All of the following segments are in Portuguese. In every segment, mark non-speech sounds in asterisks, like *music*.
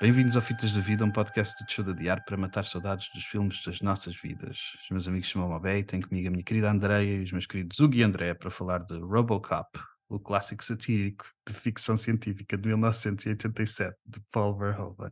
Bem-vindos ao Fitas da Vida, um podcast do Show de Adiar para matar saudades dos filmes das nossas vidas. Os meus amigos chamam-me Abé e tenho comigo a minha querida Andreia e os meus queridos Hugo e André para falar de Robocop, o clássico satírico de ficção científica de 1987 de Paul Verhoeven.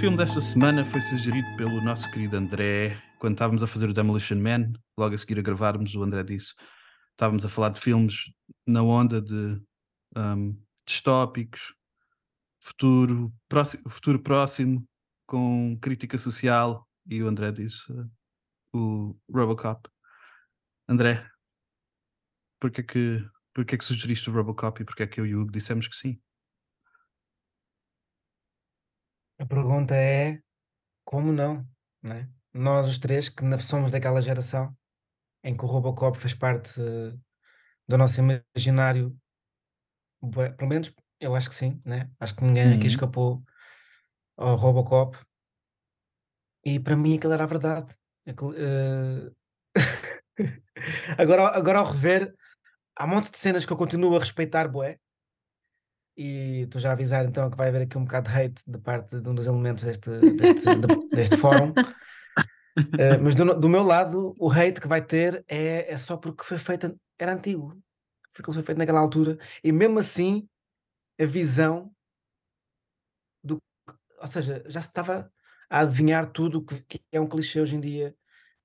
Filme desta semana foi sugerido pelo nosso querido André quando estávamos a fazer o Demolition Man, logo a seguir a gravarmos, o André disse, estávamos a falar de filmes na onda de um, distópicos, futuro, próximo, futuro próximo, com crítica social, e o André disse uh, o Robocop. André, porquê que, porquê que sugeriste o Robocop e porquê que eu e o Hugo dissemos que sim? A pergunta é como não, né? Nós os três que somos daquela geração em que o Robocop fez parte do nosso imaginário, pelo menos eu acho que sim, né? Acho que ninguém aqui Uhum. escapou ao Robocop e para mim aquilo era a verdade. Aquilo, eh, *laughs* Agora, agora ao rever, há um monte de cenas que eu continuo a respeitar, bué. E estou já a avisar então que vai haver aqui um bocado de hate da parte de um dos elementos deste, *laughs* deste, de- deste fórum. Uh, mas do, do meu lado, o hate que vai ter é, é só porque foi feito, era antigo, foi que foi feito naquela altura, e mesmo assim, a visão do ou seja, já se estava a adivinhar tudo o que, que é um clichê hoje em dia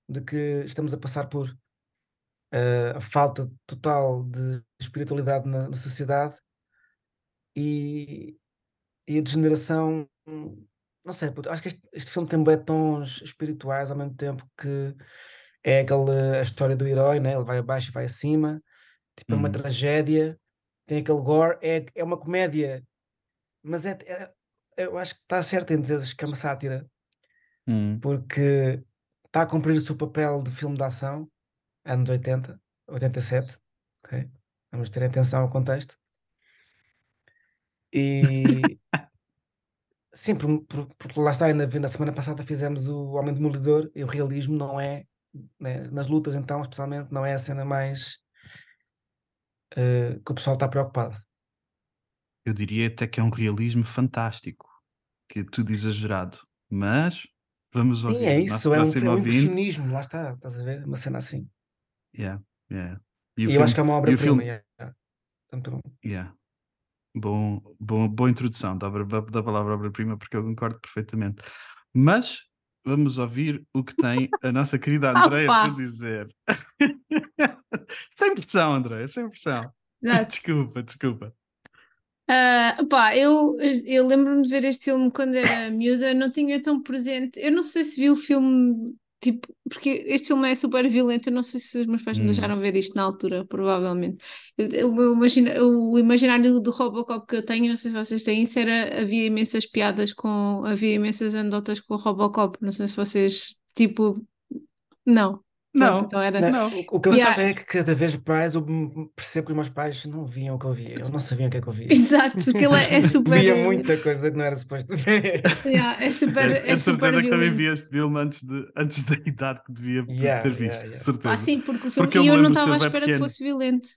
de que estamos a passar por uh, a falta total de espiritualidade na, na sociedade e, e a degeneração. Não sei, acho que este, este filme tem bué tons espirituais ao mesmo tempo que é aquela a história do herói, né? ele vai abaixo e vai acima, tipo é uma Uhum. tragédia, tem aquele gore, é, é uma comédia, mas é, é- eu acho que está certo em dizer que é uma sátira, Uhum. porque está a cumprir o seu papel de filme de ação, anos 80, 87, ok? Vamos ter atenção ao contexto. E sim, por, por, porque lá está, ainda na semana passada fizemos o Homem Demolidor e o realismo não é, né, nas lutas então, especialmente, não é a cena mais eh, que o pessoal está preocupado. Eu diria até que é um realismo fantástico, que é tudo exagerado. Mas vamos Sim, ouvir é o nosso isso, é um, é um impressionismo, lá está, estás a ver? Uma cena assim. Yeah, yeah. E E o eu filme, acho que é uma obra-prima. filme, yeah, yeah. Muito bom. yeah. Bom, bom, boa introdução da, da palavra obra-prima, porque eu concordo perfeitamente. Mas vamos ouvir o que tem a nossa querida *laughs* Andreia Opa! para dizer. *laughs* sem pressão, Andréia, sem pressão. *laughs* Exato. Desculpa, desculpa. Ah, pá, eu, eu lembro-me de ver este filme quando era miúda, não tinha tão presente. Eu não sei se vi o filme, tipo, porque este filme é super violento. Eu não sei se os meus pais me Hum. deixaram ver isto na altura, provavelmente. Eu- eu- o, meu imagina- o imaginário do Robocop que eu tenho, não sei se vocês têm isso, era havia imensas piadas com, havia imensas anedotas com o Robocop. Não sei se vocês, tipo, não. Não, então era. Não. O, que eu Yeah. sei é que cada vez mais eu percebo que os meus pais não viam o que eu via. Eu não sabiam o que é que eu via. Exato, porque ele é, é *laughs* super. Via muita coisa que não era suposto ver. Yeah, é *laughs* super, É, é é de super certeza que também vi este filme antes, de, antes da idade que devia Yeah, ter yeah, visto, yeah. de certeza. Ah, sim, porque o filme. Porque eu eu não estava à espera que pequeno. fosse violento.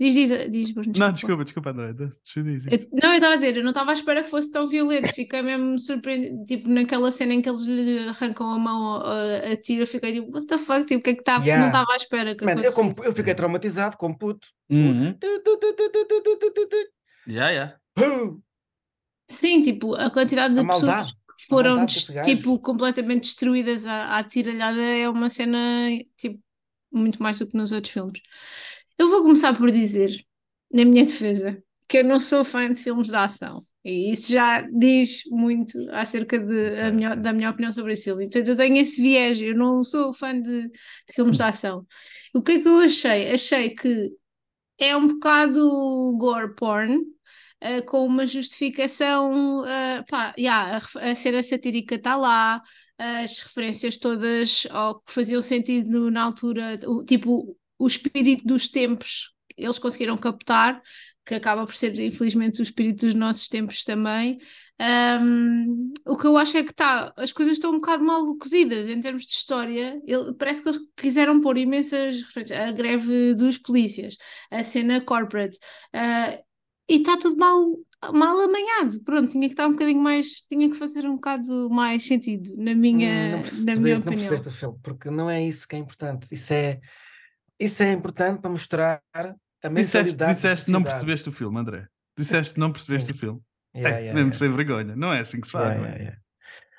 Diz, diz, diz Bruno. Não, desculpa, desculpa, André. Então, diz, diz. Não, eu estava a dizer, eu não estava à espera que fosse tão violento. Fiquei mesmo surpreendido tipo, naquela cena em que eles lhe arrancam a mão a, a tiro, eu fiquei tipo, what the fuck, tipo, o que é que estava? Yeah. Não estava à espera que Man, eu, como, tipo eu, fiquei traumatizado como puto. Yeah, yeah. Sim, tipo, a quantidade de a pessoas que foram, tipo, completamente destruídas à, à tiralhada é uma cena, tipo, muito mais do que nos outros filmes. Eu vou começar por dizer, na minha defesa, que eu não sou fã de filmes de ação. E isso já diz muito acerca de, a minha, da minha opinião sobre esse filme. Portanto, eu tenho esse viés, eu não sou fã de, de filmes de ação. O que é que eu achei? Achei que é um bocado gore porn, uh, com uma justificação. Uh, pá, yeah, a, a cena satírica está lá, as referências todas ao que faziam sentido na altura, o, tipo o espírito dos tempos eles conseguiram captar, que acaba por ser infelizmente o espírito dos nossos tempos também. Um, o que eu acho é que tá, as coisas estão um bocado mal cozidas em termos de história. Ele, parece que eles quiseram pôr imensas referências. A greve dos polícias, a cena corporate, uh, e está tudo mal, mal amanhado. Pronto, tinha que estar um bocadinho mais, tinha que fazer um bocado mais sentido, na minha, não na minha não opinião. percebeste o filme, porque não é isso que é importante. Isso é, isso é importante para mostrar a Disseste, mentalidade da disseste não percebeste o filme, André. *laughs* Disseste não percebeste Sim. o filme. Yeah, é, yeah, *laughs* mesmo yeah. sem vergonha. Não é assim que se faz, Yeah,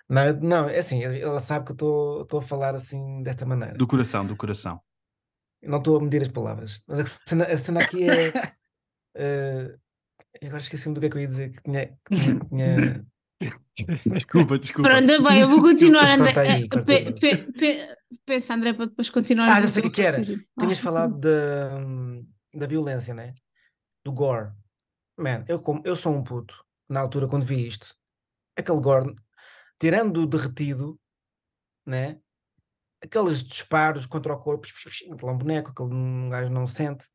não é? Não, não, é assim, ela sabe que eu estou a falar assim desta maneira. Do coração, do coração. Não estou a medir as palavras. Mas a cena, a cena aqui é. *laughs* eh, agora esqueci-me do que é que eu ia dizer. Que tinha, que tinha- Desculpa, desculpa. Pronto, bem, eu vou continuar, André. conta aí, conta pe- aí. pe- pe- Pensa, André, para depois continuar. Ah, já sei o que que era. Tinhas Ah. falado da, da violência, né? Do gore. Man, eu, como, eu sou um puto na altura quando vi isto. Aquele gore, tirando o derretido, né? Aqueles disparos contra o corpo, psh, psh, psh, aquele é um boneco, aquele um gajo não sente.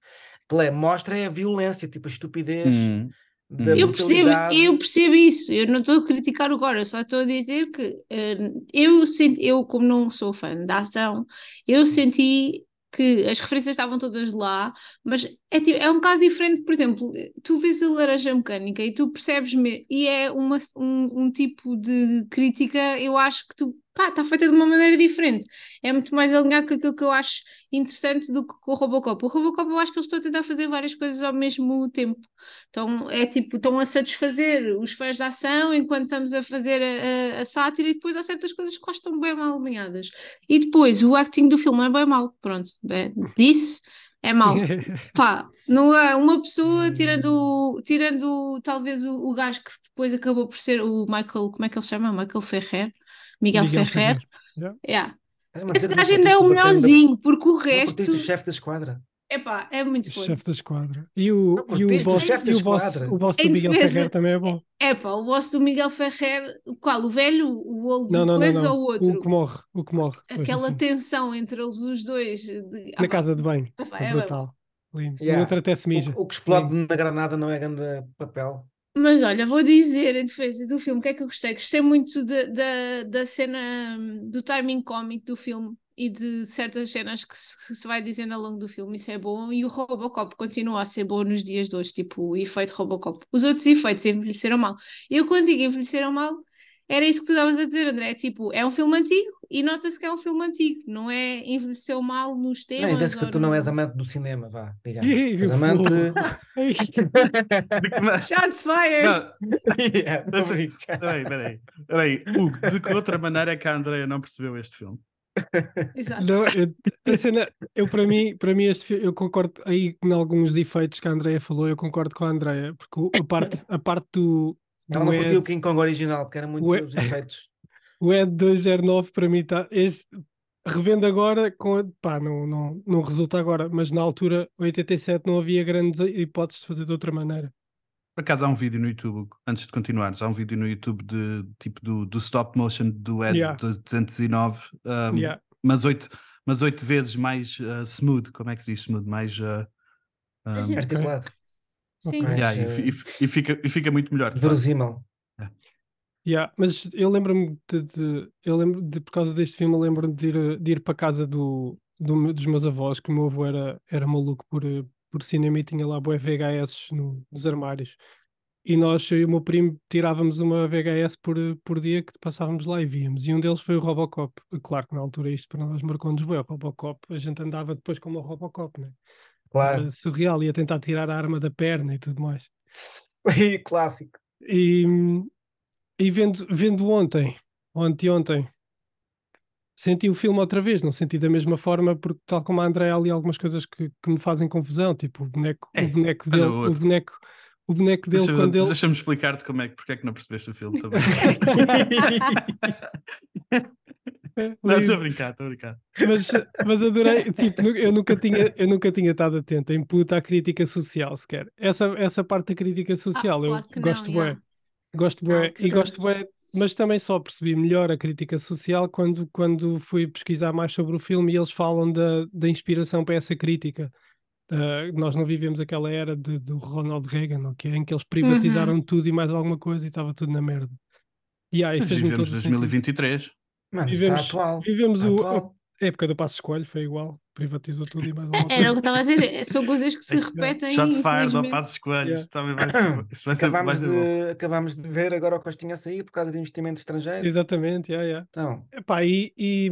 Aquilo é, mostra é a violência, tipo a estupidez Hum, da hum. Eu percebo, eu percebo isso, eu não estou a criticar eu só estou a dizer que eh, eu, senti, eu, como não sou fã da ação, eu senti que as referências estavam todas lá, mas é, é um bocado diferente, por exemplo, tu vês a Laranja Mecânica e tu percebes, me e é uma, um, um tipo de crítica, eu acho que tu, pá, está feita de uma maneira diferente, é muito mais alinhado com aquilo que eu acho interessante do que com o Robocop. O Robocop eu acho que eles estão a tentar fazer várias coisas ao mesmo tempo. Então é tipo, estão a satisfazer os fãs da ação enquanto estamos a fazer a, a- a sátira e depois há certas coisas que estão bem mal alinhadas. E depois o acting do filme é bem mal. Pronto, é, disse, é mau. *laughs* Pá, não há uma pessoa tirando, tirando talvez o, o gajo que depois acabou por ser o Michael, como é que ele se chama? Michael Ferrer? Miguel, Miguel Ferrer. Ferrer. Yeah. Esse não gajo ainda é o melhorzinho, porque o Não resto, curtiste o chefe da esquadra. epá, é muito O bom. chefe da esquadra. E o, Não e o boss, chefe da e o boss, o boss do Miguel defesa- Ferrer também é bom. É pá, o boss do Miguel Ferrer, qual? O velho, o old Não, não, não, coisa não. ou o outro? O que morre. O que morre. Aquela tensão entre eles os dois. de- ah, Na pá, casa de banho. ah, pá, É é bem brutal. Lindo. Yeah. O outro até se mija. O, o que explode na granada não é grande papel. Mas olha, vou dizer em defesa do filme o que é que eu gostei. Gostei muito da, da, da cena, hum, do timing cómico do filme e de certas cenas que se, se vai dizendo ao longo do filme. Isso é bom. E o Robocop continua a ser bom nos dias de hoje, tipo o efeito Robocop. Os outros efeitos envelheceram mal. Eu, quando digo envelheceram mal, era isso que tu estavas a dizer, André. Tipo, é um filme antigo e nota-se que é um filme antigo. Não é envelheceu mal nos temas. Não, vez que tu não és amante do cinema, vá, digamos. És amante. *laughs* Shots fired! *laughs* Yeah. Peraí, peraí. Peraí, Hugo, de que outra maneira é que a Andrea não percebeu este filme? Exato. Não, eu, a cena, eu para mim, para mim este, eu concordo aí em alguns efeitos que a Andrea falou, eu concordo com a Andrea, porque a parte, a parte do, do Ela não curtiu o King Kong original, porque era muito os efeitos. O Ed 209 para mim está, este, revendo agora, com, a- pá, não, não, não resulta agora, mas na altura, 87, não havia grandes hipóteses de fazer de outra maneira. Por acaso há um vídeo no YouTube, antes de continuares, há um vídeo no YouTube de tipo do, do stop motion do Ed Yeah. 209, um, Yeah. mas, oito, mas oito vezes mais uh, smooth, como é que se diz smooth? Mais. Uh, um, gente- Articulado. Sim. Ok. yeah, e, e e fica, e fica muito melhor. Verosímil. Yeah, mas eu lembro-me de, de- eu lembro de, por causa deste filme, eu lembro-me de ir, de ir para a casa do, do dos meus avós, que o meu avô era, era maluco por, por cinema e tinha lá bué VHS no- nos armários. E nós, eu e o meu primo, tirávamos uma VHS por, por dia que passávamos lá e víamos. E um deles foi o Robocop. Claro que na altura isto para nós marcou-nos bem. O Robocop, a gente andava depois como o Robocop, né? Claro. Era surreal, ia tentar tirar a arma da perna e tudo mais. *laughs* E clássico. E, e vendo, vendo ontem, ontem, ontem, senti o filme outra vez, não senti da mesma forma, porque tal como a André há ali algumas coisas que, que me fazem confusão, tipo o boneco, É, o boneco dele, o boneco, O boneco dele, Deixa-me quando ele. deixa explicar-te como é que, porque é que não percebeste o filme também. *laughs* não, estou a brincar, estou a brincar. mas, mas adorei, tipo, eu nunca tinha, eu nunca tinha estado atento em puta à crítica social sequer. Essa, essa parte da crítica social eu Ah, claro que não, gosto bué. yeah. Gosto Na bué e gosto bué, mas também só percebi melhor a crítica social quando, quando fui pesquisar mais sobre o filme e eles falam da, da inspiração para essa crítica. Ah, nós não vivemos aquela era de- do Ronald Reagan, ok? Em que eles privatizaram tudo e mais alguma coisa e estava tudo na merda. E aí Mas fez-me vivemos todo o sentido. 2023. Mano, Vivemos- está atual. Vivemos Está o, atual. A época do Passo Escolho, foi igual, privatizou tudo e mais alguma É, Era o coisa. que eu estava a dizer, são coisas que se repetem. Shots fired ao. Passos Coelhos. Yeah. Também vai *coughs* isso vai Acabámos ser bom. de, acabámos de ver agora o Costinha a sair por causa de investimento estrangeiro. Exatamente, yeah, yeah. Então, Epá, e, e,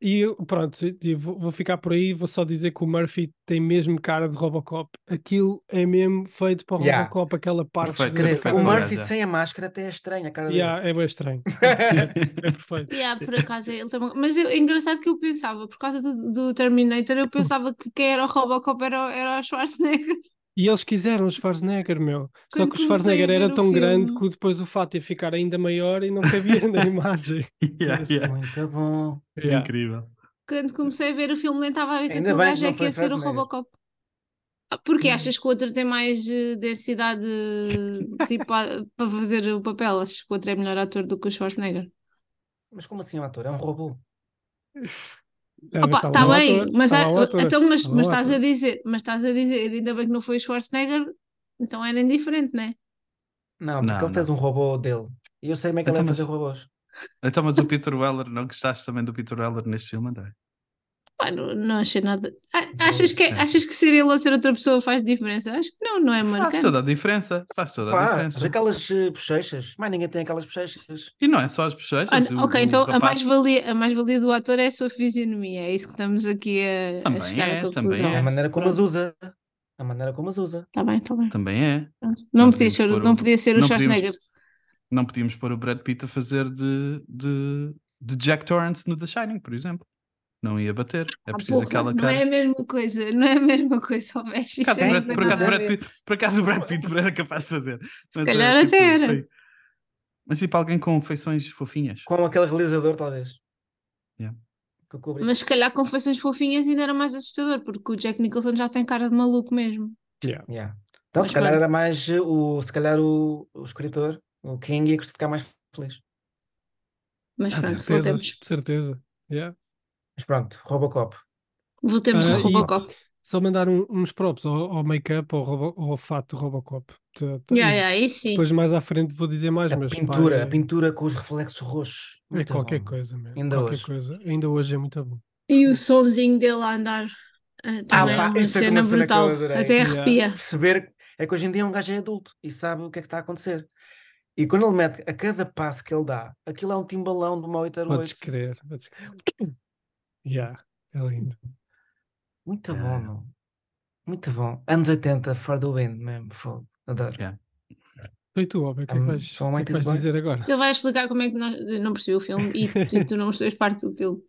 e eu- pronto, e vou, vou ficar por aí, vou só dizer que o Murphy tem mesmo cara de Robocop. Aquilo é mesmo feito para o Yeah. Robocop, aquela parte. Perfeito, o Murphy é. sem a máscara até é estranho a cara dele. Yeah, é bem estranho. *laughs* É perfeito. Yeah, por acaso ele também. Mas eu, é engraçado que eu pensava, por causa do, do Terminator, eu *laughs* pensava que quem era o Robocop era, era o Schwarzenegger. E eles quiseram o Schwarzenegger, meu. Só Quando que o Schwarzenegger era tão grande filme- que depois o fato ia ficar ainda maior e não cabia na *laughs* imagem. *laughs* Yeah, yeah. Muito bom. Yeah. Incrível. Quando comecei a ver o filme, nem estava a ver que aquele gajo é que ia ser o. Robocop. Ah, Porque achas que o outro tem mais eh, densidade *laughs* tipo, a- para fazer o papel? Achas que o outro é melhor ator do que o Schwarzenegger? Mas como assim um ator? É um robô. Ah, Opa, mas está bem, mas, ator. então, mas, mas estás a dizer, mas estás a dizer, ainda bem que não foi o Schwarzenegger, então era indiferente, não é? Não, porque ele fez um robô dele. E eu sei como é que ele Então, vai mas- fazer robôs. Então, mas o Peter Weller, não gostaste também do Peter Weller neste filme, André? Pá, não, não achei nada. Ah, Achas que, É. achas que ser ele ou ser outra pessoa faz diferença? Acho que não, não é Faz marcante. toda a diferença. Faz toda a Pá, diferença. mas aquelas eh, bochechas. Mais ninguém tem aquelas bochechas. E não é só as bochechas. O- ok, o então a rapaz- mais-valia a mais -valia do ator é a sua fisionomia, é isso que estamos aqui a, a Também chegar é, à também conclusão. É a maneira como as usa. A maneira como as usa. Tá bem, tá bem. Também é. Não Não, podia ser, pôr não o- podia ser o não podíamos- Schwarzenegger. Não podíamos pôr o Brad Pitt a fazer de, de, de Jack Torrance no The Shining, por exemplo. Não ia bater. É Ah, preciso porra, aquela não cara. é a mesma coisa, não é a mesma coisa, ó, Bex, Por isso acaso, é o? Brad, por, acaso, Pitt, por acaso o Brad Pitt era capaz de fazer. Se calhar até era. Mas tipo alguém com feições fofinhas. Com aquele realizador, talvez. Yeah. Mas se calhar com feições fofinhas ainda era mais assustador, porque o Jack Nicholson já tem cara de maluco mesmo. Yeah. Yeah. Então, Mas se calhar era mais eh, o. Se calhar o, o escritor, o King, ia ficar mais feliz. Mas Ah, pronto, certeza, voltemos. certeza. Yeah. Mas pronto, Robocop. Voltemos Ah, ao e- Robocop. Só mandar um- uns props ao, ao make-up, ao, ao fato do Robocop. Tá- tá- Yeah, e yeah, sim. Depois mais à frente vou dizer mais, A mas pá, pintura, é, a pintura com os reflexos roxos. é Muito qualquer bom. coisa, man. Ainda qualquer hoje. coisa. Ainda hoje é muito bom. E o sonzinho dele a andar ah, também pá, é uma isso é cena uma brutal. Até Yeah. arrepia. Perceber é que hoje em dia um gajo é adulto e sabe o que é que está a acontecer. E quando ele mete a cada passo que ele dá, aquilo é um timbalão de uma Podes 808. crer. Podes crer. Yeah, é lindo. Muito Ah. bom, meu. Muito bom. Anos 80, for the win mesmo. Fogo. Adoro. Yeah. E tu, Óbvio, o que é que vais, que é um que vais dizer agora? Ele vai explicar como é que nós não percebi o filme e, *laughs* tu- e tu não percebes parte do filme.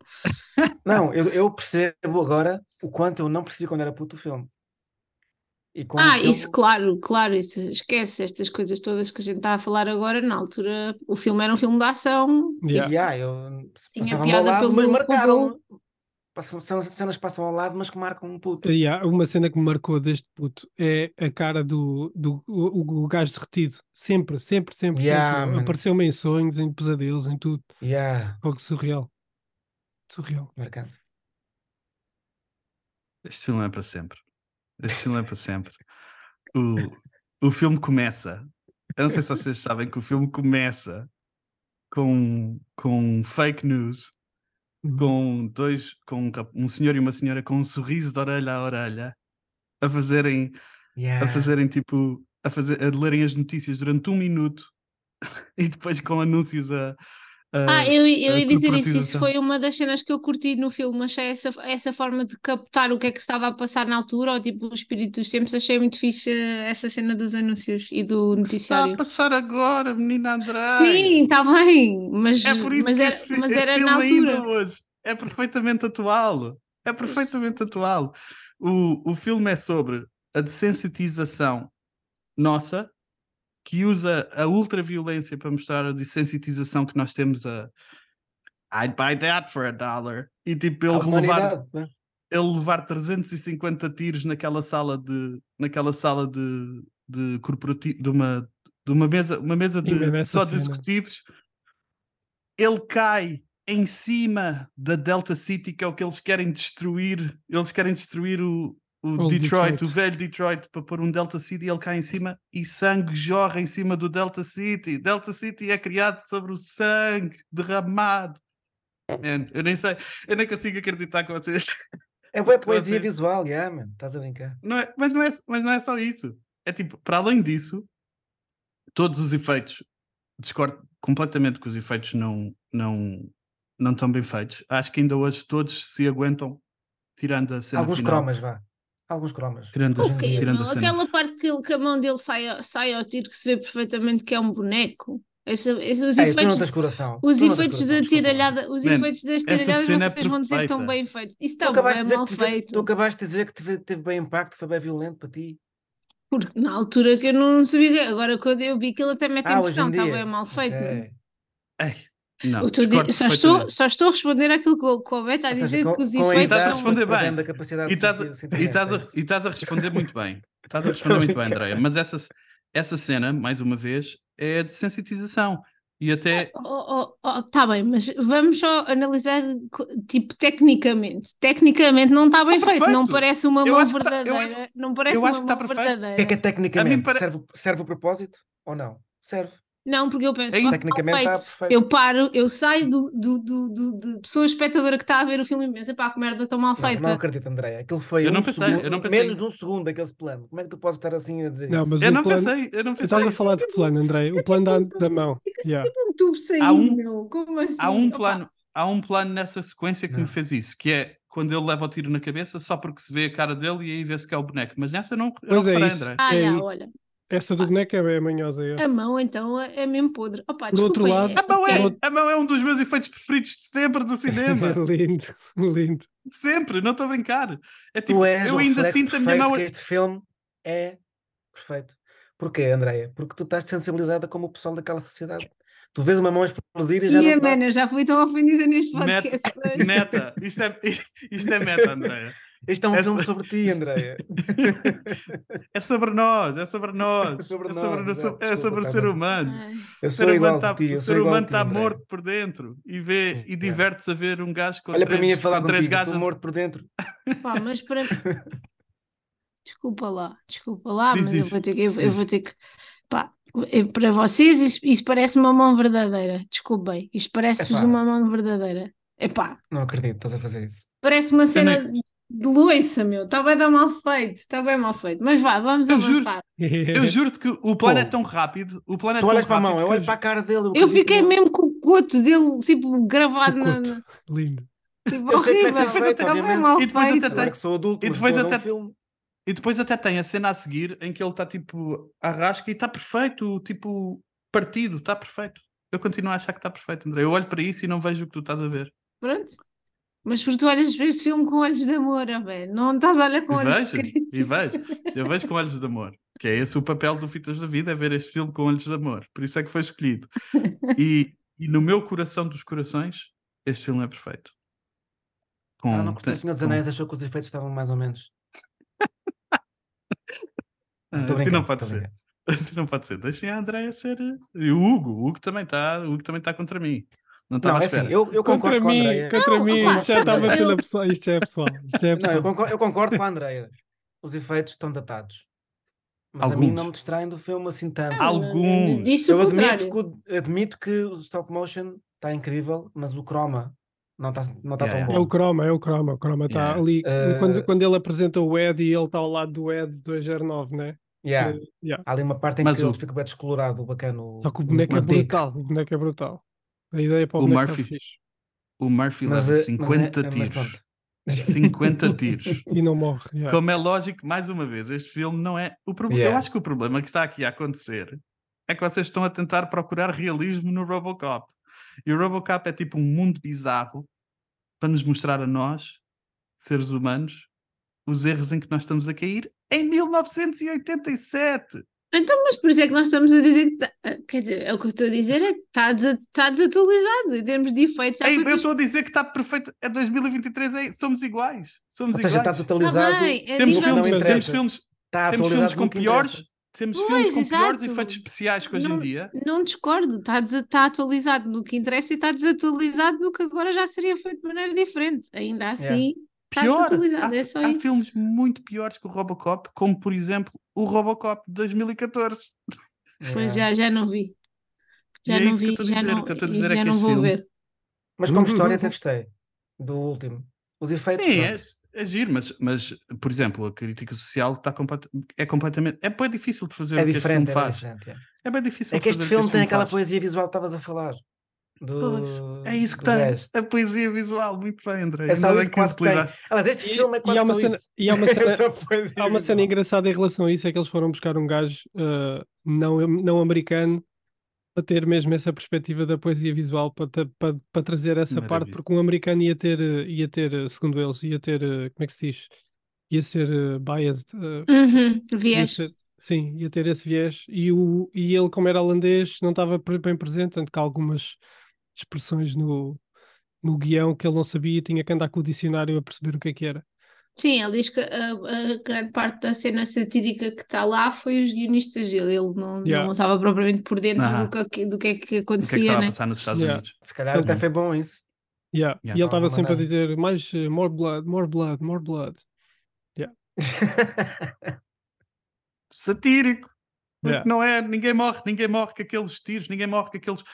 Não, eu, eu percebo agora o quanto eu não percebi quando era puto o filme. E Ah, filme- isso, claro, claro, isso, esquece estas coisas todas que a gente está a falar agora. Na altura, o filme era um filme de ação. tipo, Yeah. Yeah, eu Tinha piada lado, pelo mas robô. Passam, cenas, cenas que passam ao lado, mas que marcam um puto. Yeah, uma cena que me marcou deste puto é a cara do, do o, o gajo derretido. Sempre, sempre, sempre, Yeah, sempre. Apareceu-me em sonhos, em pesadelos, em tudo. Yeah, Fogo surreal. Surreal. marcante. Este filme é para sempre. Este filme é para sempre. O, o filme começa. Eu não sei se vocês sabem que o filme começa com, com fake news, com dois, com um, um senhor e uma senhora com um sorriso de orelha a orelha a fazerem, Yeah. a fazerem tipo, a, fazer, a lerem as notícias durante um minuto *laughs* e depois com anúncios a. a- Ah, eu, eu ia dizer isso. Isso foi uma das cenas que eu curti no filme. Achei essa, essa forma de captar o que é que estava a passar na altura, ou tipo, os espíritos. Sempre achei muito fixe eh, essa cena dos anúncios e do se está a noticiário. passar agora, menina André. Sim, está bem, mas, É por isso mas que era, este, fi- mas este era na ainda altura. hoje é perfeitamente atual. É perfeitamente atual. O, o filme é sobre a desensitização nossa que usa a ultraviolência para mostrar a desensitização que nós temos a I'd buy that for a dollar e tipo ele levar, né? ele levar 350 tiros naquela sala de naquela sala de, de corporativo de uma de uma mesa uma mesa de só de cena. executivos ele cai em cima da Delta City que é o que eles querem destruir eles querem destruir o, o Old Detroit, Detroit. o velho Detroit para pôr um Delta City ele cai em cima e sangue jorra em cima do Delta City Delta City é criado sobre o sangue derramado Man, eu nem sei eu nem consigo acreditar que vocês *laughs* É boa poesia Você- visual, yeah, man. Estás a brincar. não é, mas, não é, mas não é só isso. É tipo, para além disso, todos os efeitos, discordo completamente que os efeitos não, não, não estão bem feitos. Acho que ainda hoje todos se aguentam, tirando a cena Alguns final. cromas, vá. Alguns cromas. Tirando, Hoje a, em Ok, dia. tirando não, aquela parte que, que a mão dele sai, sai ao tiro que se vê perfeitamente que é um boneco. Esse, esse- os Ei, tu efeitos, não tens coração. os efeitos da tiralhada, os Man, efeitos das essa tiralhadas cena é vocês vão dizer que estão bem feitos. Isso Tu está acabaste, bem de dizer mal que teve, feito. tu acabaste de dizer que teve, teve bem impacto, foi bem violento para ti. Porque na altura que eu não sabia, que- agora quando eu vi que ele até mete Ah, em está bem mal feito. não é? Ok. Ei, não, a di- só, estou, só estou a responder àquilo que o, Beto está a Ou seja, dizer com, que os efeitos estás a são. responder perdendo bem. a capacidade E de estás, a, sentir e, estás é a, isso. e estás a responder muito bem. *laughs* Estás a responder muito bem, Andréia. Mas essa, essa cena, mais uma vez, é de sensitização. E até Oh, oh, oh, tá bem, mas vamos só analisar tipo tecnicamente. Tecnicamente não está bem Tá feito, não parece uma Eu mão tá- verdadeira. acho- não parece eu uma acho que tá mão perfeito. O que é que é tecnicamente? pare- serve, serve o propósito ou não? Serve. Não, porque eu penso, É "Oh, Tecnicamente está perfeito." eu paro, eu saio do, do, do, do- de pessoa espectadora que está a ver o filme e penso, pá, que merda tão mal Não, feita. não acredito, Andréia. Aquilo foi Eu não um pensei, segundo- eu não pensei. menos de um segundo aquele plano. Como é que tu podes estar assim a dizer Não, isso? mas eu não plano- pensei, eu não pensei. Estás a falar de plano, André? O plano da, da mão. Yeah. Tipo um tubo saindo, Há um-. Como assim? Há um plano, há um plano nessa sequência que Não. me fez isso, que é quando ele leva o tiro na cabeça só porque se vê a cara dele e aí vê-se que é o boneco. Mas nessa eu não, eu não Pois é reparei, isso. André. Ah, É aí. olha. Essa do boneco é bem manhosa. é. A mão então é é mesmo podre. Opa, Por outro lado- A mão, é, Outro- a mão é um dos meus efeitos preferidos de sempre do cinema. *laughs* lindo, lindo. De sempre, não estou a brincar. É tipo, eu ainda sinto a minha mão. que este filme é perfeito. Porquê, Andréia? Porque tu estás sensibilizada como o pessoal daquela sociedade. Tu vês uma mão explodir e já E a não dá. man, eu já fui tão ofendida neste Meta, podcast. hoje. meta. Isto é, *laughs* isto é meta, Andréia. Este é um Essa- filme sobre ti, Andréia. *laughs* É sobre nós, é sobre nós. É sobre é nós, sobre, exato. é Desculpa, sobre o tá ser humano. Eu O sou ser igual está ti, eu o ser humano tá Andréia. morto por dentro e, vê, Sim, e yeah. diverte-se a ver um gajo com Olha para mim a três, falar com três contigo, gajas. estou morto por dentro. Pá, mas para. *laughs* Desculpa lá, desculpa lá, Diz, mas eu diz, vou ter que. Eu, eu vou ter que. Pá, eu- para vocês isso, isso parece uma mão verdadeira. Desculpem, isto parece-vos uma mão verdadeira. Epá, Não acredito, estás a fazer isso. parece uma cena nem- de loiça, meu. Está bem dar mal feito, está bem mal feito. Mas vá, vamos Eu juro- avançar. *laughs* Eu juro-te que o plano é tão rápido. O plano é Tu tão olhas para a mão, eu olho para a cara dele. Eu fiquei nele. mesmo com o coto dele, tipo, gravado na. Na- Lindo. Tipo, é horrível. feito, bem mal E depois feito. até sou adulto, E depois um filme. E depois até tem a cena a seguir em que ele está tipo a rasca e está perfeito, tipo partido, está perfeito. Eu continuo a achar que está perfeito, André. Eu olho para isso e não vejo o que tu estás a ver. Pronto. Mas porque tu olhas para este filme com olhos de amor, velho. Não estás a olhar com E olhos vejo, críticos. e vejo. Eu vejo com olhos de amor. Que é esse o papel do Fitas da Vida, é ver este filme com olhos de amor. Por isso é que foi escolhido. E, e no meu coração dos corações, este filme é perfeito. Com, Ah, não do Senhor dos com- Anéis, achou que os efeitos estavam mais ou menos. *laughs* Ah, Estou assim não pode ser. brincando. Assim não pode ser. Deixem a Andréia ser. eh, E o Hugo, o Hugo também está. O Hugo também está contra mim. Não Não, estava à é assim, eu, eu Contra concordo com a mim, Andréia. contra Não, mim. opá, Já estava a ser eu- na pessoa. Isto já é pessoal. Isto é Não, eu pessoal. concordo, eu concordo com a Andréia. Os efeitos estão datados. Mas a mim Alguns. não me distraem do filme assim tanto. Al- Alguns. Disse Eu admito que, o- admito que o stop motion está incrível, mas o croma não está não tá Yeah, tão yeah. É o bom. croma, é o croma. O croma está Yeah. ali. Uh, Quando, quando ele apresenta o Ed e ele está ao lado do Ed 209, né? Yeah. Uh, yeah. Há ali uma parte em Mas que o- ele fica bem descolorado, o bacana. Só que o boneco é brutal. O boneco é brutal. A ideia para o, O Murphy. O Murphy Mas, leva eh, mas é- 50 mas tiros. pronto. *laughs* 50 tiros. *laughs* E não morre. yeah. Como é lógico, mais uma vez, este filme não é. O problema. Yeah. Eu acho que o problema que está aqui a acontecer é que vocês estão a tentar procurar realismo no Robocop. E o Robocop é tipo um mundo bizarro para nos mostrar a nós, seres humanos, os erros em que nós estamos a cair em 1987. Então, mas por isso é que nós estamos a dizer que tá- quer dizer, é o que eu estou a dizer é que está, desa- está desatualizado em termos de efeitos. Ei, eu coisas- estou a dizer que está perfeito. É 2023, é, somos iguais. Somos Ou seja, está iguais. totalizado. Tá bem, é Temos filmes, temos filmes, Está temos filmes com piores, interessa. temos Pois, filmes com piores exato. efeitos especiais que hoje Não- em dia. Não discordo, está, está atualizado no que interessa e está desatualizado no que agora já seria feito de maneira diferente. Ainda assim, está Pior, desatualizado, há, é só há isso. filmes muito piores que o Robocop, como por exemplo o Robocop de 2014. Pois Yeah. já, já não vi. E Já é não vi, já dizer, não, o que eu estou a dizer é já que não vou filme- ver. Mas como *laughs* história até gostei do último. Os efeitos. Sim, é, é giro, mas, mas, por exemplo, a crítica social está complet, é completamente. É bem difícil de fazer É o que este filme diferente, é faz. diferente. é. É bem difícil É que este filme tem aquela poesia visual que estavas a falar. Do, Pois, é isso que tem. A poesia visual, muito bem, André. É só isso que tem. utilizaste. Aliás, este E- filme é e quase há uma só cena- isso. e há uma *laughs* É cena- poesia Há uma cena engraçada em relação a isso, é que eles foram buscar um gajo uh, não, não americano para ter mesmo essa perspectiva da poesia visual, para, para, para trazer essa parte, Maravilha. porque um americano ia ter, uh, ia ter, uh, segundo eles, ia ter, como é que se diz? Ia ser uh, biased, uh, Uhum, ia viés. ser- sim, ia ter esse viés, e, o, e ele, como era holandês, não estava bem presente, tanto que há algumas expressões no, no guião que ele não sabia e tinha que andar com o dicionário a perceber o que é que era. Sim, ele diz que a, a grande parte da cena satírica que está lá foi os guionistas dele. Ele não, Yeah. não estava propriamente por dentro Ah. do, que, do que é que O que é que acontecia, estava a né? passar nos Estados Yeah. Unidos? Se calhar até foi bom isso. Yeah. Yeah. E ele estava sempre a dizer mais uh, more blood, more blood, more blood. *laughs* Satírico. Yeah. não é, ninguém morre, ninguém morre com aqueles tiros, ninguém morre com aqueles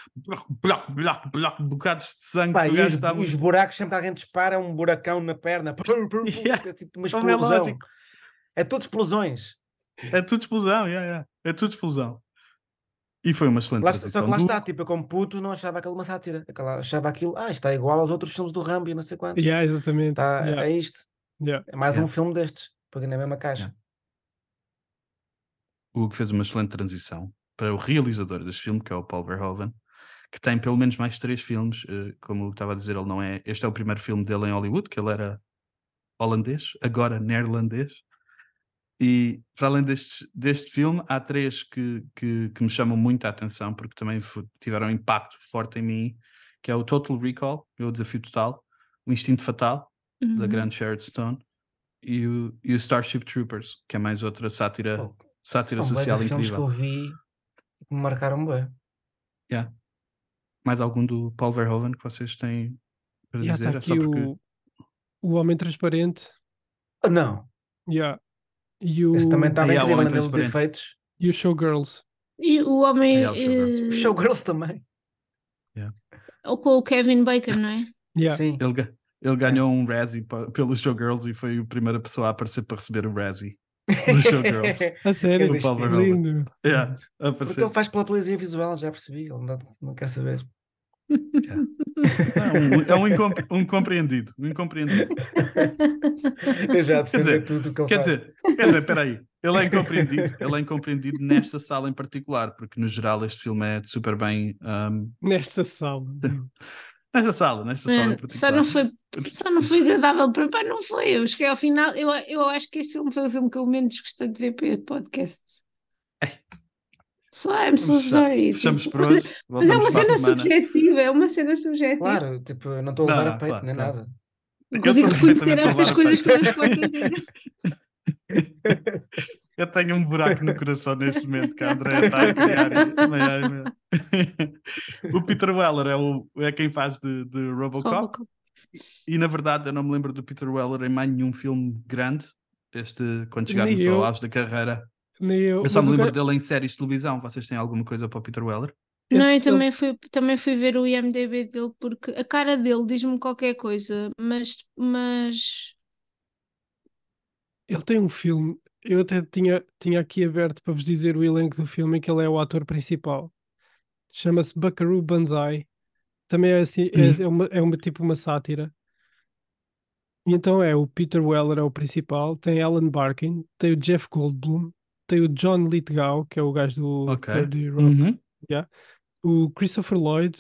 bloc, bloc, bloc, bocados de sangue. Pá, e os, estava- os buracos, sempre que alguém dispara, um buracão na perna. *laughs* Pum, pum, pum, Yeah. É tipo uma Como é explosão. lógico. É tudo explosões. É tudo explosão, yeah, yeah. é tudo explosão. E foi uma excelente Lá, só que lá do- está, tipo, eu como puto não achava aquilo uma sátira. Aquela, achava aquilo, ah, isto está igual aos outros filmes do Rambo e não sei quantos. Yeah, exatamente. Tá, Yeah, É isto. yeah. É mais Yeah. um filme destes. Porque na mesma caixa. O Hugo fez uma excelente transição para o realizador deste filme, que é o Paul Verhoeven, que tem pelo menos mais três filmes. eh, Como o Hugo estava a dizer, ele não é. Este é o primeiro filme dele em Hollywood, que ele era holandês, agora neerlandês. E para além deste, deste filme, há três que, que, que me chamam muito a atenção, porque também tiveram um impacto forte em mim, que é o Total Recall, que é o Desafio Total, o Instinto Fatal, da Uhum. grande Sharon Stone, e o, e o Starship Troopers, que é mais outra sátira, Pô, sátira São bué de social filmes que incrível. eu vi que me marcaram bem. Mais algum do Paul Verhoeven que vocês têm para Yeah, dizer? tá É só aqui porque... o, o Homem Transparente. Ah, Não, Yeah. E o, esse também Aí há o incrível nível de Transparente. efeitos. e o Showgirls. E o homem Ah, é, o Showgirls. eh, Showgirls também. ou com o Kevin Bacon, não é? Yeah. Sim. Ele, ele ganhou um Razzie pelos Showgirls e foi a primeira pessoa a aparecer para receber o Razzie. *laughs* Dos Showgirls. A sério, Grande Paul filme. Verhoeven. lindo. Yeah, Porque ele faz pela poesia visual, já percebi. Ele não, não quer saber. É um, é um, incompre- um compreendido. Um incompreendido. Eu já defendo dizer, tudo o que ele Quer faz. dizer, quer dizer, espera aí. Ele é incompreendido. Ele é incompreendido nesta sala em particular, porque no geral este filme é super bem. ahm, Nesta sala. *laughs* nesta sala, nesta sala em Eh, particular. Só não foi, só não foi agradável para pá, não foi. Eu cheguei ao final, eu, eu acho que este filme foi o filme que eu menos gostei de ver para este podcast. Só I'm so sorry. Fechamos tipo, por mas- hoje. Mas é uma cena semana. subjetiva, é uma cena subjetiva. Claro, tipo, eu não estou a levar Não, a peito claro, nem claro. nada. Não Eu consigo estou reconhecer essas coisas todas que vocês dizem. Eu tenho um buraco no coração neste momento que a Andrea está a criar. *laughs* o Peter Weller é, o, é quem faz de, de Robocop. Robocop. E na verdade eu não me lembro do Peter Weller em mais nenhum filme grande. Este, quando chegarmos ao auge da carreira. Nem eu. Eu só mas me lembro dele em séries de televisão. Vocês têm alguma coisa para o Peter Weller? Não, eu também fui, também fui ver o IMDB dele porque a cara dele diz-me qualquer coisa, mas, mas Ele tem um filme. Eu até tinha, tinha aqui aberto para vos dizer o elenco do filme em que ele é o ator principal. Chama-se Buckaroo Banzai. Também é assim, é, é uma, é uma tipo uma sátira. E então é o Peter Weller é o principal, tem Alan Barkin, tem o Jeff Goldblum, tem o John Lithgow, que é o gajo do Ok. 30 Rock, Uhum. o Christopher Lloyd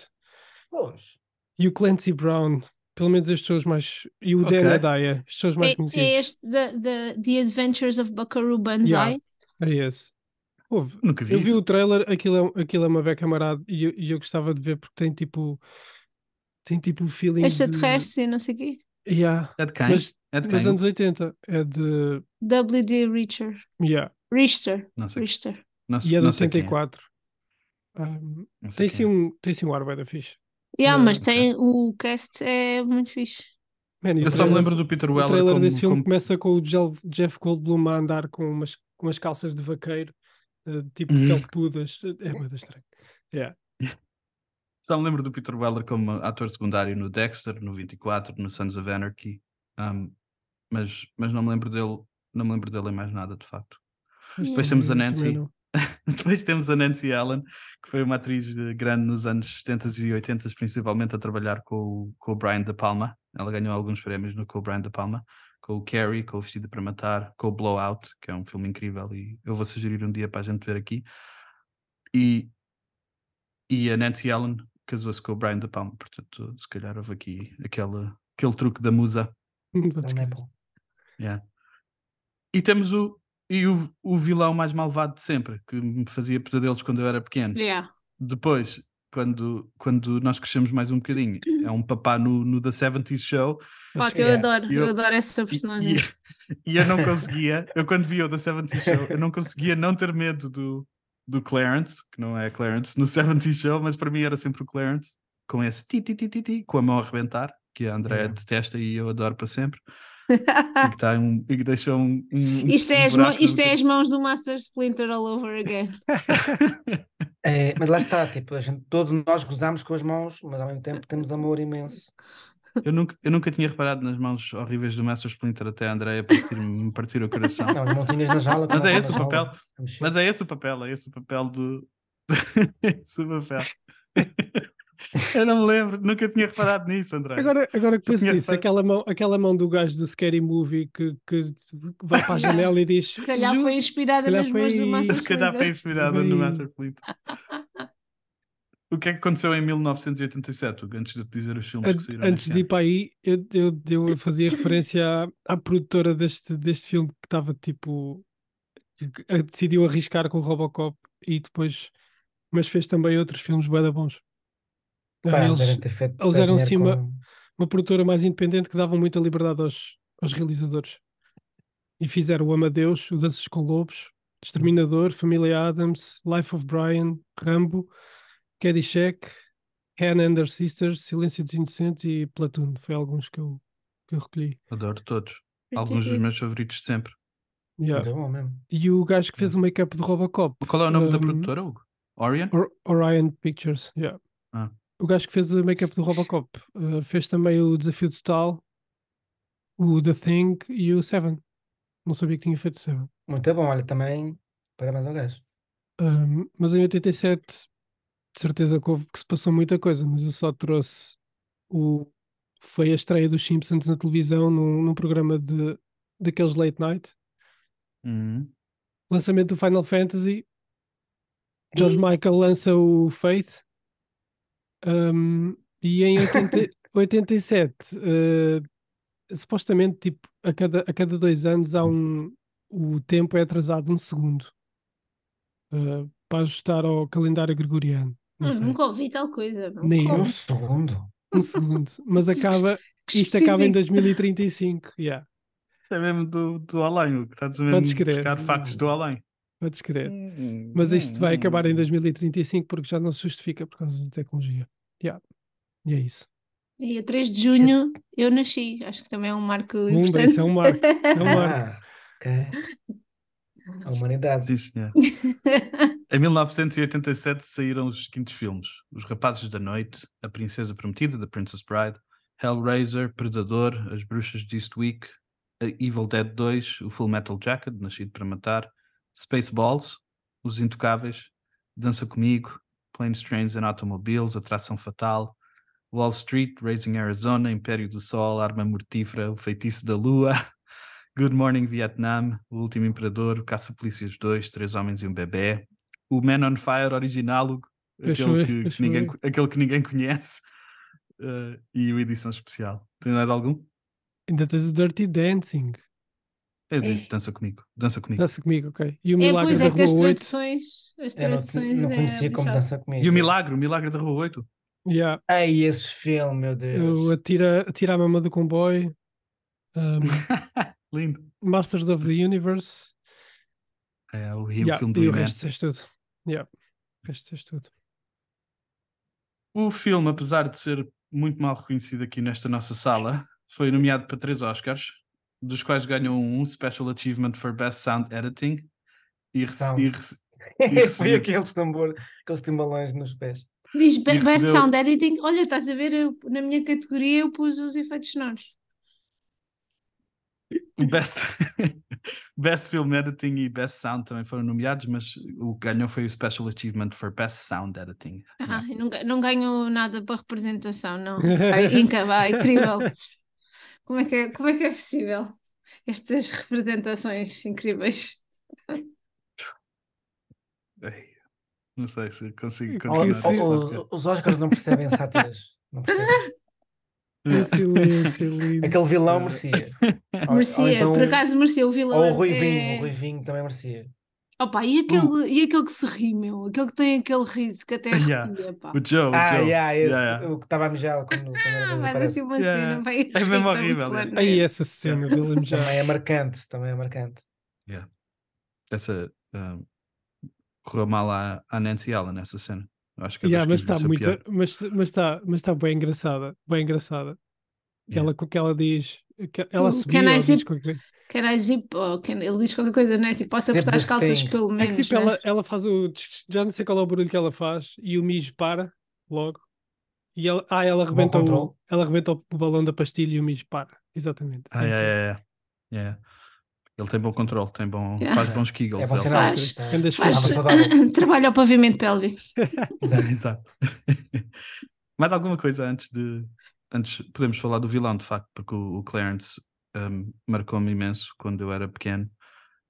Pois. e o Clancy Brown. Pelo menos estes são os mais. E o Ok. Dan Hedaya, estes são os mais é, conhecidos. é este da da- The Adventures of Buckaroo Banzai. Yeah. É esse. Houve. Nunca vi Eu vi isso. o trailer, aquilo é, aquilo é uma beca amarada e eu, e eu gostava de ver porque tem tipo. Tem tipo o feeling. de- Extraterrestre e não sei o quê. Yeah. É de quem? Mas, é de mas quem? anos 80. É de. W.D. Richter. Yeah. Richter. Não sei, Richter. não, E é de não sei quem é. 84. Um, sei tem, sim é. um, tem sim um ar bué da fixe. Yeah, Ah, mas tem o cast é muito fixe. Man, o Eu só me lembro do Peter O Weller trailer como, desse filme como- começa com o Jeff- Goldblum a andar com umas, com umas calças de vaqueiro, tipo felpudas. *laughs* É muito estranho. Yeah. Só me lembro do Peter Weller como ator secundário no Dexter, no 24, no Sons of Anarchy. Um, mas, mas não me lembro dele, não me lembro dele em mais nada, de facto. Depois temos a também- Nancy. *laughs* Depois temos a Nancy Allen, que foi uma atriz eh, grande nos anos 70 e 80, principalmente a trabalhar com, o- com o Brian De Palma. Ela ganhou alguns prémios no, com o Brian De Palma, com o Carrie, com o Vestido para Matar, com o Blowout, que é um filme incrível e eu vou sugerir um dia para a gente ver aqui. E, e a Nancy Allen casou-se com o Brian De Palma, portanto, se calhar houve aqui aquele, aquele truque da musa. Ele não é bom. Yeah. E temos o, e o, o vilão mais malvado de sempre, que me fazia pesadelos quando eu era pequeno. Yeah. Depois, quando, quando nós crescemos mais um bocadinho, é um papá no, no The 70s Show Pá, que eu Yeah. adoro, Eu- eu adoro essa personagem. e, e eu não conseguia, eu quando via o The 70s Show, eu não conseguia não ter medo do, do Clarence, que não é Clarence, no 70s Show, mas para mim era sempre o Clarence, com esse ti ti ti ti, ti com a mão a arrebentar, que a Andrea Yeah. detesta e eu adoro para sempre, e *laughs* que, tá um, e que deixou um, um, Isto é, um as, mão- buraco isto é as mãos do Master Splinter all over again. *laughs* É, mas lá está, tipo, a gente, todos nós gozamos com as mãos, mas ao mesmo tempo temos amor imenso. Eu nunca, eu nunca tinha reparado nas mãos horríveis do Master Splinter até a Andrea partir, me partir o coração. Não, as mãozinhas na jaula. Mas é esse o papel. Mas é esse o papel, é esse o papel do. *laughs* esse o papel. *laughs* eu não me lembro, nunca tinha reparado nisso, André. Agora, agora que penso nisso, aquela mão, aquela mão do gajo do Scary Movie que, que vai para a janela e diz: *laughs* Se calhar "Ju- foi inspirada calhar nas mãos do Master Se calhar foi Splinter. inspirada no Master Splinter. O que é que aconteceu em 1987, Hugo, antes de te dizer os filmes que An- saíram Antes de ir para aí, eu, eu, eu fazia referência à, à produtora deste, deste filme que estava tipo. que, decidiu arriscar com o Robocop e depois. Mas fez também outros filmes bem bons. Pá, eles- feito eles eram cima- com- uma produtora mais independente que dava muita liberdade aos, aos realizadores. E fizeram o Amadeus, o Danças com Lobos, Exterminador, Família Adams, Life of Brian, Rambo, Caddyshack, Hannah and Her Sisters, Silêncio dos Inocentes e Platoon. Foi alguns que eu, que eu recolhi. Adoro todos. Alguns dos meus favoritos de sempre. Yeah. Muito bom mesmo. E o gajo que fez o make-up de Robocop, Qual é o nome da Um, produtora, Hugo? Orion? Or- Orion Pictures. yeah. Ah. O gajo que fez o make-up do Robocop uh, fez também o Desafio Total, o The Thing e o Seven. Não sabia que tinha feito o Seven. Muito bom, olha, também parabéns ao gajo. Um, mas em 87, de certeza que, houve, que se passou muita coisa, mas eu só trouxe o. Foi a estreia dos Simpsons na televisão, num, num programa de, daqueles late night. Uhum. Lançamento do Final Fantasy. George Michael lança o Faith. Um, e em 80, 87, eh, supostamente, tipo, a cada, a cada dois anos há um. O tempo é atrasado um segundo eh, para ajustar ao calendário gregoriano. Não Hum, sei. Nunca ouvi tal coisa. Nem. Um segundo. Um segundo. Mas *laughs* acaba. Que Isto acaba em específico. 2035. Yeah, É mesmo do, do além, Hugo. Estás mesmo Podes a crer. buscar factos do além. Podes crer. Mas isto vai acabar em 2035 porque já não se justifica por causa da tecnologia. Yeah. E é isso. E a 3 de junho eu nasci. Acho que também é um marco Pumba, importante. isso é um marco. Isso é um *laughs* marco. Ah, ok. A humanidade. Sim, senhor. Em 1987 saíram os seguintes filmes: Os Rapazes da Noite, A Princesa Prometida, The Princess Bride, Hellraiser, Predador, As Bruxas de Eastwick, Evil Dead 2, O Full Metal Jacket, Nascido para Matar, Spaceballs, Os Intocáveis, Dança Comigo, Planes, Trains and Automobiles, Atração Fatal, Wall Street, Raising Arizona, Império do Sol, Arma Mortífera, O Feitiço da Lua, *laughs* Good Morning Vietnam, O Último Imperador, O Caça-Polícias 2, Três Homens e um Bebé, O Man on Fire original, aquele, que, ninguém, aquele que ninguém conhece, eh, e o Edição Especial. Tem mais algum? Ainda tens o Dirty Dancing. Eu disse dança comigo, dança comigo. Dança comigo, ok. E o É, Milagre pois da é que as Rua 8. traduções, as Eu não, traduções não é conhecia como chato. dança comigo. E o Milagre, o Milagre da Rua 8. Yeah. Ai, esse filme, meu Deus. O Atira, Atira a Mama do Comboio. um, *laughs* Lindo. Masters of the Universe. É o, e o Yeah, filme do e o resto disseste tudo. Yeah. O resto disseste tudo. O filme, apesar de ser muito mal reconhecido aqui nesta nossa sala, foi nomeado para três Oscars, dos quais ganhou um Special Achievement for Best Sound Editing e, rece- Sound. e rece- *laughs* e recebeu- aqueles tambor, aqueles timbalões nos pés. Diz be- Best recebeu- Sound Editing. Olha, estás a ver, eu- na minha categoria eu pus os efeitos sonoros. *laughs* Best, *laughs* Best Film Editing e Best Sound também foram nomeados, mas o que ganhou foi o Special Achievement for Best Sound Editing. Ah, eu não, não ganho nada para representação, não. Ai, inca- vai, incrível. Como é, que é, como é que é possível? Estas representações incríveis. Ei, Não sei se consigo continuar. os Oscars não percebem sátiras. Não percebem. *laughs* Silêncio, lindo. Aquele vilão merecia. *laughs* Merecia, então- por acaso merecia o vilão. Ou o Ruivinho, é- o Ruivinho também merecia. Opa, e aquele, e aquele que se ri, meu? Aquele que tem aquele riso que até *laughs* Yeah. arrepia, pá. O Joe, o Ah, Joe. yeah, esse, Yeah, yeah. o que estava a mijar quando Ah, aparece. assim uma Yeah. cena, vai É mesmo horrível, é. Aí essa cena dele já. Também é marcante, também é marcante. Essa ah, correu mal à, à Nancy Allen nessa cena. Acho que é Yeah, mas está muito, mas mas está, mas está bem engraçada, bem engraçada. Yeah. Ela com o que ela diz, que ela O subia, Can I diz coisa. Can I zip? Ou can- Ele diz qualquer coisa, né? Tipo, posso apertar as calças thing. pelo É menos. que tipo, né? ela, ela faz o. Já não sei qual é o barulho que ela faz e o mijo para logo. E ela, ah, ela arrebenta, o, ela arrebenta o balão da pastilha e o mijo para. Exatamente. Ah, yeah, yeah. Yeah. Ele tem bom controle, tem bom, Yeah. *laughs* faz bons kegels. É bom faz. Faz. Grandes Faz- saudável. *laughs* Trabalha ao pavimento pélvico. *laughs* Exato. Mais alguma coisa antes de. Antes podemos falar do vilão, de facto, porque o, o Clarence um, marcou-me imenso quando eu era pequeno.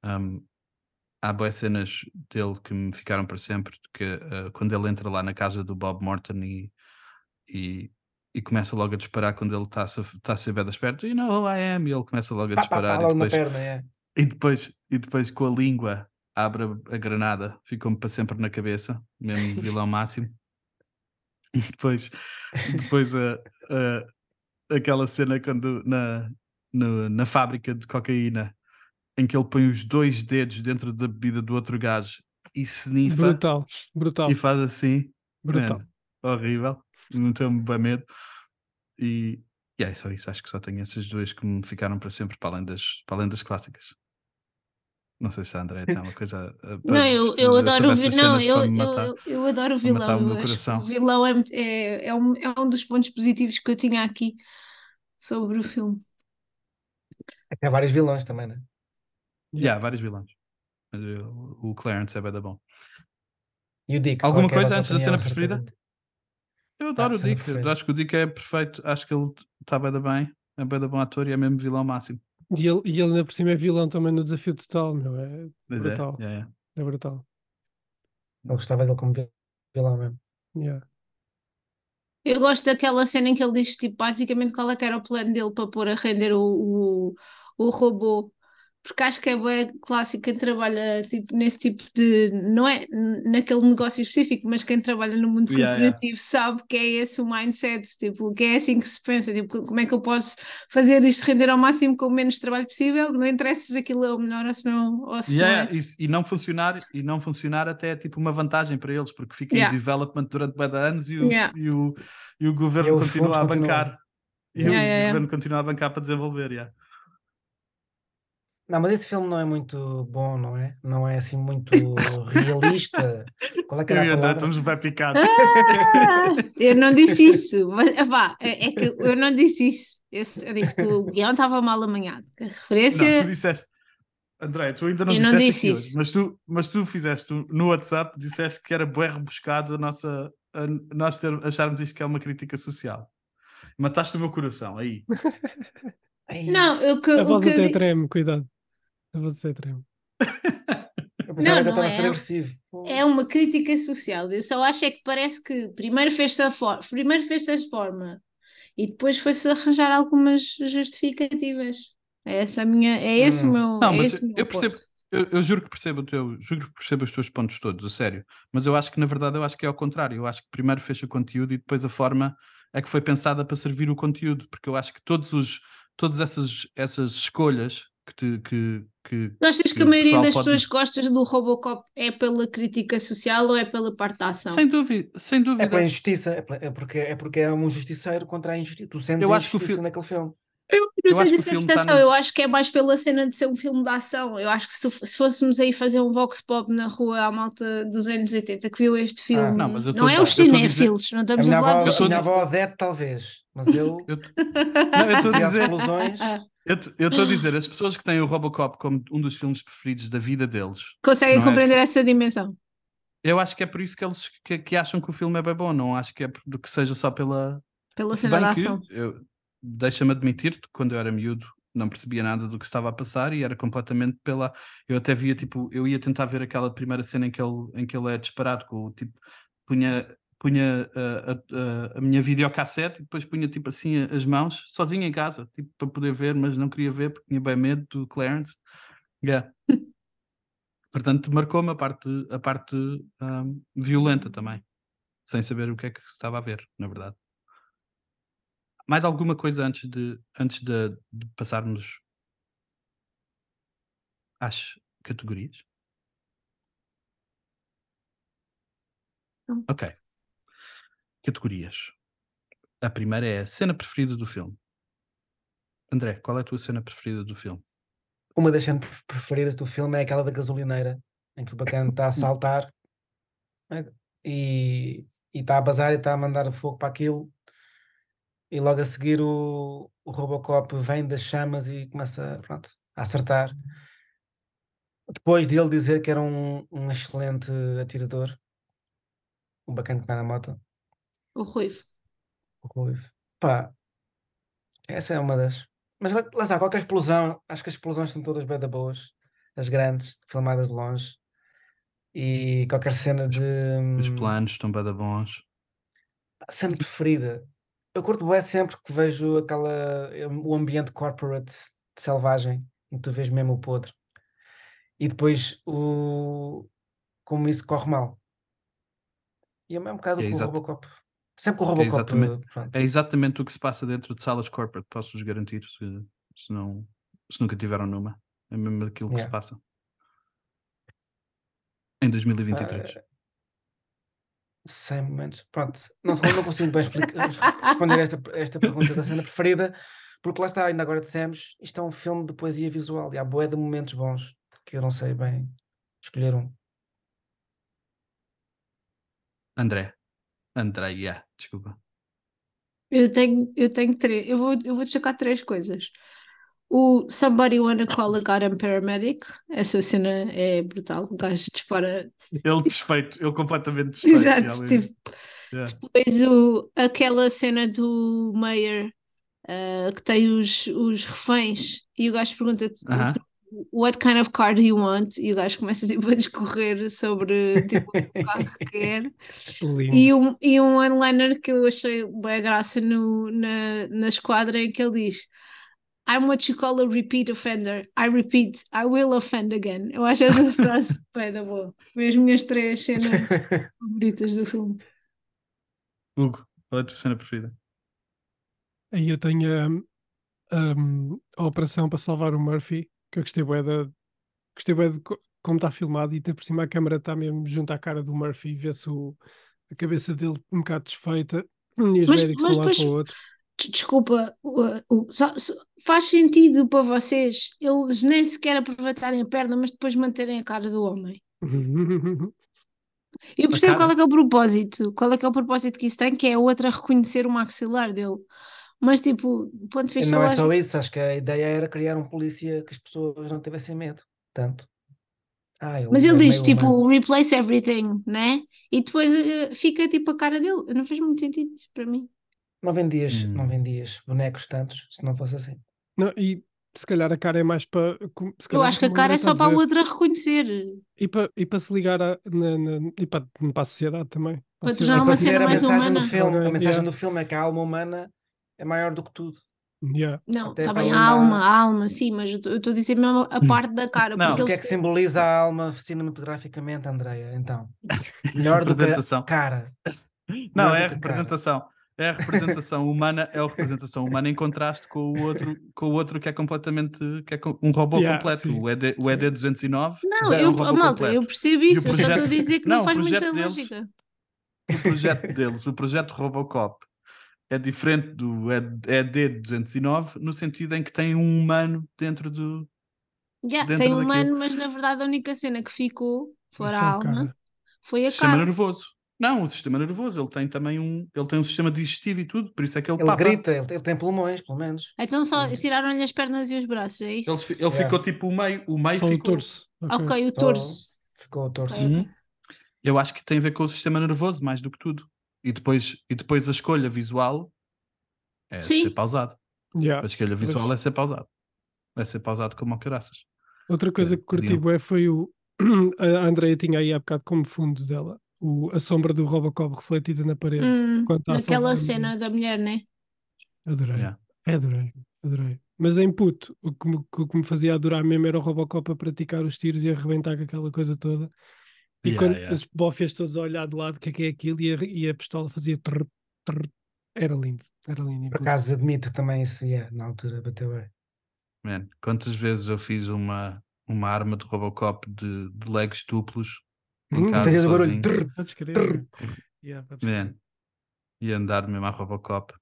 Um, há boas cenas dele que me ficaram para sempre, que uh, quando ele entra lá na casa do Bob Morton e, e, e começa logo a disparar quando ele está tá a ser bem esperto, you know who I am, e ele começa logo a Pá, pá, disparar pá, e depois perna, é. e depois, e depois com a língua abre a, a granada, ficou-me para sempre na cabeça, mesmo *laughs* vilão máximo. E depois, depois a, a- aquela cena quando na, no- na fábrica de cocaína em que ele põe os dois dedos dentro da bebida do outro gajo e snifa Brutal, brutal, e faz assim, brutal. man, horrível, meteu-me bem medo. E, e é só isso, acho que só tenho essas duas que me ficaram para sempre, para além das, para além das clássicas. Não sei se a André tem uma coisa *laughs* Não, eu, eu adoro o essas vi- não, cenas eu, eu, matar. eu, eu adoro o vilão. o vilão é, é, é, um, é um dos pontos positivos que eu tinha aqui sobre o filme. Há vários vilões também, né? Yeah, vários vilões. Mas eu- o Clarence é bem da bom. E o Dick. Alguma é coisa é antes da cena preferida? Eu adoro Ah, o Dick, preferida. acho que o Dick é perfeito, acho que ele está bem da bem, é bem da bom ator e é mesmo vilão máximo. E ele, e ele ainda por cima é vilão também no desafio total, meu. É Mas brutal. é, yeah, yeah. É brutal. Eu gostava dele como vilão mesmo. Yeah. Eu gosto daquela cena em que ele diz, tipo, basicamente qual é que era o plano dele para pôr a render o, o, o robô. Porque acho que é bem clássico quem trabalha tipo, nesse tipo de. Não é naquele negócio específico, mas quem trabalha no mundo Yeah, yeah. corporativo sabe que é esse o mindset. Tipo, que é assim que se pensa. Tipo, como é que eu posso fazer isto render ao máximo com o menos trabalho possível? Não interessa se aquilo é o melhor ou se não, ou se não Yeah, é. e, e não funcionar e não funcionar até é tipo uma vantagem para eles porque fica Yeah. em development durante bem de anos e o, Yeah. e o, e o governo E continua a continuam. bancar e Yeah, o yeah, yeah. governo continua a bancar para desenvolver yeah. Não, mas este filme não é muito bom, não é? Não é assim muito realista. *laughs* Qual é que era a palavra? estamos bem picados Ah, eu não disse *laughs* isso, mas vá, é, é que eu não disse isso. Eu, eu disse que o guião estava mal amanhado. A não, referência. tu disseste André, tu ainda não Eu não disseste disse aqui hoje, isso. mas tu, mas tu fizeste no WhatsApp, disseste que era bem rebuscado a nossa, a, nós ter, acharmos isto que é uma crítica social. Mataste o meu coração, aí. Ai, Não, eu, que, A o voz que eu até di- treme, cuidado. Treme. eu pensava Não, que eu estava a ser é. agressivo. é uma crítica social. Eu só acho é que parece que primeiro fez-se a for- primeiro fez-se a forma e depois foi-se arranjar algumas justificativas. É essa a minha, é esse o Hum. meu, Não, é mas esse o meu eu percebo, ponto. eu, eu juro que percebo o teu, juro que percebo os teus pontos todos, a sério. Mas eu acho que na verdade eu acho que é ao contrário. Eu acho que primeiro fez o conteúdo e depois a forma é que foi pensada para servir o conteúdo, porque eu acho que todos os, todas essas, essas escolhas que, te- que, que Tu achas que que a maioria das pode- pessoas que gostam do Robocop é pela crítica social ou é pela parte da ação? sem dúvida, sem É dúvida. pela injustiça, é, pela- é porque, é porque é um justiceiro contra a injustiça. Tu sentes Eu a acho que o injustiça fil- naquele filme. Eu Eu não acho filme tá percepção, nos- eu acho que é mais pela cena de ser um filme de ação. Eu acho que se, tu- se fôssemos aí fazer um vox pop na rua à malta dos anos 80 que viu este filme, Ah, não, mas eu não tô- é eu os a dizer- cinéfilos, não A estamos minha a falar avó, dos a minha avó Odete, talvez, mas *laughs* eu Eu, não, eu estou a dizer, explosões. Eu estou a dizer, as pessoas que têm o Robocop como um dos filmes preferidos da vida deles, Conseguem é compreender que- essa dimensão? eu acho que é por isso que eles que, que acham que o filme é bem bom, não acho que é por- que seja só pela. Pela cena da ação. deixa-me admitir que quando eu era miúdo não percebia nada do que estava a passar e era completamente pela. Eu até via tipo, eu ia tentar ver aquela primeira cena em que ele, em que ele é disparado com o tipo, punha, punha uh, a, a, a minha videocassete e depois punha tipo assim as mãos, sozinho em casa, tipo, para poder ver, mas não queria ver porque tinha bem medo do Clarence. Yeah. *laughs* Portanto, marcou-me a parte, a parte um, violenta também, sem saber o que é que se estava a ver, na verdade. Mais alguma coisa antes de, antes de, de passarmos às categorias? Não. Ok. Categorias. A primeira é a cena preferida do filme. André, qual é a tua cena preferida do filme? Uma das cenas pre- preferidas do filme é aquela da gasolineira, em que o bacana está a *laughs* saltar né, e e está a bazar e está a mandar fogo para aquilo. E logo a seguir o, o Robocop vem das chamas e começa pronto, a acertar. Depois de ele dizer que era um, um excelente atirador, o bacana que está na moto, O Ruivo. o Ruivo. Pá, essa é uma das. Mas lá, lá está, qualquer explosão, acho que as explosões são todas bem da boas, as grandes, filmadas de longe. E qualquer cena de. Os hum, planos estão bem bons. cena preferida. Eu curto bem sempre que vejo aquela, o ambiente corporate selvagem, em que tu vês mesmo o podre. E depois o, como isso corre mal. E é um bocado É com o. Robocop. Sempre com o É Robocop. exatamente- pronto. É exatamente o que se passa dentro de salas corporate, posso-vos garantir, se, se, não, se nunca tiveram numa. É mesmo aquilo que se Yeah. passa. Em 2023. Ah, Sem momentos. Pronto, não, não consigo bem explicar, *laughs* responder esta, esta pergunta da cena preferida, porque lá está, ainda agora dissemos, isto é um filme de poesia visual e há boé de momentos bons que eu não sei bem escolher um. André. Andréia, desculpa. Eu tenho, eu tenho três. Eu vou, eu vou destacar três coisas. O Somebody Wanna Call a Goddamn Paramedic. Essa cena é brutal. O gajo dispara. Ele desfeito, ele completamente *laughs* desfeito. Exato. Tipo, yeah. depois o, aquela cena do Mayer ah, que tem os, os reféns e o gajo pergunta-te Aham. What kind of car do you want? E o gajo começa tipo, a discorrer sobre tipo, o carro que *laughs* quer. Lindo. E um, e um one-liner que eu achei bem graça no, na, na esquadra em que ele diz I'm what you call a repeat offender. I repeat, I will offend again. Eu acho essa *laughs* frase bem da boa. Foi as minhas três cenas *laughs* favoritas do filme. Hugo, qual é a tua cena preferida? Aí eu tenho hum, a operação para salvar o Murphy, que eu gostei bué da, gostei bué de co- como está filmado e até por cima a câmera está mesmo junto à cara do Murphy e vê-se a cabeça dele um bocado desfeita *clears throat* e os Mas- médicos mas depois- para o outro. Des- Desculpa, só- só- faz sentido para vocês eles nem sequer aproveitarem a perna, mas depois manterem a cara do homem. *laughs* Eu percebo qual é que é o propósito, qual é que é o propósito que isso tem, que é a outra reconhecer o maxilar dele. Mas, tipo, do ponto de E vista não é só isso, acho que a ideia era criar um polícia que as pessoas não tivessem medo. Tanto. Ah, mas é ele diz, meio tipo, humano. replace everything, né? E depois eh, fica, tipo, a cara dele. Não fez muito sentido isso para mim. Não vendias, não Hum. vendias bonecos tantos se não fosse assim. Não, e se calhar a cara é mais para. Eu acho que a cara é só para a outra reconhecer. E para, e para se ligar a, na, na- e para, para a sociedade também. Para a tornar E uma cena a mais mensagem humana. do filme, a mensagem yeah. do filme é que a alma humana é maior do que tudo. Yeah. Não, está para bem, a alma, a alma, sim, mas eu estou a dizer mesmo a parte da cara. Não. porque O que é que simboliza a alma cinematograficamente, Andreia? Então, *laughs* melhor do que a Representação. cara. Não, Melhor é a cara. representação. É a representação humana, é a representação humana em contraste com o outro, com o outro que é completamente que é um robô Yeah, completo, sim. o ED, o ED 209. Não, eu, um robô malta, completo. eu percebo isso, eu só estou a projeto- dizer que Não, não, faz muita projeto deles- lógica. O projeto deles, o projeto Robocop, é diferente do ED 209 no sentido em que tem um humano dentro do. Yeah, dentro tem um daquilo. humano, mas na verdade a única cena que ficou É fora só a alma cara. foi a sistema cara. nervoso. Não, o sistema nervoso, ele tem também um, ele tem um sistema digestivo e tudo, por isso é que ele, Ele papa. grita, ele, ele tem pulmões, pelo menos. Então só Hum. tiraram-lhe as pernas e os braços, é isso? Ele, ele Yeah. ficou tipo o meio, o meio Só o ficou. torso. Ok. Ok, o torso. Ficou o torso. Ok. Uhum. Eu acho que tem a ver com o sistema nervoso mais do que tudo. E depois, e depois a escolha visual é Sim. ser pausado. Yeah. A escolha visual Pois. é ser pausado. É ser pausado como o caraças. Outra coisa Que que curti podiam. bué foi o. *clears throat* A Andrea tinha aí há bocado como fundo dela o, a sombra do Robocop refletida na parede. Hum, naquela cena da mulher, né? Adorei, Yeah. adorei, adorei. Mas em puto, o que, me, o que me fazia adorar mesmo era o Robocop a praticar os tiros e a arrebentar com aquela coisa toda. E Yeah, quando yeah. os bófias todos a olhar de lado, o que é que é aquilo? E a, e a pistola fazia. trrr, trrr. Era lindo, era lindo. Por acaso admito também isso, yeah, na altura bateu bem. Man, quantas vezes eu fiz uma, uma arma de Robocop de, de legs duplos em Hum, casa Fazias o sozinho. barulho. trrr, trrr. Yeah. Man. E andar mesmo a Robocop.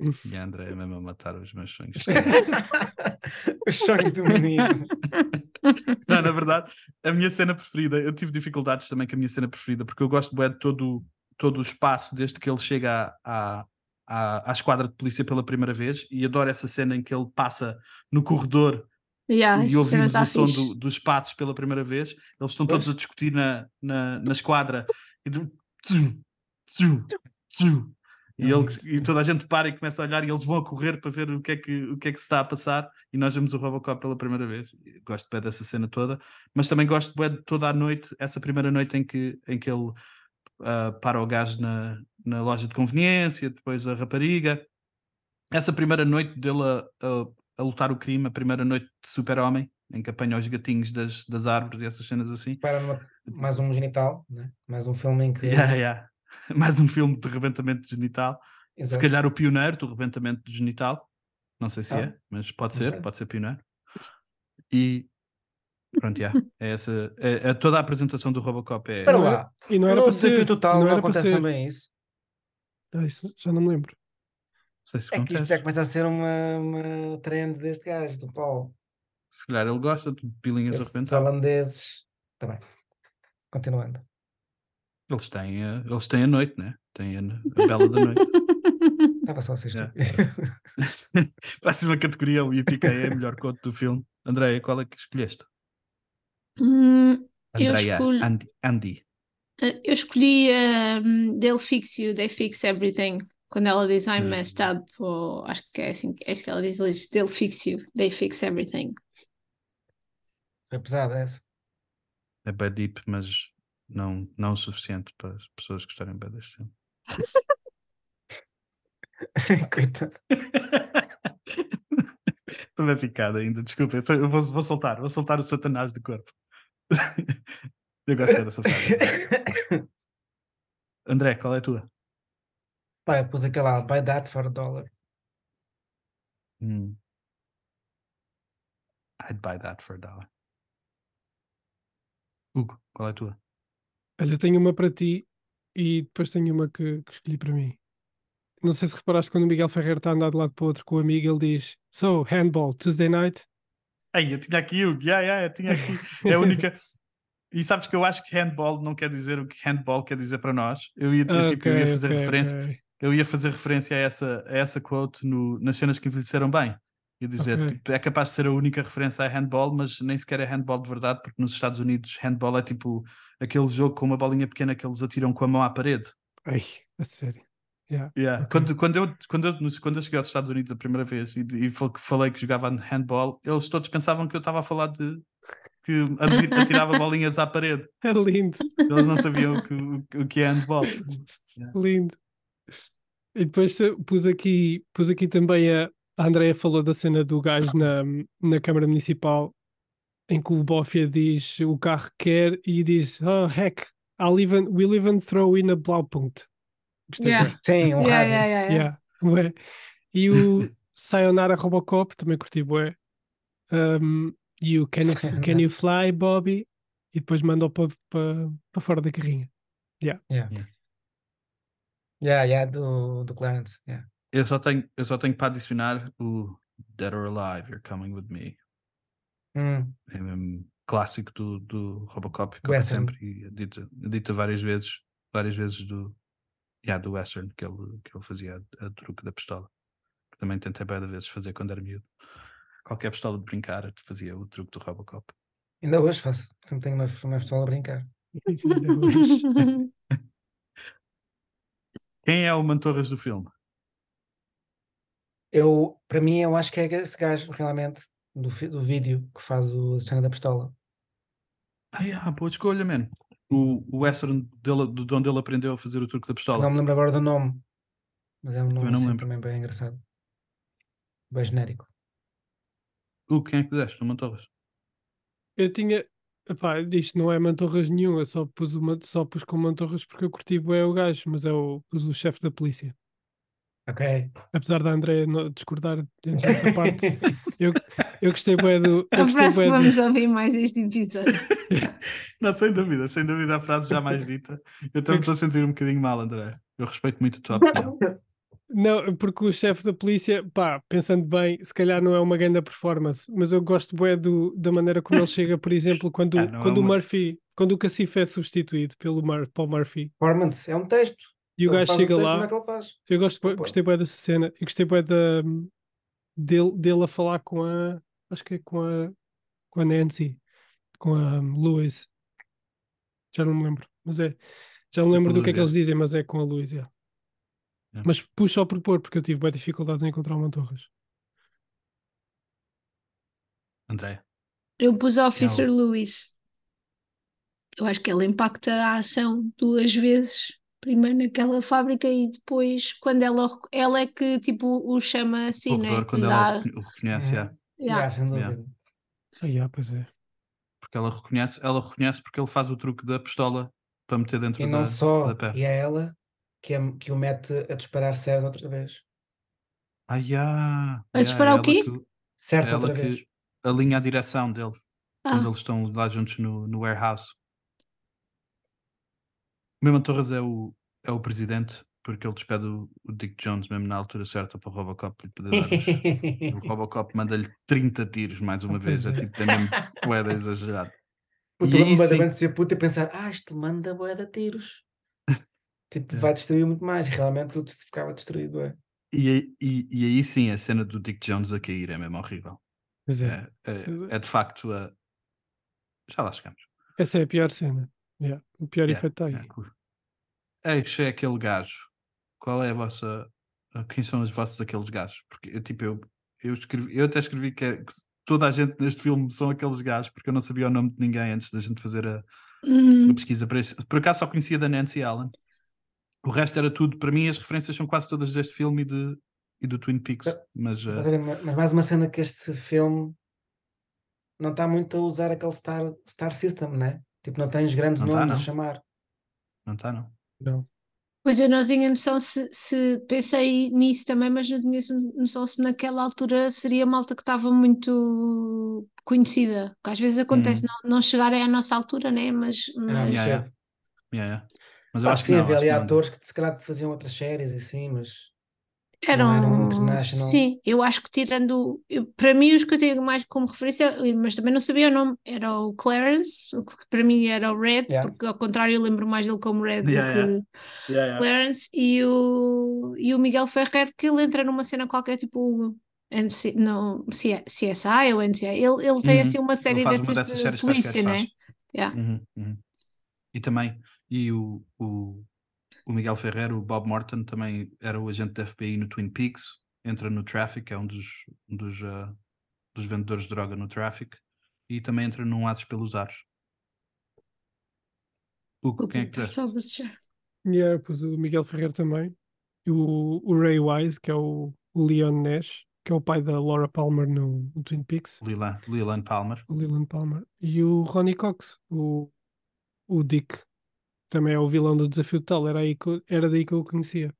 Hum. E a André mesmo a matar os meus sonhos. *laughs* Os sonhos do menino. *laughs* *laughs* Não, na verdade, a minha cena preferida, eu tive dificuldades também com a minha cena preferida, porque eu gosto de todo, todo o espaço desde que ele chega à, à, à esquadra de polícia pela primeira vez e adoro essa cena em que ele passa no corredor Yeah, e ouvimos tá o som do- dos passos pela primeira vez. Eles estão todos a discutir na, na, na esquadra e, do- tzu, tzu, tzu. E, e toda a gente para e começa a olhar e eles vão a correr para ver o que, é que, o que é que se está a passar e nós vemos o Robocop pela primeira vez. Gosto bem dessa cena toda, mas também gosto bem de toda a noite, essa primeira noite em que, em que ele ah, para o gajo na, na loja de conveniência, depois a rapariga. Essa primeira noite dele a, a, a lutar o crime, a primeira noite de super-homem, em que apanha os gatinhos das, das árvores e essas cenas assim. Para mais um genital, né? mais um filme em que. Yeah, yeah. *laughs* Mais um filme de rebentamento genital. Se Exato. calhar o pioneiro do rebentamento genital. Não sei se Ah, é, mas pode ser, sei. pode ser pioneiro. E pronto, yeah. é essa, é, é toda a apresentação do Robocop é. Espera lá. E não era no para desafio ser. total não não, para acontece também isso. Ah, isso já não me lembro. Não sei se É que isto acontece. já começa a ser uma, uma trend deste gajo, do Paulo. Se calhar ele gosta de pilinhas Esses rebentar. holandeses. Tá bem. Continuando. Eles têm, a, eles têm a noite, né? Têm a, a bela da noite. *laughs* Estava só a estúpido. *laughs* Próxima categoria, o IPK é a melhor conto do filme. Andréia, qual é que escolheste? Hum, Andréia, escolho- Andy, Andy. eh, eu escolhi um, They'll Fix You, They Fix Everything. Quando ela diz I'm messed up, ou acho que é assim é isso que ela diz, ela diz They'll Fix You, They Fix Everything. Foi pesada essa. É bem deep, mas não, não o suficiente para as pessoas gostarem bem deste filme. *laughs* Coitado. *laughs* Estou bem picado ainda, desculpa. Eu, tô- eu vou, vou soltar, vou soltar o Satanás do corpo. *laughs* eu gosto dessa frase. André, qual é a tua? Eu pus aquela buy that for a dollar. Hum. I'd buy that for a dollar. Hugo, qual é a tua? Olha, tenho uma para ti e depois tenho uma que, que escolhi para mim. Não sei se reparaste quando o Miguel Ferreira está a andar de lado para o outro com o amigo, ele diz: So, handball, Tuesday night? Ei, eu tinha aqui, Hugo. Yeah, yeah, eu tinha aqui. É a única. E sabes que eu acho que handball não quer dizer o que handball quer dizer para nós. Eu ia, eu, tipo, eu ia fazer ok, referência. ok. eu ia fazer referência a essa, a essa quote no, nas cenas que envelheceram bem. E dizer, Ok. tipo, é capaz de ser a única referência a handball, mas nem sequer é handball de verdade, porque nos Estados Unidos handball é tipo aquele jogo com uma bolinha pequena que eles atiram com a mão à parede. Ai, a sério. Yeah. Yeah. Ok. Quando, quando, eu, quando, eu, quando eu cheguei aos Estados Unidos a primeira vez e, e fal- falei que jogava handball, eles todos pensavam que eu estava a falar de que ati- atirava bolinhas à parede. *laughs* É lindo, Eles não sabiam o que, o, que é handball. Yeah. *laughs* lindo. E depois pus aqui, pus aqui também a, a Andrea falou da cena do gajo na, na Câmara Municipal em que o Bófia diz o carro quer e diz oh heck, I'll even, we'll even throw in a Blaupunkt. Gostei Yeah. Sim, um Yeah, yeah, yeah, yeah. Yeah. E o Sayonara Robocop também curti bué. Um, e o can you, can you fly, Bobby? E depois mandou para para fora da carrinha. Yeah, yeah, do, do Clarence. Yeah. Eu só tenho, eu só tenho para adicionar o Dead or Alive, You're Coming With Me. Hum, É mesmo clássico do, do Robocop, ficou Western. sempre dita, dita várias vezes, várias vezes do, yeah, do Western que ele, que ele fazia a, a truque da pistola. Que também tentei bem vezes fazer quando era miúdo. Qualquer pistola de brincar fazia o truque do Robocop. ainda hoje faço. Sempre tenho uma, uma pistola a brincar. *laughs* Quem é o Mantorras do filme? Eu, para mim, eu acho que é esse gajo realmente do, do vídeo que faz o, a cena da pistola. Ah, yeah, boa escolha, man. O, o Western dele, de onde ele aprendeu a fazer o truque da pistola. Não me lembro agora do nome, mas é um nome assim, também bem engraçado. Bem genérico. O quem é que deste? O Mantorras? Eu tinha. Epá, isto não é mantorras nenhum, eu só pus, uma, só pus com mantorras porque eu curti bué o gajo, mas é o, pus o chefe da polícia. Ok. Apesar da não- discordar dessa *laughs* parte, eu, eu gostei bué do. Eu gostei bué do- vamos ouvir mais este episódio. *laughs* Não, sem dúvida, sem dúvida a frase jamais dita. Eu também estou a sentir um bocadinho mal, André. Eu respeito muito a tua opinião. Não, porque o chefe da polícia, pá, pensando bem, se calhar não é uma grande performance, mas eu gosto bué do, da maneira como ele chega, por exemplo, *laughs* quando, Ah, é quando o uma- Murphy, quando o Cacife é substituído pelo Mur Paul Murphy Performance, é um texto. E o Ele gajo faz chega um lá, é eu gosto, Opa. gostei bué dessa cena e gostei bué da, dele, dele a falar com a, acho que é com a, com a Nancy, com a um, Louise, já não me lembro, mas é, já me lembro do que é que eles Louise, dizem, mas é com a Louise, é. É. Mas pus só por pôr, porque eu tive bué dificuldades em encontrar o Mantorras. André. Eu pus Officer É Lewis. Eu acho que ele impacta a ação duas vezes. Primeiro naquela fábrica e depois quando ela, ela é que tipo o chama assim, o né? redor, quando Que ela dá- o reconhece, Uhum. yeah, Yeah. Yeah, sem Yeah. dúvida. Ah, yeah, pois é. porque ela reconhece, ela reconhece porque ele faz o truque da pistola para meter dentro E da, não só, da pé. e é ela que, é, que o mete a disparar certo outra vez. Ah, yeah, A disparar o ela quê? que- Certo ela outra que vez. alinha a direção dele quando Ah, eles estão lá juntos no, no warehouse. O mesmo Torres é o, é o presidente porque ele despede o, o Dick Jones mesmo na altura certa para o Robocop lhe poder dar *laughs* O Robocop manda-lhe 30 tiros mais uma Ah, vez, é é. tipo, é mesmo poeda *laughs* exagerado. Puta, E lembro-me de ser puta e pensar, ah, isto manda boé de tiros. *laughs* tipo, É. vai destruir muito mais. E realmente tudo ficava destruído, é. E, aí- e, e aí sim a cena do Dick Jones a cair é mesmo horrível. Pois é. É, é, é. é de facto a. Já lá chegamos. Essa é a pior cena. Yeah. O pior Yeah, efeito está aí. é, cu- Eixe, é aquele gajo. Qual é a vossa. a- Quem são os vossos aqueles gajos? Porque eu, tipo, eu, eu, escrevi, eu até escrevi que, é- que toda a gente neste filme são aqueles gajos, porque eu não sabia o nome de ninguém antes da gente fazer a, hum, a pesquisa para isso. Por acaso só conhecia da Nancy Allen. O resto era tudo, para mim as referências são quase todas deste filme e, de, e do Twin Peaks. Ah, Mas Estás eh, a ver? Ma- Mas mais uma cena que este filme não está muito a usar aquele Star, Star System, né? Tipo, não tens grandes Não tá, nomes a não. chamar. não está, não. Não. Pois eu não tinha noção se, se pensei nisso também, mas não tinha noção se naquela altura seria malta que estava muito conhecida. Porque às vezes acontece Hum. não, não chegarem à nossa altura, né? Mas, Ah, mas Yeah, percebo. yeah. Yeah, yeah. Mas eu Pá, acho sim, que não. havia acho ali que não. atores que se calhar faziam outras séries e assim, mas eram. eram international. Sim, eu acho que tirando. eu- para mim, os que eu tenho mais como referência, mas também não sabia o nome, era o Clarence, que para mim era o Red, Yeah. porque ao contrário eu lembro mais dele como Red Yeah, do que. yeah. Yeah, yeah. Clarence e o, e o Miguel Ferrer, que ele entra numa cena qualquer tipo NC, não, C- CSI ou NCI. Ele, ele tem Uhum. assim uma série Ele faz uma dessas dessas de polícia, né? Yeah. Uhum, uhum. E também, e o, o, o Miguel Ferreira, o Bob Morton, também era o agente da FBI no Twin Peaks, entra no Traffic, é um dos, um dos, ah, dos vendedores de droga no Traffic, e também entra num Atos pelos Ares. Hugo, Vou quem é que. Yeah, pois o Miguel Ferreira também. E o, o Ray Wise, que é o, o Leon Nash, que que é o pai da Laura Palmer no, no Twin Peaks, Leland, Leland Palmer. o Leland Palmer, e o Ronnie Cox, o, o Dick, também é o vilão do Desafio Total, era, aí que era daí que eu o conhecia.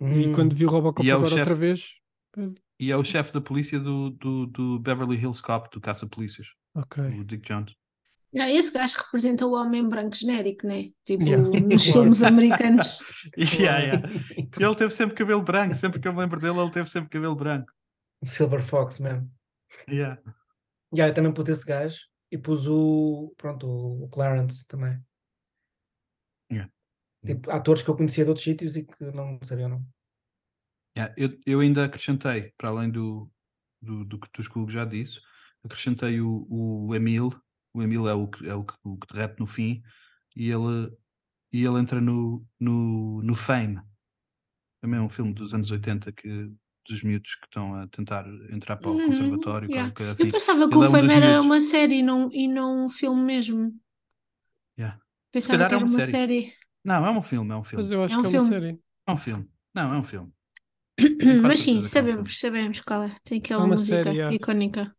E Hum, quando vi o Robocop E é o agora outra vez, E é o chefe da polícia do, do, do Beverly Hills Cop, do Caça-Polícias, ok. o Dick Jones. Ah, Esse gajo representa o homem branco genérico, né? Tipo, Yeah. nos *laughs* filmes americanos. *laughs* Yeah, yeah. Ele teve sempre cabelo branco, sempre que eu me lembro dele, ele teve sempre cabelo branco. Silver Fox mesmo. Yeah. Já, eu também pus esse gajo e pus o, pronto, o Clarence também. Yeah. Tipo, atores que eu conhecia de outros sítios e que não sabia o nome. Yeah, eu, eu ainda acrescentei, para além do, do, do que tu Hugo já disse, acrescentei o, o Emil. O Emil é o que, é o que, o que derrete no fim e ele, e ele entra no, no, no Fame. Também é um filme dos anos 80 que, dos miúdos que estão a tentar entrar para o Uhum, conservatório, yeah. coisa Eu assim. pensava que Ele é o um Fame era miúdos. uma série e não, e não um filme mesmo. Yeah. Pensava que é era uma uma série. série. Não, é um filme, é um filme. Mas eu acho É um que é uma filme. série. É um filme. Não, é um filme. *clears throat* Mas sim, que é um sabemos, sabemos qual é. Tem aquela É uma música série, yeah. icónica.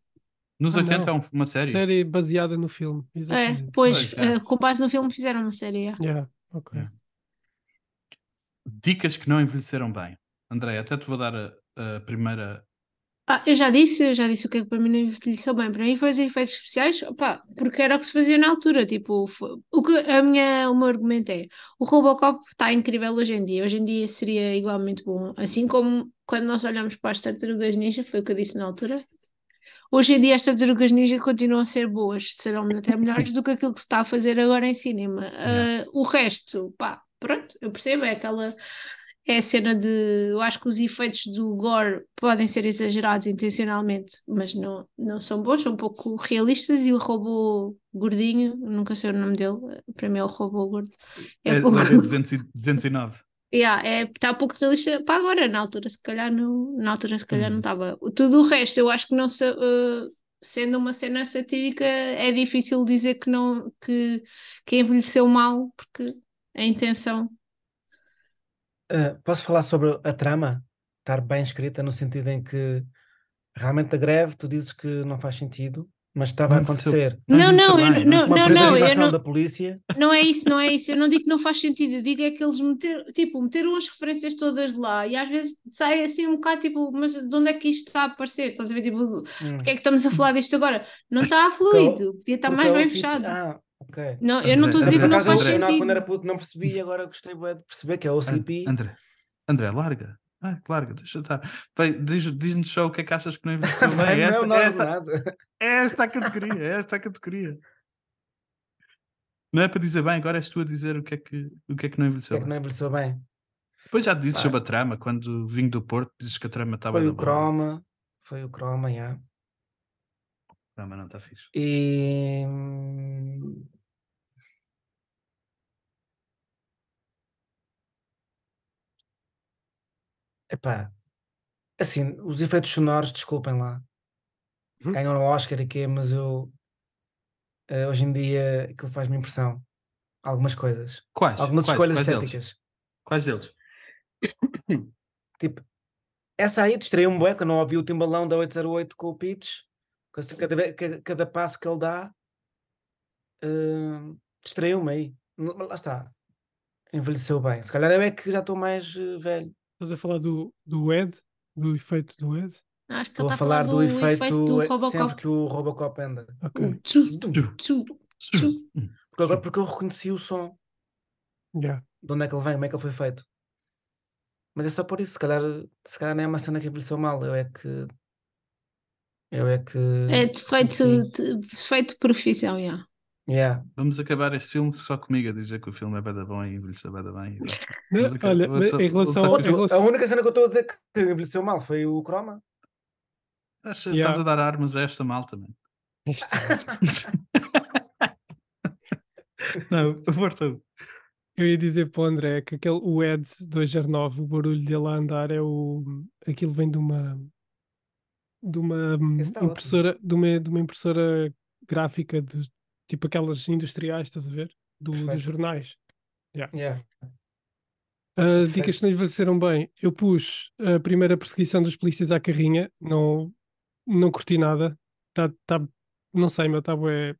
Nos Ah, 80 não. é um- uma série. baseada no filme, É, exatamente. pois, Pois, é. eh, com base no filme fizeram uma série. yeah. Yeah, ok. Yeah. Dicas que não envelheceram bem. André, até te vou dar a, a primeira. Ah, eu já disse, eu já disse o que é que para mim não envelheceu bem. Para mim foi os efeitos especiais, opá, porque era o que se fazia na altura. Tipo, foi- o que a minha, o meu argumento é: o Robocop está incrível hoje em dia. Hoje em dia seria igualmente bom. Assim como quando nós olhamos para as tartarugas ninja, foi o que eu disse na altura. Hoje em dia as tartarugas ninja continuam a ser boas, serão até melhores do que aquilo que se está a fazer agora em cinema. Ah, o resto, pá, pronto, eu percebo, é aquela é a cena de. Eu acho que os efeitos do gore podem ser exagerados intencionalmente, mas não, não são bons, são um pouco realistas. E o robô gordinho, nunca sei o nome dele, para mim é o robô gordo. É, É, pouco. é 200 *laughs* e- 209. Yeah, é, está pouco realista para agora, na altura se calhar não, na altura se calhar não Uhum. estava. Tudo o resto, eu acho que não se- eh, sendo uma cena satírica, é difícil dizer que não que, que envelheceu mal, porque a intenção. Ah, posso falar sobre a trama? Estar bem escrita no sentido em que realmente a greve, tu dizes que não faz sentido, mas estava a acontecer Não Não, não, eu uma não, não, eu não, da polícia. Não é isso, não é isso. Eu não digo que não faz sentido, eu digo é que eles meter, tipo, meteram as referências todas de lá e às vezes sai assim um bocado tipo, mas de onde é que isto está a aparecer? Estás a ver, tipo, Hum. porque é que estamos a falar disto agora? Não está *laughs* fluido, podia estar mais é bem fechado. Ah, ok. Não, eu não estou a André, dizer que não faz não, sentido. quando era puto não percebi e agora gostei de perceber que é o OCP. André, André, larga. Ah, larga, deixa estar. Bem, diz- Diz-nos só o que é que achas que não envelheceu *laughs* bem. É esta, não, é não, esta, nada. é esta a categoria, é esta a categoria. Não é para dizer bem, agora és tu a dizer o que é que, o que, é que não O que envelheceu é que bem. não envelheceu bem? Depois já dizes Pá. sobre a trama, quando vim do Porto, dizes que a trama estava Foi o boa. croma, foi o croma, já. A trama não está fixe. E epá, assim, os efeitos sonoros, desculpem lá, Uhum. ganham o Oscar e quê, mas eu eh, hoje em dia aquilo faz-me impressão. Algumas coisas, Quais? algumas quais, escolhas quais deles? estéticas. Quais deles? *coughs* Tipo, essa aí distraiu-me bué, que eu não ouvi o timbalão da 808 com o Pitch, cada, ve- cada, cada passo que ele dá, eh, distraiu-me aí. Lá está. Envelheceu bem. Se calhar eu é que já estou mais eh, velho. Estás a falar do, do Ed, do efeito do Ed? Acho que Estou a está falar do, efeito, do eh, Robocop. sempre que o Robocop anda. Porque, agora, porque eu reconheci o som, Yeah. de onde é que ele vem, como é que ele foi feito. Mas é só por isso, se calhar, se calhar não é uma cena que envelheceu mal, eu é que. Eu é que. É defeito, de- defeito de profissão, yeah. Yeah. Vamos acabar este filme só comigo a dizer que o filme é bada bom e envelheceu bada bem. Não, Mas olha, em relação, a única cena que eu estou a dizer que envelheceu mal foi o Chroma. Acha- Yeah. Estás a dar armas a esta malta, mano. Isto- Não, força. Eu ia dizer para o André que aquele, o Ed 209, o barulho dele a andar é o. Aquilo vem de uma. De uma ótimo. impressora, de uma, de uma impressora gráfica de tipo aquelas industriais, estás a ver? Do, dos jornais. Yeah. Uh, Perfeito. dicas que não envelheceram bem. Eu pus a primeira perseguição dos polícias à carrinha, não, não curti nada. Tá, tá, não sei, meu, está bué.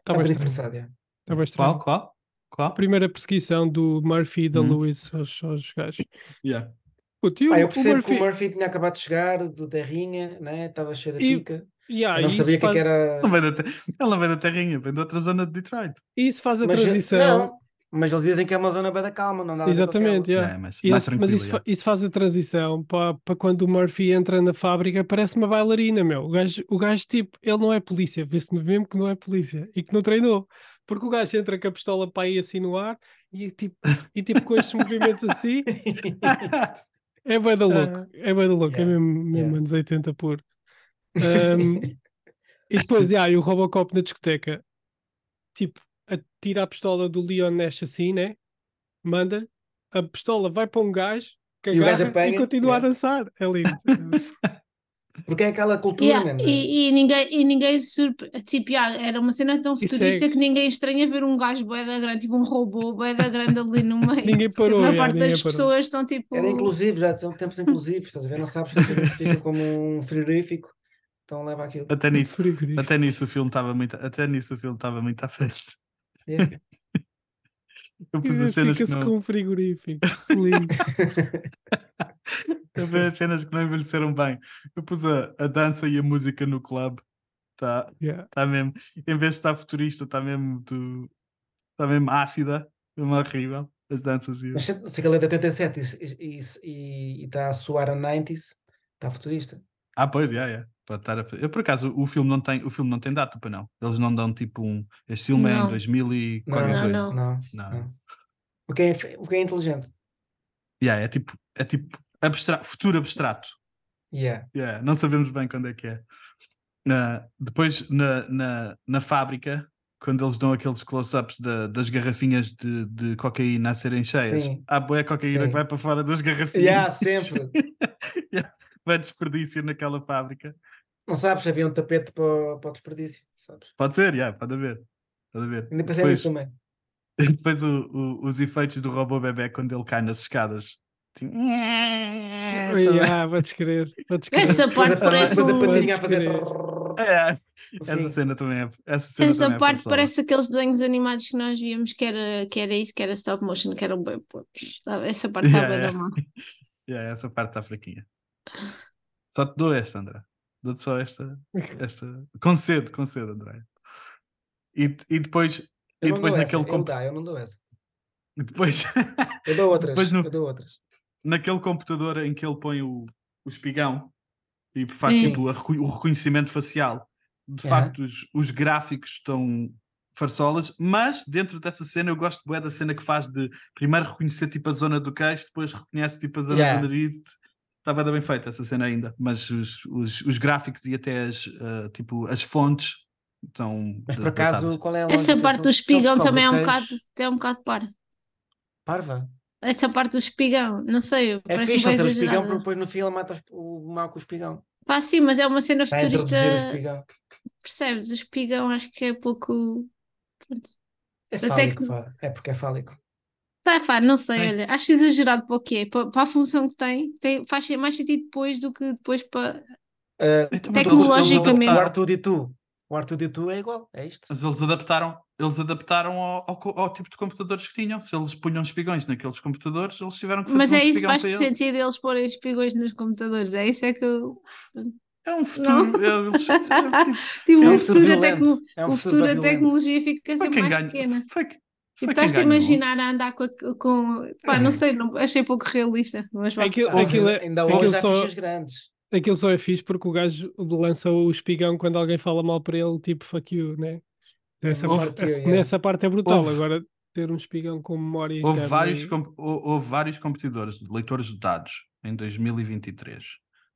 Está Está bué estranho. é. Tá bué estranho. Qual? Qual? A Qual? primeira perseguição do Murphy e da Hum. Lewis aos, aos gajos. *laughs* Yeah. Puto, e o, Ah, eu o percebo Murphy. que o Murphy tinha acabado de chegar de terrinha, né? Estava cheio de E- pica. Yeah, Eu não e sabia que, é que faz, era. Ela vem da, te- ela vem da terrinha, vem de outra zona de Detroit. isso faz a Mas, transição. não, mas eles dizem que é uma zona bem da calma, não dá Exatamente, yeah. É, mas E mais mas isso, fa- isso faz a transição para, para quando o Murphy entra na fábrica, parece uma bailarina, meu. O gajo, o gajo tipo, ele não é polícia, vê-se mesmo que não é polícia e que não treinou. Porque o gajo entra com a pistola para aí assim no ar e tipo, e, tipo com estes movimentos assim, *laughs* *laughs* é bem da louco, é bem da louco, é Yeah, mesmo, mesmo yeah. anos 80 puro. *laughs* Ahm, e depois, yeah, e o Robocop na discoteca, tipo, atira a pistola do Leon Nash assim, né? Manda, a pistola vai para um gajo, que E agarra e continua yeah. a dançar. É lindo. *laughs* Porque é aquela cultura, Yeah, mano. e, e ninguém, e ninguém surpre... tipo, yeah, era uma cena tão futurista é- que ninguém estranha ver um gajo bué da grande, tipo um robô bué da grande ali no meio. *laughs* Ninguém Porque parou, a maior yeah, parte das parou. pessoas estão tipo. Era inclusivo, já são tempos inclusivos, estás a ver? Não sabes se se identifica como um frigorífico, então leva aquilo. Até nisso, Frigorífico. até nisso o filme estava muito, até nisso o filme estava muito à frente. Yeah. Eu pus as cenas que Identifica-se não, com um frigorífico. Lindo. *laughs* eu pus as cenas que não envelheceram bem. Eu pus a, a dança e a música no clube. Está Yeah. tá mesmo, em vez de estar futurista, está mesmo do, está mesmo ácida, mesmo horrível. As danças e Mas se, aquele é de 87 e está e, e tá a soar a 90s, está futurista. Ah, pois, yeah, yeah. Pode estar a Eu, por acaso, o filme não tem, o filme não tem data, para não. Eles não dão tipo um. Este filme é em Não. 2000 e Não, Não, não. Não, Não. não. O que é, o que é inteligente. Yeah, é tipo, é tipo abstra futuro abstrato. Yeah. Yeah, não sabemos bem quando é que é. Depois, na, na, na fábrica, quando eles dão aqueles close-ups da- das garrafinhas de, de cocaína a serem cheias, Sim. há boa cocaína Sim. que vai para fora das garrafinhas. Yeah, sempre. *laughs* Yeah, vai desperdício naquela fábrica. Não sabes, havia um tapete para, o- para o desperdício, sabes? Pode ser, yeah, pode haver. Pode haver. Ainda pensei Depois- nisso também. *laughs* Depois o- o- os efeitos do robô bebê quando ele cai nas escadas. Assim, Yeah, crer. Podes crer. Essa parte parece depois a patinha a fazer. É, essa cena também é. Essa, cena Essa também é parte forçada. parece aqueles desenhos animados que nós víamos que era, que era isso, que era stop motion, que eram bem poucos. Essa parte está Yeah, bem da yeah. mal. *laughs* Yeah, essa parte está fraquinha. Só te dou esta, André. Dou-te só esta. *laughs* esta... Concedo, concedo, André. E, e depois, Eu e não depois dou naquele, essa. Comp- dá, eu não dou essa. e depois Eu dou *laughs* outras. Depois no- Eu dou outras. Naquele computador em que ele põe o, o espigão e faz Sim. tipo o reconhecimento facial, de facto os, os gráficos estão farsolas, mas dentro dessa cena eu gosto bué da cena que faz de primeiro reconhecer tipo a zona do queixo, depois reconhece tipo a zona Yeah. do nariz. Estava bem feita essa cena ainda, mas os, os, os gráficos e até as, ah, tipo, as fontes estão. Mas por datadas. acaso, qual é a Essa parte do espigão também é um bocado, é um bocado par. Parva. Essa parte do espigão, não sei, É parece fixe ser o espigão, porque depois no fim ele mata o mal com o espigão. Pá, sim, mas é uma cena Vai futurista, o espigão. percebes? O espigão acho que é pouco. Pronto. É fálico, que-. É porque é fálico. Tá, pá, não sei, olha, acho exagerado para o quê? Para, para a função que tem, tem, faz mais sentido depois do que depois para. Mas Tecnologicamente. O Arthur e tu. O Arthur e tu é igual. É isto. mas eles adaptaram, eles adaptaram ao, ao ao tipo de computadores que tinham. Se eles punham espigões naqueles computadores, eles tiveram que fazer Mas um é isso, faz ele. sentido eles porem espigões nos computadores, é isso é que eu. É um futuro. Eles, *laughs* é, tipo, Tipo, É um futuro futuro, violento. tecno... É um o futuro futuro da tecnologia fica foi sempre quem mais ganhou. pequena. Foi, Tipo, foi estás-te a imaginar a andar com. com... Pá, não sei, não, achei pouco realista. Mas vá. Aquilo, aquilo, é, ainda aquilo há só, fichas grandes. Aquilo só é fixe porque o gajo lança o espigão quando alguém fala mal para ele, tipo fuck you, né? Essa, Houve parte, que nessa parte é brutal. Houve- Agora, ter um espigão com memória Houve vários, e- com- houve vários competidores, leitores de dados, em 2023.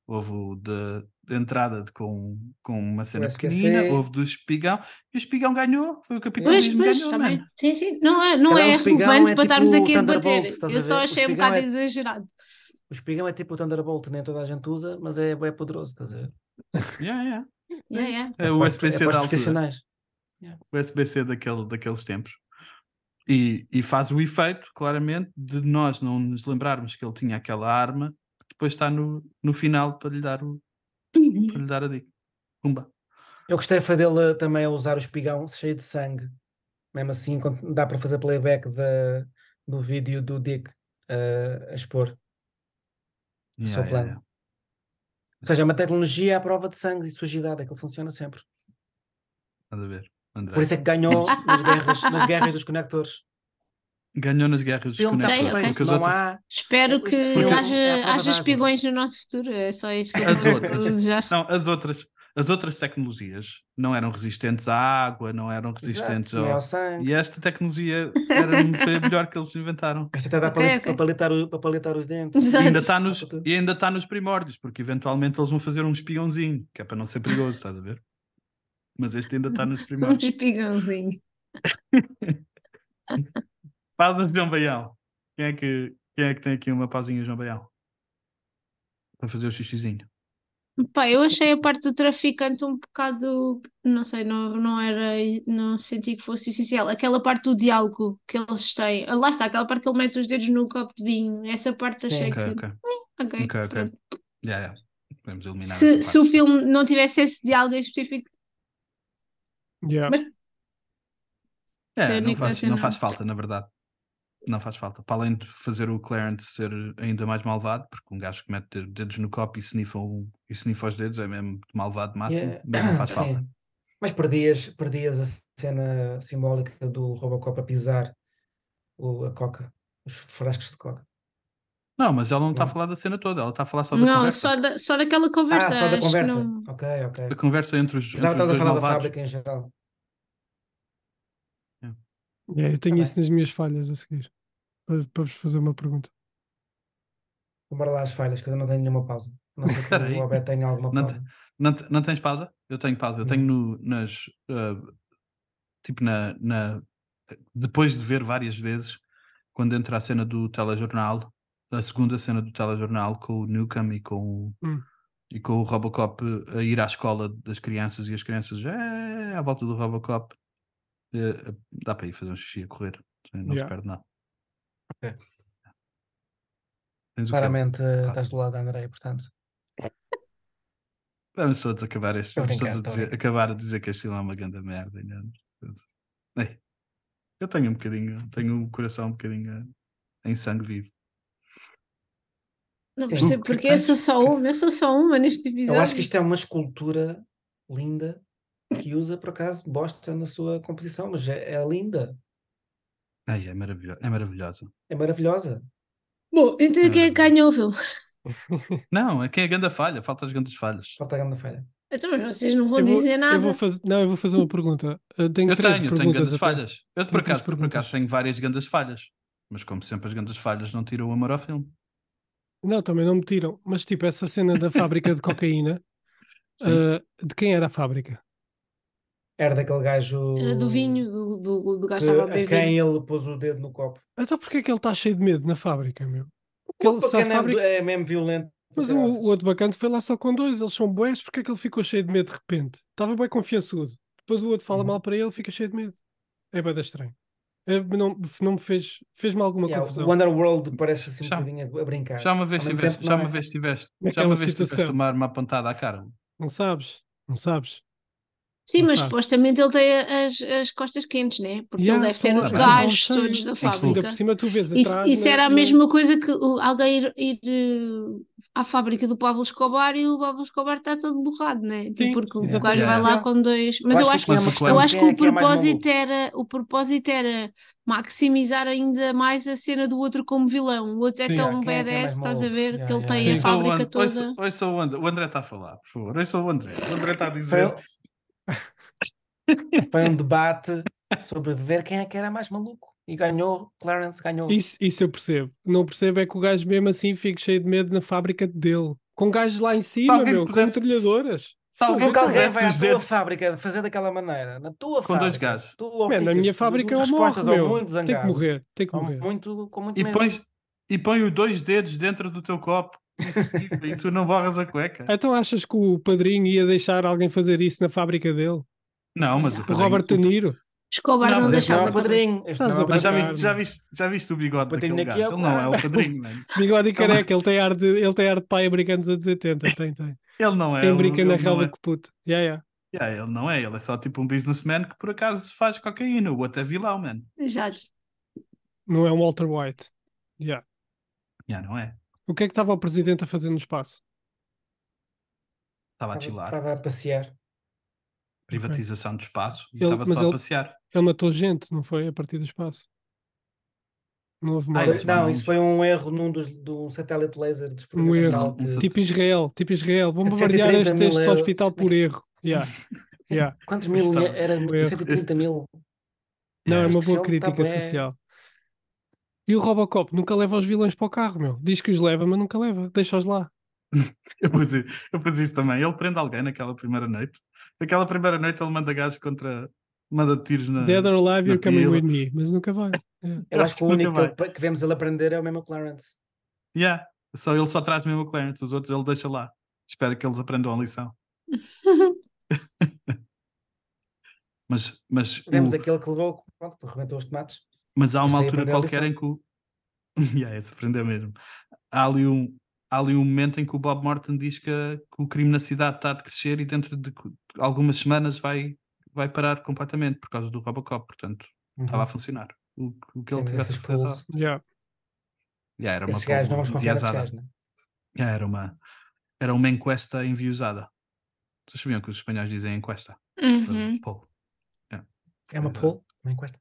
Houve o de, de entrada de, com, com uma cena pequenina, houve do espigão, e o espigão ganhou, foi o Pois, capitalismo pois, ganhou, mano. bem. Sim, sim. Não é, não é relevante é para estarmos tipo aqui a debater. Eu só achei um bocado é- exagerado. O espigão é tipo o Thunderbolt, nem toda a gente usa, mas é, é poderoso, estás a ver? Yeah, yeah. Yeah, yeah. É o para os- SBC é da profissionais. O SBC daquele, daqueles tempos. E, e faz o efeito, claramente, de nós não nos lembrarmos que ele tinha aquela arma, que depois está no, no final para lhe dar, o, para lhe dar a dica. Pumba. Eu gostei foi dele também a usar o espigão cheio de sangue. Mesmo assim, quando dá para fazer playback da, do vídeo do Dick uh, a expor. Seu Yeah, yeah, plano. yeah. Ou seja, é uma tecnologia à prova de sangue e sujidade, aquilo funciona sempre. Estás a ver, André? Por isso é que ganhou *laughs* nas guerras, nas guerras dos conectores. Ganhou nas guerras dos Ok, conectores. ok. perfeito, porque os não outros- há. Espero que haja, é haja d'água. espigões no nosso futuro. É só isto que eu As outras. desejar. Não, as outras, as outras tecnologias não eram resistentes à água, não eram resistentes Exato, ao. ao sangue. E esta tecnologia era, foi a melhor que eles inventaram. *laughs* Esta até dá Ok, para, ok. para, palitar o- para palitar os dentes. E ainda está nos, e ainda está nos primórdios, porque eventualmente eles vão fazer um espiãozinho, que é para não ser perigoso, estás a ver? Mas este ainda está nos *laughs* Um primórdios. espigãozinho. *laughs* Pausa João Baião. Quem é, que, quem é que tem aqui uma pausinha, João Baião? Para fazer o xixizinho. Pá, eu achei a parte do traficante um bocado, não sei, não, não era, não senti que fosse essencial. Aquela parte do diálogo que eles têm, lá está, aquela parte que ele mete os dedos no copo de vinho, essa parte Sim. achei que, ok. ok, Ok, ok. pronto. Yeah, yeah. Podemos eliminar Se, essa se o parte. filme não tivesse esse diálogo em específico, Yeah. Mas- É, não faz, não faz falta, na verdade. Não faz falta. Para além de fazer o Clarence ser ainda mais malvado, porque um gajo que mete dedos no copo e sniffa, o- e sniffa os dedos é mesmo malvado máximo, Yeah. mas não faz *coughs* Sim. falta. Mas perdias, perdias a cena simbólica do Robocop a pisar o, a coca, os frascos de coca. Não, mas ela não está a Não. falar da cena toda, ela está a falar só da não, conversa. só, da, só daquela conversa, ah, só da conversa. não- Ok, ok. A conversa entre os, entre Precisava os estás a falar da malvados. fábrica em geral. Yeah, eu tenho Tá isso nas minhas falhas a seguir. Para, para vos fazer uma pergunta. Bora lá as falhas, que eu não tenho nenhuma pausa. Não sei *laughs* Peraí. o Abel tenha alguma Não pausa. Não, te- não tens pausa? Eu tenho pausa. Eu Não. tenho no, nas. ah, tipo, na, na. Depois de ver várias vezes, quando entra a cena do telejornal, a segunda cena do telejornal com o Newcomb e com, o- Hum. e com o Robocop a ir à escola das crianças e as crianças é, à volta do Robocop. Eh, dá para ir fazer um xixi a correr. Não se Yeah. perde nada. Ok. Tens o quê? Claramente eh, estás do lado da André, portanto. *laughs* Vamos todos acabar este. Vamos todos a dizer, acabar a dizer que este filme é uma grande merda. Ei, eu tenho um bocadinho, tenho o coração um bocadinho em sangue vivo. Não Sim. percebo porque eu sou só uma, eu sou só uma neste episódio. Eu acho que isto é uma escultura linda que usa, por acaso, bosta na sua composição, mas é, é linda, Ai, é maravilhoso. É maravilhoso. é maravilhosa. Bom, então quem é que ganhou o filme? *laughs* Não, é quem é grande falha, falta as grandes falhas. Falta a grande falha. Então, mas vocês não vão Eu vou, dizer nada. eu vou fazer, não, eu vou fazer uma pergunta. Eu tenho Eu três tenho, tenho grandes até. falhas. Eu, por acaso, por acaso tenho várias grandes falhas. Mas como sempre, as grandes falhas não tiram o amor ao filme. Não, também não me tiram. Mas tipo, essa cena da fábrica de *laughs* cocaína, Sim. ah, de quem era a fábrica? Era daquele gajo Era do vinho, do, do, do gajo que, estava a beber quem vinho. ele pôs o dedo no copo. Então porquê é que ele está cheio de medo na fábrica, meu? Que ele, Porque se a é, fábrica... mesmo, é mesmo violento. Mas o, o outro bacante foi lá só com dois, eles são boés, porque é que ele ficou cheio de medo de repente? Estava bem confiançudo. Depois o outro fala Uhum. mal para ele, fica cheio de medo. É bem estranho. É, não, não me fez, fez-me alguma Yeah, confusão. o Underworld parece assim um Já- bocadinho a, brincar. Já uma vez tiveste, já uma é. vez tiveste, já uma vez tiveste situação. uma arma apontada à cara. Não sabes? Não sabes? Sim, mas sabe. supostamente ele tem as, as costas quentes, né? Porque Yeah, ele deve ter então, os bem. gajos Não sei. todos da Em que Ainda fábrica. por cima tu vês Isso, atrás. isso na- era a mesma coisa que o- alguém ir, ir, eh, à fábrica do Pablo Escobar e o Pablo Escobar está todo borrado, né? Tipo, Sim, porque o exatamente. gajo vai lá com dois. Mas eu acho, que é uma que- questão eu acho que é o que é propósito era o propósito era maximizar ainda mais a cena do outro como vilão. O outro é Sim. tão Yeah, é que é estás a ver, Yeah, que ele yeah, tem yeah. a o fábrica toda. ouça- ouça o André. O André está a falar, por favor. Ouça o André. O André está a dizer. *laughs* foi um debate sobre ver quem é que era mais maluco. E ganhou, Clarence ganhou. Isso, isso eu percebo. Não percebo é que o gajo mesmo assim fica cheio de medo na fábrica dele. Com gajos lá em cima, meu, pudesse- com metralhadoras. Se alguém Porque alguém vai à tua dedos. fábrica fazer daquela maneira, na tua Com fábrica, dois gajos. tu Man, na minha fábrica eu respostas morro, meu. muito Tem que morrer, tem que morrer. muito, com muito E medo. pões, e põe os dois dedos dentro do teu copo. E tu não borras a cueca. Então achas que o padrinho ia deixar alguém fazer isso na fábrica dele? Não, mas o O padrinho, Robert De Niro? Escobar Não, não, não é deixava. o padrinho. Não é Mas já viste, já viste, já viste o bigode Padrinho daquele daqui gajo? é Ele não é o padrinho, mano. *laughs* Bigode e careca, ele tem ar de, ele tem ar de pai americano dos anos 80. Tem, tem. Ele não é. Brinca ele na não relva é. com puto. Yeah, yeah. Yeah, ele não é, ele é só tipo um businessman que por acaso faz cocaína. O outro é vilão, mano. Exato. Não é um Walter White. Yeah. Yeah, não é. O que é que estava o presidente a fazer no espaço? Estava a chilar. estava a passear. Privatização do espaço. E Ele- estava só a ele- passear. Ele matou gente, não foi? A partir do espaço. Não houve Ah, mais. eles não, isso foi um erro num dos, de um satélite laser Um erro. que- Tipo Israel, tipo Israel. Vão É bombardear 130 este, este euros. hospital por erro. Yeah. *laughs* Yeah. Quantos mil? Estava- Era um erro. 130 mil. Não, é uma este boa tá crítica bué- social. E o Robocop nunca leva os vilões para o carro, meu. Diz que os leva, mas nunca leva. Deixa-os lá. *laughs* Eu pus, eu pus isso também. Ele prende alguém naquela primeira noite. Naquela primeira noite ele manda gajos contra. Manda tiros na. Dead or alive, you're coming with me. Mas nunca vai. Yeah. Eu acho que o único que, vemos ele aprender é o mesmo Clarence. Yeah. Só ele só traz mesmo o Clarence, os outros ele deixa lá. Espero que eles aprendam a lição. *laughs* Mas, mas, Vemos o- aquele que levou, pronto, que rebentou os tomates. mas há uma altura qualquer em que o. *laughs* yeah, esse aprendeu mesmo. Há ali, um, há ali um momento em que o Bob Morton diz que, que o crime na cidade está a crescer e dentro de algumas semanas vai, vai parar completamente por causa do Robocop. Portanto, estava a funcionar. O, o que ele Sim, mas tivesse pools, Yeah. Yeah, era uma esses gajos, não vamos confiar nesses enviesada. gajos, né? Yeah, era uma era uma encuesta enviosada. Vocês sabiam que os espanhóis dizem encuesta? Uhum. Poll. É uma Eh, pool, uma encuesta.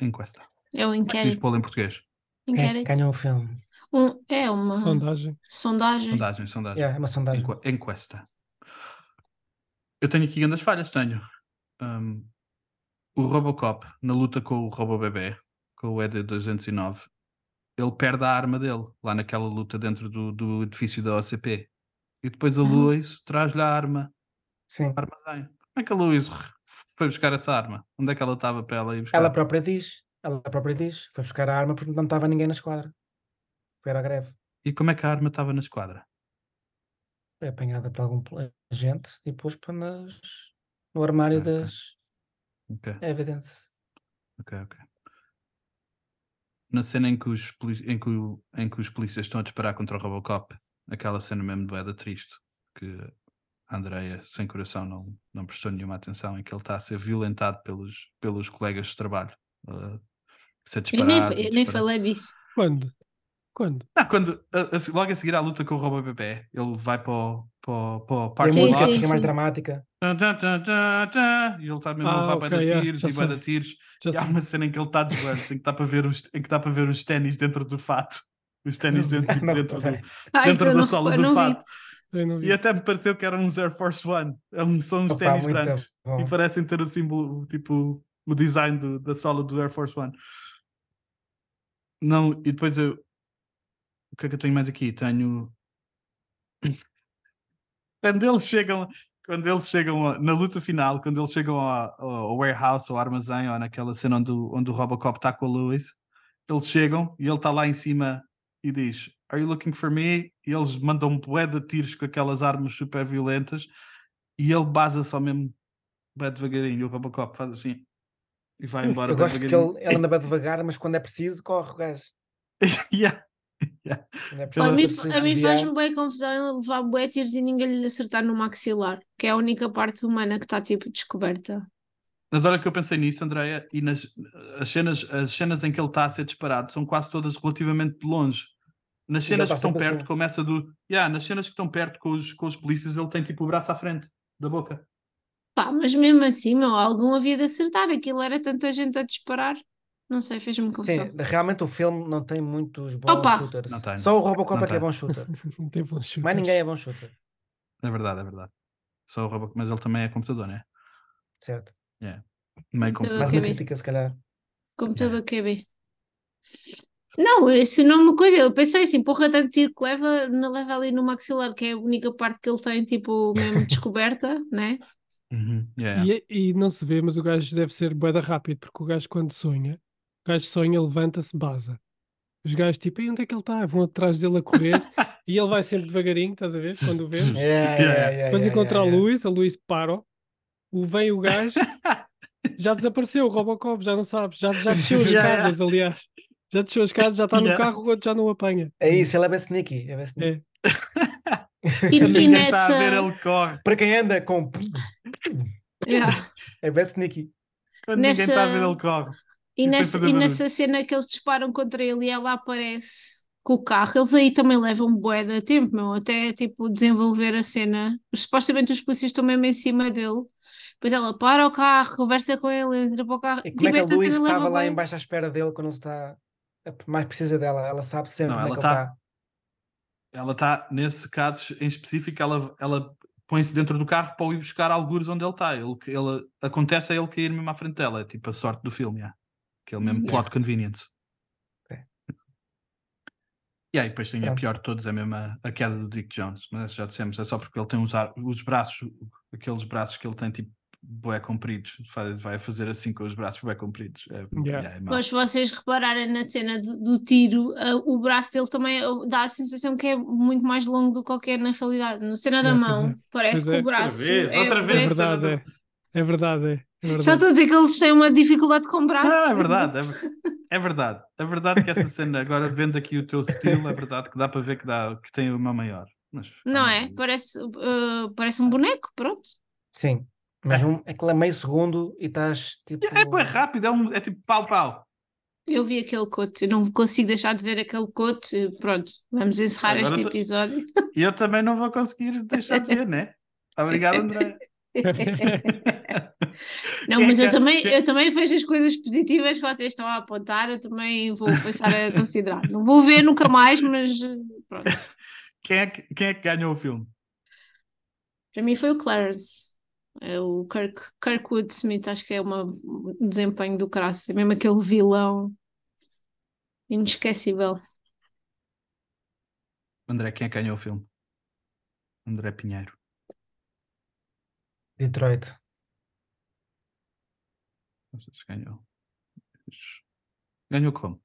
Encuesta. É é diz inquérito. poll em português? Inquérito. ganhou o filme? Um- é uma Sondagem. sondagem. Sondagem, sondagem. Yeah, é uma sondagem. Enqu- encuesta. Eu tenho aqui grandes falhas, tenho. Um, o Robocop, na luta com o Robobebé, com o ED-209, ele perde a arma dele, lá naquela luta dentro do, do edifício da OCP. E depois a. Lois traz-lhe a arma Sim. o armazém. Como é que a Lois foi buscar essa arma? Onde é que ela estava para ela ir buscar? Ela própria diz, ela própria diz, foi buscar a arma porque não estava ninguém na esquadra. Foi à greve. E como é que a arma estava na esquadra? Foi apanhada por algum agente e pôs para nas, no armário Ah, ok. das Ok, evidence. ok, ok. Na cena em que os, poli- em que o- em que os polícias estão a disparar contra o Robocop, aquela cena mesmo do Eda triste, que a Andrea, sem coração, não, não prestou nenhuma atenção, em que ele está a ser violentado pelos, pelos colegas de trabalho. a ser Eu nem, disparado. eu nem disparado. falei disso. Quando? Quando? Ah, quando, a- a- logo a seguir à luta com o Robobebé, ele vai para o, para o, para o E a Sim, música sim, fica mais dramática. E ele está mesmo a Ah, levar ok, bué de yeah, tiros e sei. tiros. Já E há uma cena em que ele está de joelhos, em que está para ver os, em que está para ver os ténis dentro do fato. Os ténis Não dentro, Não dentro, do-. Ai, dentro eu da não sola do não fato. Não. E até me pareceu que eram uns Air Force One. É São uns Opa, ténis brancos. bom. E parecem ter o símbolo, tipo, o design do- da sola do Air Force One. Não, e depois eu. O que é que eu tenho mais aqui? Tenho. *coughs* Quando eles chegam. Quando eles chegam a- na luta final, quando eles chegam ao, ao warehouse, ao armazém, ou naquela cena onde, o- onde o Robocop está com a Lewis, eles chegam e ele está lá em cima e diz: Are you looking for me? E eles mandam um bué de tiros com aquelas armas super violentas e ele baza só mesmo bué devagarinho. E o Robocop faz assim e vai embora. Eu gosto que ele, ele anda bem devagar, mas quando é preciso, corre o gajo. *laughs* Yeah. *laughs* Quando é A mim, a mim faz-me bem confusão ele levar bué tiros e ninguém lhe acertar no maxilar, que é a única parte humana que está tipo descoberta. Mas olha que eu pensei nisso, Andreia, e nas as cenas, as cenas em que ele está a ser disparado são quase todas relativamente de longe. Nas cenas que estão perto, assim. começa do. Yeah, nas cenas que estão perto com os, com os polícias, ele tem tipo o braço à frente da boca. Pá, mas mesmo assim, meu, algum havia de acertar. Aquilo era tanta gente a disparar. Não sei, fez-me confusão. Sim, realmente o filme não tem muitos bons Opa! shooters. Não tem. Só o Robocop Não é que é bom shooter. *laughs* Não tem bons Mais shooters. ninguém é bom shooter, É verdade, é verdade. Só o Robocop, mas ele também é computador, né? certo? Meio Computador. Mais uma crítica, se calhar. Computador QB. Não, isso não é uma coisa. Eu pensei assim, porra, tanto tiro que leva, não leva ali no maxilar, que é a única parte que ele tem, tipo, mesmo *laughs* descoberta, né? Uhum, yeah. E, e não se vê, mas o gajo deve ser boeda rápido, porque o gajo quando sonha, gajo sonha, levanta-se, baza. Os gajos tipo, e onde é que ele está? Vão atrás dele a correr *laughs* e ele vai sempre devagarinho, estás a ver? Quando o vês. *laughs* Yeah, yeah, Yeah. yeah, Depois yeah, encontra yeah, yeah. Luís, a Luís para, o vem o gajo *laughs* Já desapareceu o Robocop, já não sabes. Já, já desceu as escadas, aliás. Já desceu as escadas, já está no carro, o outro já não o apanha. É isso, ele é bem sneaky. É bem sneaky. É. E, e ninguém está a nessa. ver, ele corre. Para quem anda com. Yeah. É bem sneaky. Quando ninguém está a ver, Nessa- ele corre. E, E sem nessa, e nessa cena que eles disparam contra ele e ela aparece com o carro, eles aí também levam bué de tempo, meu, até tipo desenvolver a cena. Supostamente os polícias estão mesmo em cima dele. Depois ela para o carro, conversa com ele, entra para o carro. E como Tipo, é que a Luís estava lá embaixo à espera dele quando ele está. a- Mais precisa dela, ela sabe sempre Não, é ela ele tá- está. Ela está, nesse caso em específico, ela, ela põe-se dentro do carro para o ir buscar algures onde ele está. Ele, ele, acontece a ele cair mesmo à frente dela. É tipo a sorte do filme, yeah. Aquele mesmo Yeah. plot convenience. Ok. E aí depois tem a Pronto. pior de todos, é mesmo a, a queda do Dick Jones. Mas já dissemos, é só porque ele tem os, ar- os braços, aqueles braços que ele tem tipo bué compridos, vai, vai fazer assim com os braços bué compridos. É, Yeah. yeah, é. Mas se vocês repararem na cena do, do tiro, ah, o braço dele também dá a sensação que é muito mais longo do que qualquer na realidade. Na cena da Yeah, mão, é. parece Pois que é. o braço vez, é, outra vez. É verdade, é. É verdade, é. é. Só estou a dizer que eles têm uma dificuldade com braços. Não, é verdade, é, é verdade. É verdade que essa cena, agora vendo aqui o teu estilo, é verdade que dá para ver que, dá, que tem uma maior. Mas, Não é? aí. Parece, ah, parece um boneco, pronto. Sim. Mas um, aquilo é meio segundo e estás tipo. É, é rápido, é, um, é tipo pau-pau. Eu vi aquele coto, eu não consigo deixar de ver aquele coto. e Pronto, vamos encerrar Agora este episódio. E eu também não vou conseguir deixar de ver, né? *laughs* Obrigado, André. *laughs* Não, é mas eu que- também, eu também vejo as coisas positivas que vocês estão a apontar, eu também vou passar a considerar. Não vou ver nunca mais, mas pronto. *laughs* Quem é, que, quem é que ganhou o filme? Para mim foi o Clarence, é o Kirk, Kirkwood Smith, acho que é uma, um desempenho do crasso, é mesmo aquele vilão inesquecível. André, quem é que ganhou o filme? André Pinheiro. Detroit. Não ganhou. Ganhou como?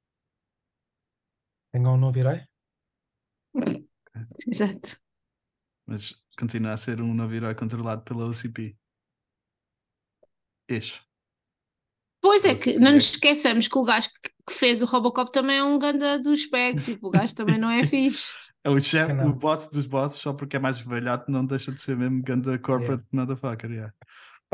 Ganhou um novo herói? Exato. Mas continua a ser um novo herói controlado pela OCP. Eixo. Pois é Não que não nos esqueçamos que o gajo que fez o Robocop também é um ganda do spec, tipo, o gajo também não é fixe. É o chefe, Não. o boss dos bosses, só porque é mais velhote, não deixa de ser mesmo ganda corporate motherfucker. Yeah.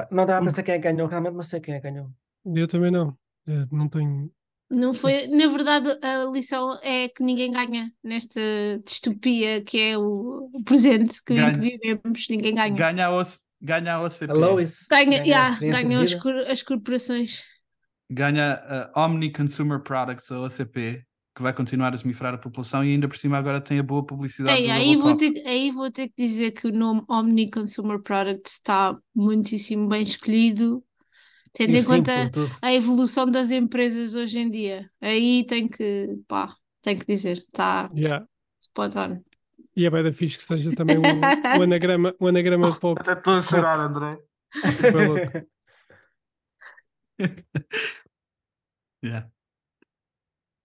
Não dá a O- pensar quem é que ganhou, realmente não sei quem é que ganhou. Eu também não. Eu não tenho. Não foi, na verdade, a lição é que ninguém ganha nesta distopia que é o, presente que, Ganha. que vivemos, ninguém ganha. Ganha, a OC, ganha a OCP. A Lois Ganha, ganha yeah, ganham as, as corporações. Ganha a Omni Consumer Products, a OCP, que vai continuar a esmifrar a população e ainda por cima agora tem a boa publicidade Ei, do aí, vou ter, aí vou ter que dizer que o nome Omni Consumer Products está muitíssimo bem escolhido, tendo em conta tudo. a evolução das empresas hoje em dia. Aí tem que, pá, tem que dizer, está Yeah. spot on. E é bem da fixe que seja também um, *laughs* um anagrama, um anagrama de pouco. Até estou a chorar, André. Super louco. *laughs* Yeah.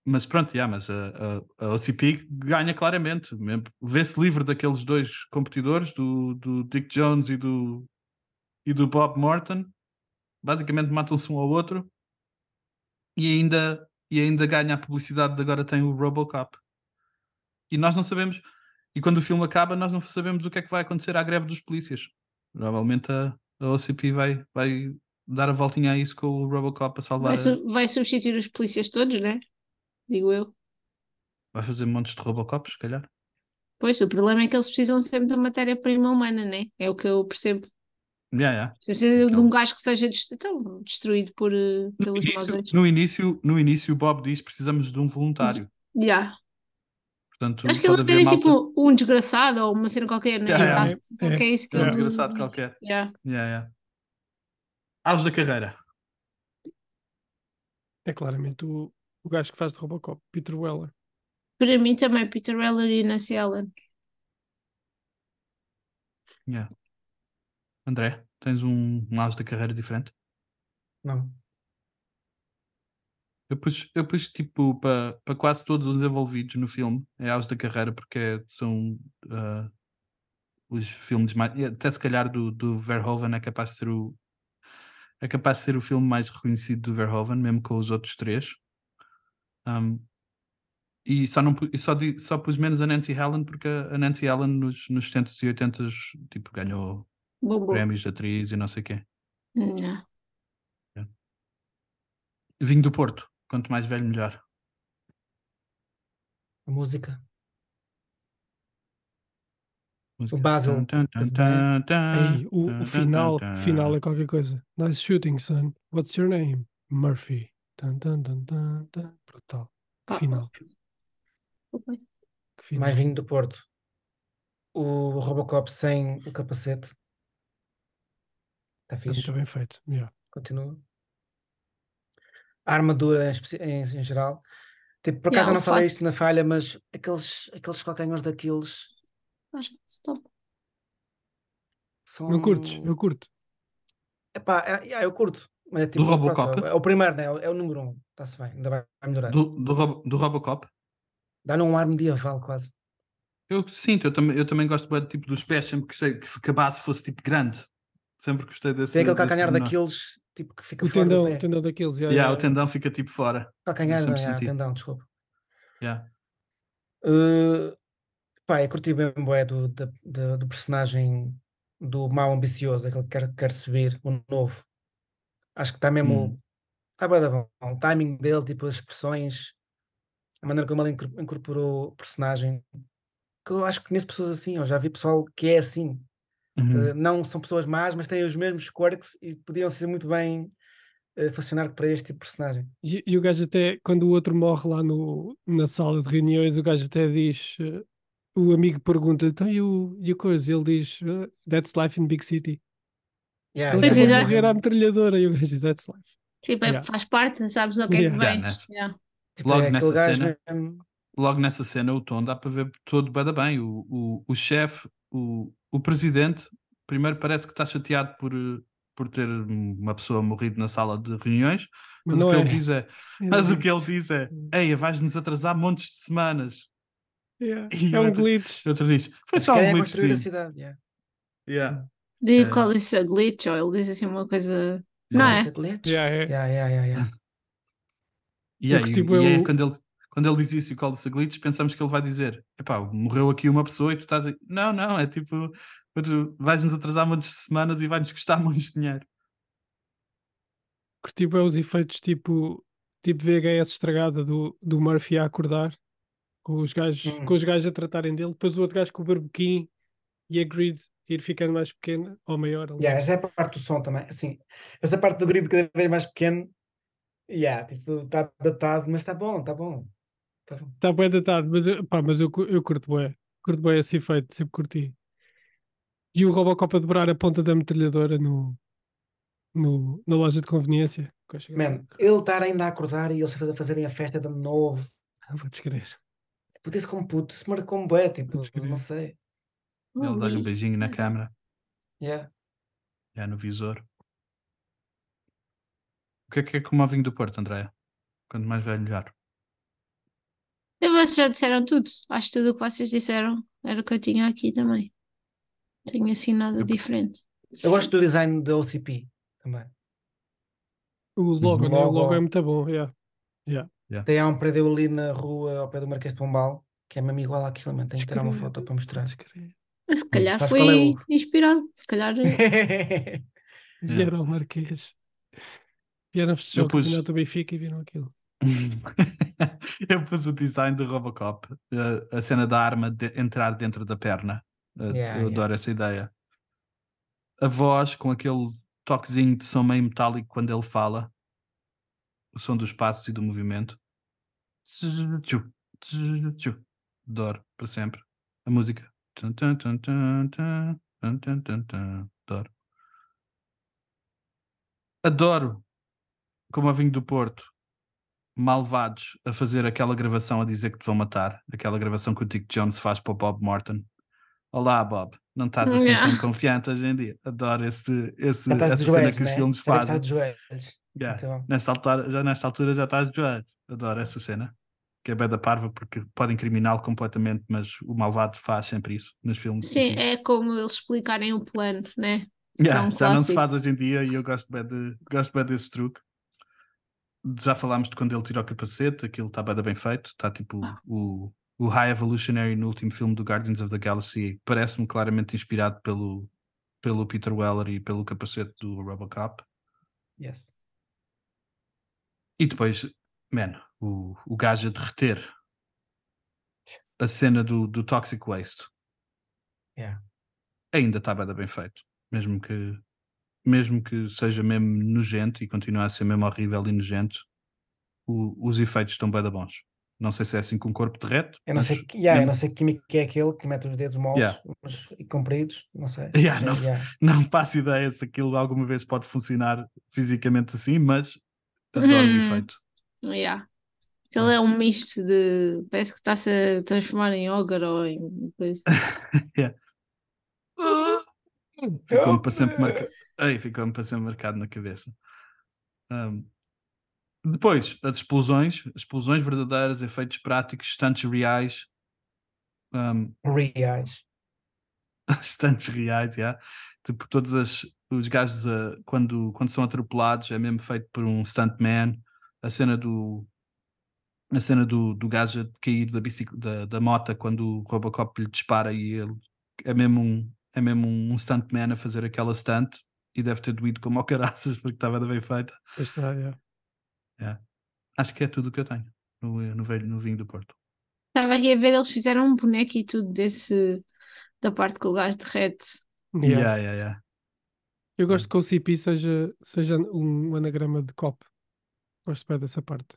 Mas pronto, yeah, mas a, a, a OCP ganha claramente. mesmo. Vê-se livre daqueles dois competidores, do, do Dick Jones e do, e do Bob Morton. Basicamente matam-se um ao outro e ainda, e ainda ganha a publicidade de agora tem o Robocop. E nós não sabemos, e quando o filme acaba, nós não sabemos o que é que vai acontecer à greve dos polícias. Provavelmente a, a OCP vai, vai dar a voltinha a isso com o Robocop a salvar. Vai, su- vai substituir os polícias todos, né? Digo eu. Vai fazer montes de Robocops, se calhar. Pois, o problema é que eles precisam sempre da matéria-prima humana, né? É o que eu percebo. Yeah, yeah. Precisa de Então- um gajo que seja dest- então, destruído por, eh, No, pelos início, no, início, no início, o Bob diz que precisamos de um voluntário. Yeah. Portanto, Acho que ele malta- tipo um desgraçado ou uma cena qualquer, né? Yeah, yeah. sensação É, que é isso que um ele desgraçado qualquer. Yeah. Yeah, yeah. Aos da carreira. É claramente o, o gajo que faz de Robocop, Peter Weller. Para mim também, Peter Weller e Nancy Allen. Yeah. André, tens um, um da carreira diferente? Não. Eu pus, eu pus tipo para para quase todos os envolvidos no filme, é aos da carreira, porque é- são ah, os filmes mais. Até se calhar do, do Verhoeven é capaz de ser o. É capaz de ser o filme mais reconhecido do Verhoeven, mesmo com os outros três. Um, e só, não, e só, só pus menos a Nancy Allen porque a Nancy Allen nos, nos 70s e 80s tipo, ganhou Bom, bom. prémios de atriz e não sei o quê. Não. Vinho do Porto, quanto mais velho, melhor. A música. O, tan, o final, final é qualquer coisa. Nice shooting, son. What's your name? Murphy. Tan, tan, tan, tan, tan. Brutal. Que Ah, final. final. mais vinho do Porto. O Robocop sem o capacete. Está Está fixe. muito bem feito. Yeah. Continua. A armadura em, em- em geral. Tipo, por Yeah, acaso eu o não falei fato. isto na falha, mas aqueles, aqueles calcanhos daqueles Mas, stop. são. Não curtes? Eu curto. Epá, é, yeah, eu curto. Mas é tipo, Robocop? pronto, é o primeiro, né? É o- É número um. Está-se bem, ainda vai, vai melhorar. Do, do, Robo- do Robocop? Dá-lhe um ar medieval quase. Eu sinto, eu também, eu também gosto de, tipo, dos pés, sempre que, que a base fosse tipo grande. Sempre gostei desse. Tem aquele calcanhar daqueles tipo que fica O fora tendão, do o tendão daqueles. Yeah, Yeah, yeah, o tendão fica tipo fora. Calcanhar, não, yeah, tendão, desculpa. Yeah. Uh, pá, eu curti bem bué do, da- do personagem do mau ambicioso, aquele que quer, quer subir, o novo. Acho que está mesmo. Hum. Está bem da bom. O timing dele, tipo, as expressões, a maneira como ele incor- incorporou o personagem. Que eu acho que conheço pessoas assim, eu já vi pessoal que é assim. Uhum. Uh, não são pessoas más, mas têm os mesmos quirks e podiam ser muito bem uh, funcionar para este tipo de personagem. E, e o gajo até, quando o outro morre lá no, na sala de reuniões, o gajo até diz, eh, o amigo pergunta, então e o, e o coisa? Ele diz, eh, that's life in big city. Yeah, Ele é, yeah, morrer à metralhadora e o gajo diz, that's life. Tipo, Yeah. faz parte, sabes o que é que vens. Tipo, Logo é nessa cena. mesmo- Logo nessa cena, o tom dá para ver todo bem, bem. O, o, o chefe, o, o presidente, primeiro parece que está chateado por, eh, por ter uma pessoa morrido na sala de reuniões, mas, não o que é. ele diz é: Mas o que ele diz é: Ei, vais-nos atrasar montes de semanas. Yeah. *laughs* E É um outro- glitch. E outro diz: Foi só um é glitch. a sim." cidade. Yeah. Yeah. Do you É. call this a glitch? Ou ele diz assim uma coisa. Não Call é? a glitch? Yeah, é. Yeah, yeah, yeah, yeah. *laughs* E, aí, e bué é o- quando ele, quando ele diz isso e o a glitch, pensamos que ele vai dizer: Epá, morreu aqui uma pessoa e tu estás a. Não, não, é tipo: vais-nos atrasar de semanas e vai-nos custar *laughs* de dinheiro. Curti bem os efeitos tipo, tipo VHS estragada do, do Murphy a acordar, com os gajos, Hum. com os gajos a tratarem dele, depois o outro gajo com o barbequim e a grid ir ficando mais pequena ou maior. ali. Yeah, essa é a parte do som também. Assim, essa parte do grid cada vez mais pequeno. Yeah, tipo, está datado, mas está bom, está bom. Tá. Está bem datado, mas, eu, pá, mas eu, eu curto bem. Curto bem esse efeito, sempre curti. E o Robocop a dobrar a ponta da metralhadora no, no, na loja de conveniência. que Man, ele estar ainda a acordar e eles a fazerem a festa de ano novo. Não vou descrever. Puto, isso como puto, isso marcou um bué, tipo, não sei. Ele dá-lhe um beijinho na câmara, Yeah. já no visor. O que é que é como o vinho do Porto, Andréia? Quanto mais velho, melhor. Eu vocês já disseram tudo. Acho que tudo o que vocês disseram era o que eu tinha aqui também. Tenho assim nada Eu- diferente. Eu gosto do design da OCP também. O logo, Uhum. né? O logo Logo. é muito bom. Yeah. Tem há um prédio ali na rua ao pé do Marquês de Pombal, que é mesmo igual àquilo. Tenho que tirar uma foto para mostrar. se calhar Sabes foi é o- inspirado. Se calhar. *laughs* Vieram ao Marquês. Vieram festejar Eu o pus- campeonato do Benfica e viram aquilo. *laughs* eu pus o design do Robocop, eh, a cena da arma de entrar dentro da perna. Eh, yeah, eu adoro yeah. essa ideia. A voz com aquele toquezinho de som meio metálico quando ele fala, o som dos passos e do movimento. Adoro para sempre. A música. Adoro. Como a vinho do Porto malvados a fazer aquela gravação a dizer que te vão matar, aquela gravação que o Dick Jones faz para o Bob Morton. Olá, Bob, não estás assim Yeah. tão confiante hoje em dia. Adoro esse, esse, Já essa cena joelhos, que os né? filmes Já fazem. de joelhos. Yeah. Bom. Nesta altura, já nesta altura já estás de joelhos. Adoro essa cena. Que é bem da parva porque podem criminal completamente, mas o malvado faz sempre isso nos filmes. Sim, é como eles explicarem o plano, né? Yeah, um já não se clássico. faz hoje em dia e eu gosto bem, de, gosto bem desse truque. Já falámos de quando ele tira o capacete, aquilo está bem, bem feito. Está tipo Ah. o, o High Evolutionary no último filme do Guardians of the Galaxy. Parece-me claramente inspirado pelo, pelo Peter Weller e pelo capacete do Robocop. Yes. E depois, man, o, o gajo a derreter a cena do, do Toxic Waste Yeah. ainda está bem feito. Mesmo que, mesmo que seja mesmo nojento e continue a ser mesmo horrível e nojento, o- os efeitos estão bem da bons. Não sei se é assim com o corpo derrete. Eu não, mas sei, que- yeah, eu mesmo- não sei que químico que é aquele que mete os dedos moldes Yeah. mas- e compridos, não sei. *laughs* Yeah, não- yeah. Não faço ideia se aquilo alguma vez pode funcionar fisicamente assim, mas adoro o Hum. efeito. Yeah. Ele é um misto de. Parece que está-se a transformar em ogre ou em coisa. *laughs* Ficou-me *laughs* para sempre marcado. Ei, ficou-me para sempre marcado na cabeça. Ahm, depois, as explosões, explosões verdadeiras, efeitos práticos, stunts reais. ahm, Reais. *laughs* stunts reais, já. Tipo, todos as, os gajos quando, quando são atropelados é mesmo feito por um stuntman. A cena do a cena do, do gajo a cair da, da, da moto quando o Robocop lhe dispara e ele é mesmo um, é mesmo um stuntman a fazer aquela stunt e deve ter doído como ao caraças porque estava bem feita. Pois está, yeah. Acho que é tudo o que eu tenho no, no, velho, no vinho do Porto. Estava aqui a ver, eles fizeram um boneco e tudo desse. da parte que o gás derrete. Yeah. Yeah, yeah, yeah. Eu gosto que o CP seja, seja um anagrama de copo. Gosto bem dessa parte.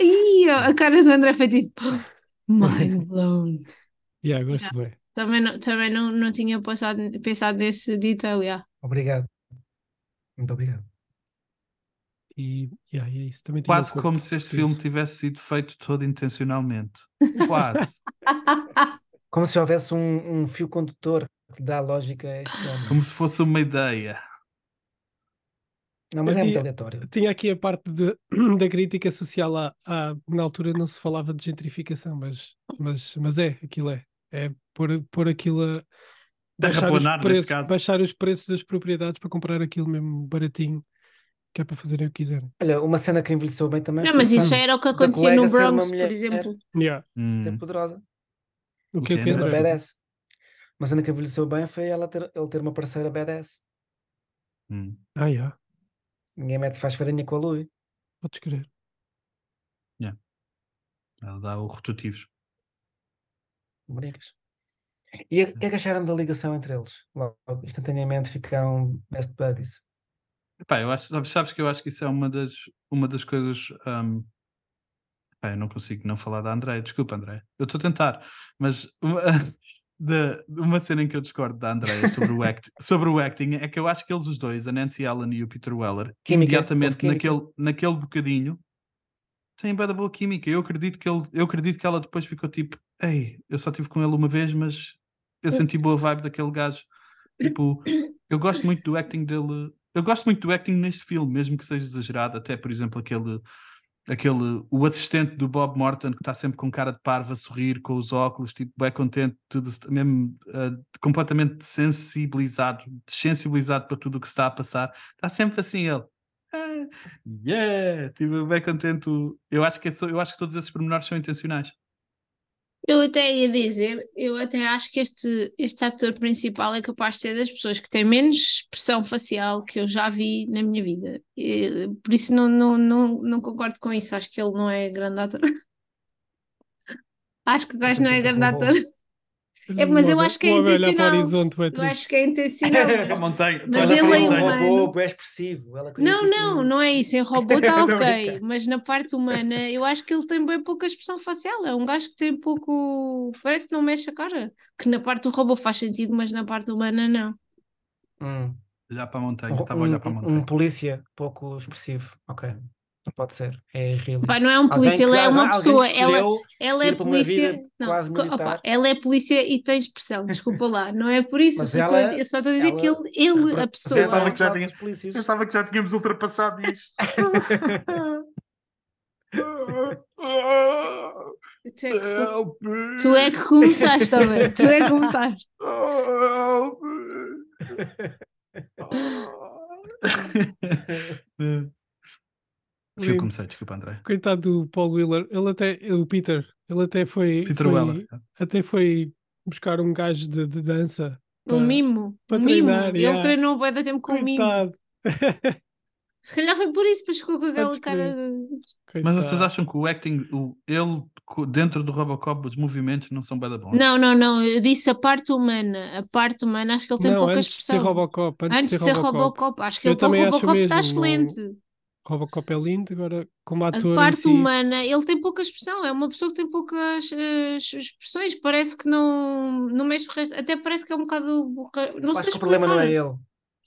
Ih, a cara do André foi tipo. *laughs* Mind blown. *laughs* Yeah, gosto bem. Também não, também não, não tinha passado, pensado nesse detail, yeah. Obrigado. Muito obrigado. E, yeah, e é isso. Também Quase como se este filme tivesse sido feito todo intencionalmente. *laughs* Quase. Como se houvesse um, um fio condutor que dá lógica a este filme. como se fosse uma ideia. Não, mas Eu é muito tinha- aleatório. Tinha aqui a parte de- *clears throat* da crítica social. À, à- na altura não se falava de gentrificação, mas, mas, mas é, aquilo é. É pôr, pôr aquilo a. Baixar os, preços, caso. baixar os preços das propriedades para comprar aquilo mesmo baratinho, que é para fazerem o que quiserem. Olha, uma cena que envelheceu bem também Não, foi mas isso já era o que acontecia no Bronx, mulher por exemplo. Yeah. Hum. poderosa. O que é que é Ser uma cena que envelheceu bem foi ela ter, ele ter uma parceira badass. Hum. Ah, yeah. Ninguém mete, faz farinha com a Louis. Podes crer. Ela dá o rotativos. Brincas. E o que é que acharam da ligação entre eles? Logo, instantaneamente ficaram best buddies. Epá, eu acho, sabes, sabes que eu acho que isso é uma das, uma das coisas. epá, eu não consigo não falar da André, desculpa, André. Eu estou a tentar, mas uma, *laughs* de, uma cena em que eu discordo da André sobre o, act, *laughs* sobre o acting é que eu acho que eles os dois, a Nancy Allen e o Peter Weller, Química, imediatamente naquele, naquele bocadinho têm bem da boa química. Eu acredito, que ele, eu acredito que ela depois ficou tipo: Ei, eu só estive com ele uma vez, mas eu senti boa vibe daquele gajo. Tipo, eu gosto muito do acting dele. Eu gosto muito do acting neste filme, mesmo que seja exagerado. Até, por exemplo, aquele, aquele o assistente do Bob Morton que está sempre com cara de parvo a sorrir, com os óculos, tipo, bem contente, tudo, mesmo ah, completamente sensibilizado, sensibilizado para tudo o que está a passar. Está sempre assim ele. "Ah, yeah! Tipo, bem contente. Eu acho, que é só- eu acho que todos esses pormenores são intencionais. Eu até ia dizer, eu até acho que este, este ator principal é capaz de ser das pessoas que têm menos expressão facial que eu já vi na minha vida. E, por isso não, não, não, não concordo com isso. Acho que ele não é grande ator. *laughs* Acho que o gajo não é que grande ator. É, mas eu acho que é intencional. horizonte, vai Eu acho que é intencional. A montanha. Mas ela ele é um humano. robô bué expressivo. Ela Não, não, não é isso. Em robô *laughs* está ok, mas na parte humana eu acho que ele tem bem pouca expressão facial. É um gajo que tem pouco. Parece que não mexe a cara. Que na parte do robô faz sentido, mas na parte humana não. Hum. Olhar para a montanha. Um, Estava a olhar para a um- montanha. um polícia pouco expressivo. Ok. Não pode ser. É realista. Pá, não é um polícia, ele é uma pessoa. Ela, ela é polícia. Não, opa, ela é polícia e tem expressão. *laughs* Desculpa lá. Não é por isso. Eu Mas só estou a- ela- eu só estou a dizer ela que ele, ele a pessoa. Pensava que já tinha-. Pensava que já tínhamos ultrapassado isto. Tu é que, tu é que começaste, homem. Tu é que começaste. Fui eu Sim. comecei, desculpa, André. Coitado do Paul Wheeler, ele até, o Peter, ele até foi, Peter foi- Weller. até foi buscar um gajo de, de dança. Um para- mimo. para um mimo. treinar, Ele yeah. treinou bué da tempo com um mimo. *laughs* Se calhar foi por isso, depois ficou com aquela cara. Mas vocês acham que o acting, o, ele dentro do Robocop, os movimentos não são bem da bons? Não, não, não. Eu disse a parte humana. A parte humana, acho que ele tem Não, pouca antes de ser expressão. Robocop, antes, Antes de ser Robocop. Acho que Eu ele para o Robocop está excelente. Robocop é lindo, agora como A ator em parte si, humana, ele tem pouca expressão. É uma pessoa que tem poucas eh, expressões. Parece que não, não mexe o resto. Até parece que é um bocado. Não sei que o problema não é ele.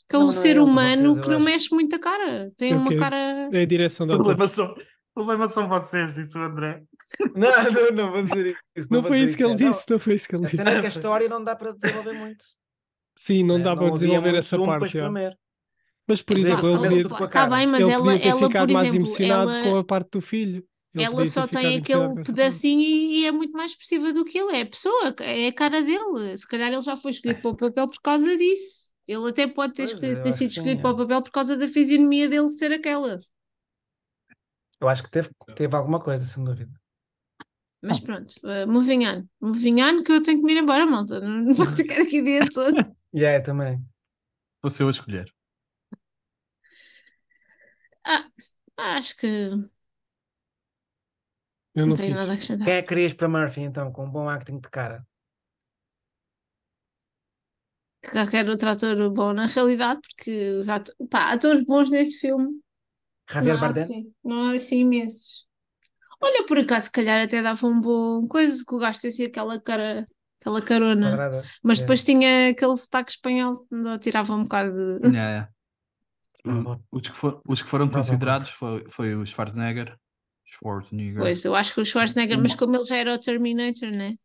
Que é Não, um não é ser humano vocês, que não acho. mexe muito a cara. Tem É o uma cara. é a direção da O problema são, o problema são vocês, disse o André. *laughs* Não, não, não vou dizer isso. Não vou foi isso que ele Não, disse, não foi isso que ele A disse. cena é que a história não dá para desenvolver muito. Sim, não né? dá para desenvolver essa parte. Mas, por dizer, exemplo, ele Está cara. bem, mas ele ela, podia ter ela ficado por mais exemplo, emocionado ela, com a parte do filho. Ele ela só tem aquele pedacinho e, e é muito mais expressiva do que ele. É a pessoa, é a cara dele. Se calhar ele já foi escolhido para o papel por causa disso. Ele até pode ter, Pois, ter sido escolhido é. para o papel por causa da fisionomia dele de ser aquela. Eu acho que teve, teve alguma coisa, sem dúvida. Mas pronto, uh, moving on. Moving on que eu tenho que me ir embora, malta. Não, posso *laughs* ficar aqui o dia todo. E é, também. Se fosse eu a escolher. Ah, acho que Eu não não tenho fiz. nada a acrescentar. Quem é que querias para Murphy, então, com um bom acting de cara? Que qualquer outro ator bom na realidade, porque os ato- pá, atores bons neste filme Javier não Bardem? assim, não há assim imensos. Olha, por acaso, se calhar até dava um bom coisa, que o gajo tem assim aquela cara, aquela carona, Quadrada? mas É. depois tinha aquele sotaque espanhol, onde tirava um bocado de. Yeah, yeah. O- Os que, for- os que foram considerados foi, foi o Schwarzenegger. Schwarzenegger. Pois, eu acho que o Schwarzenegger, mas Uma- como ele já era o Terminator, né?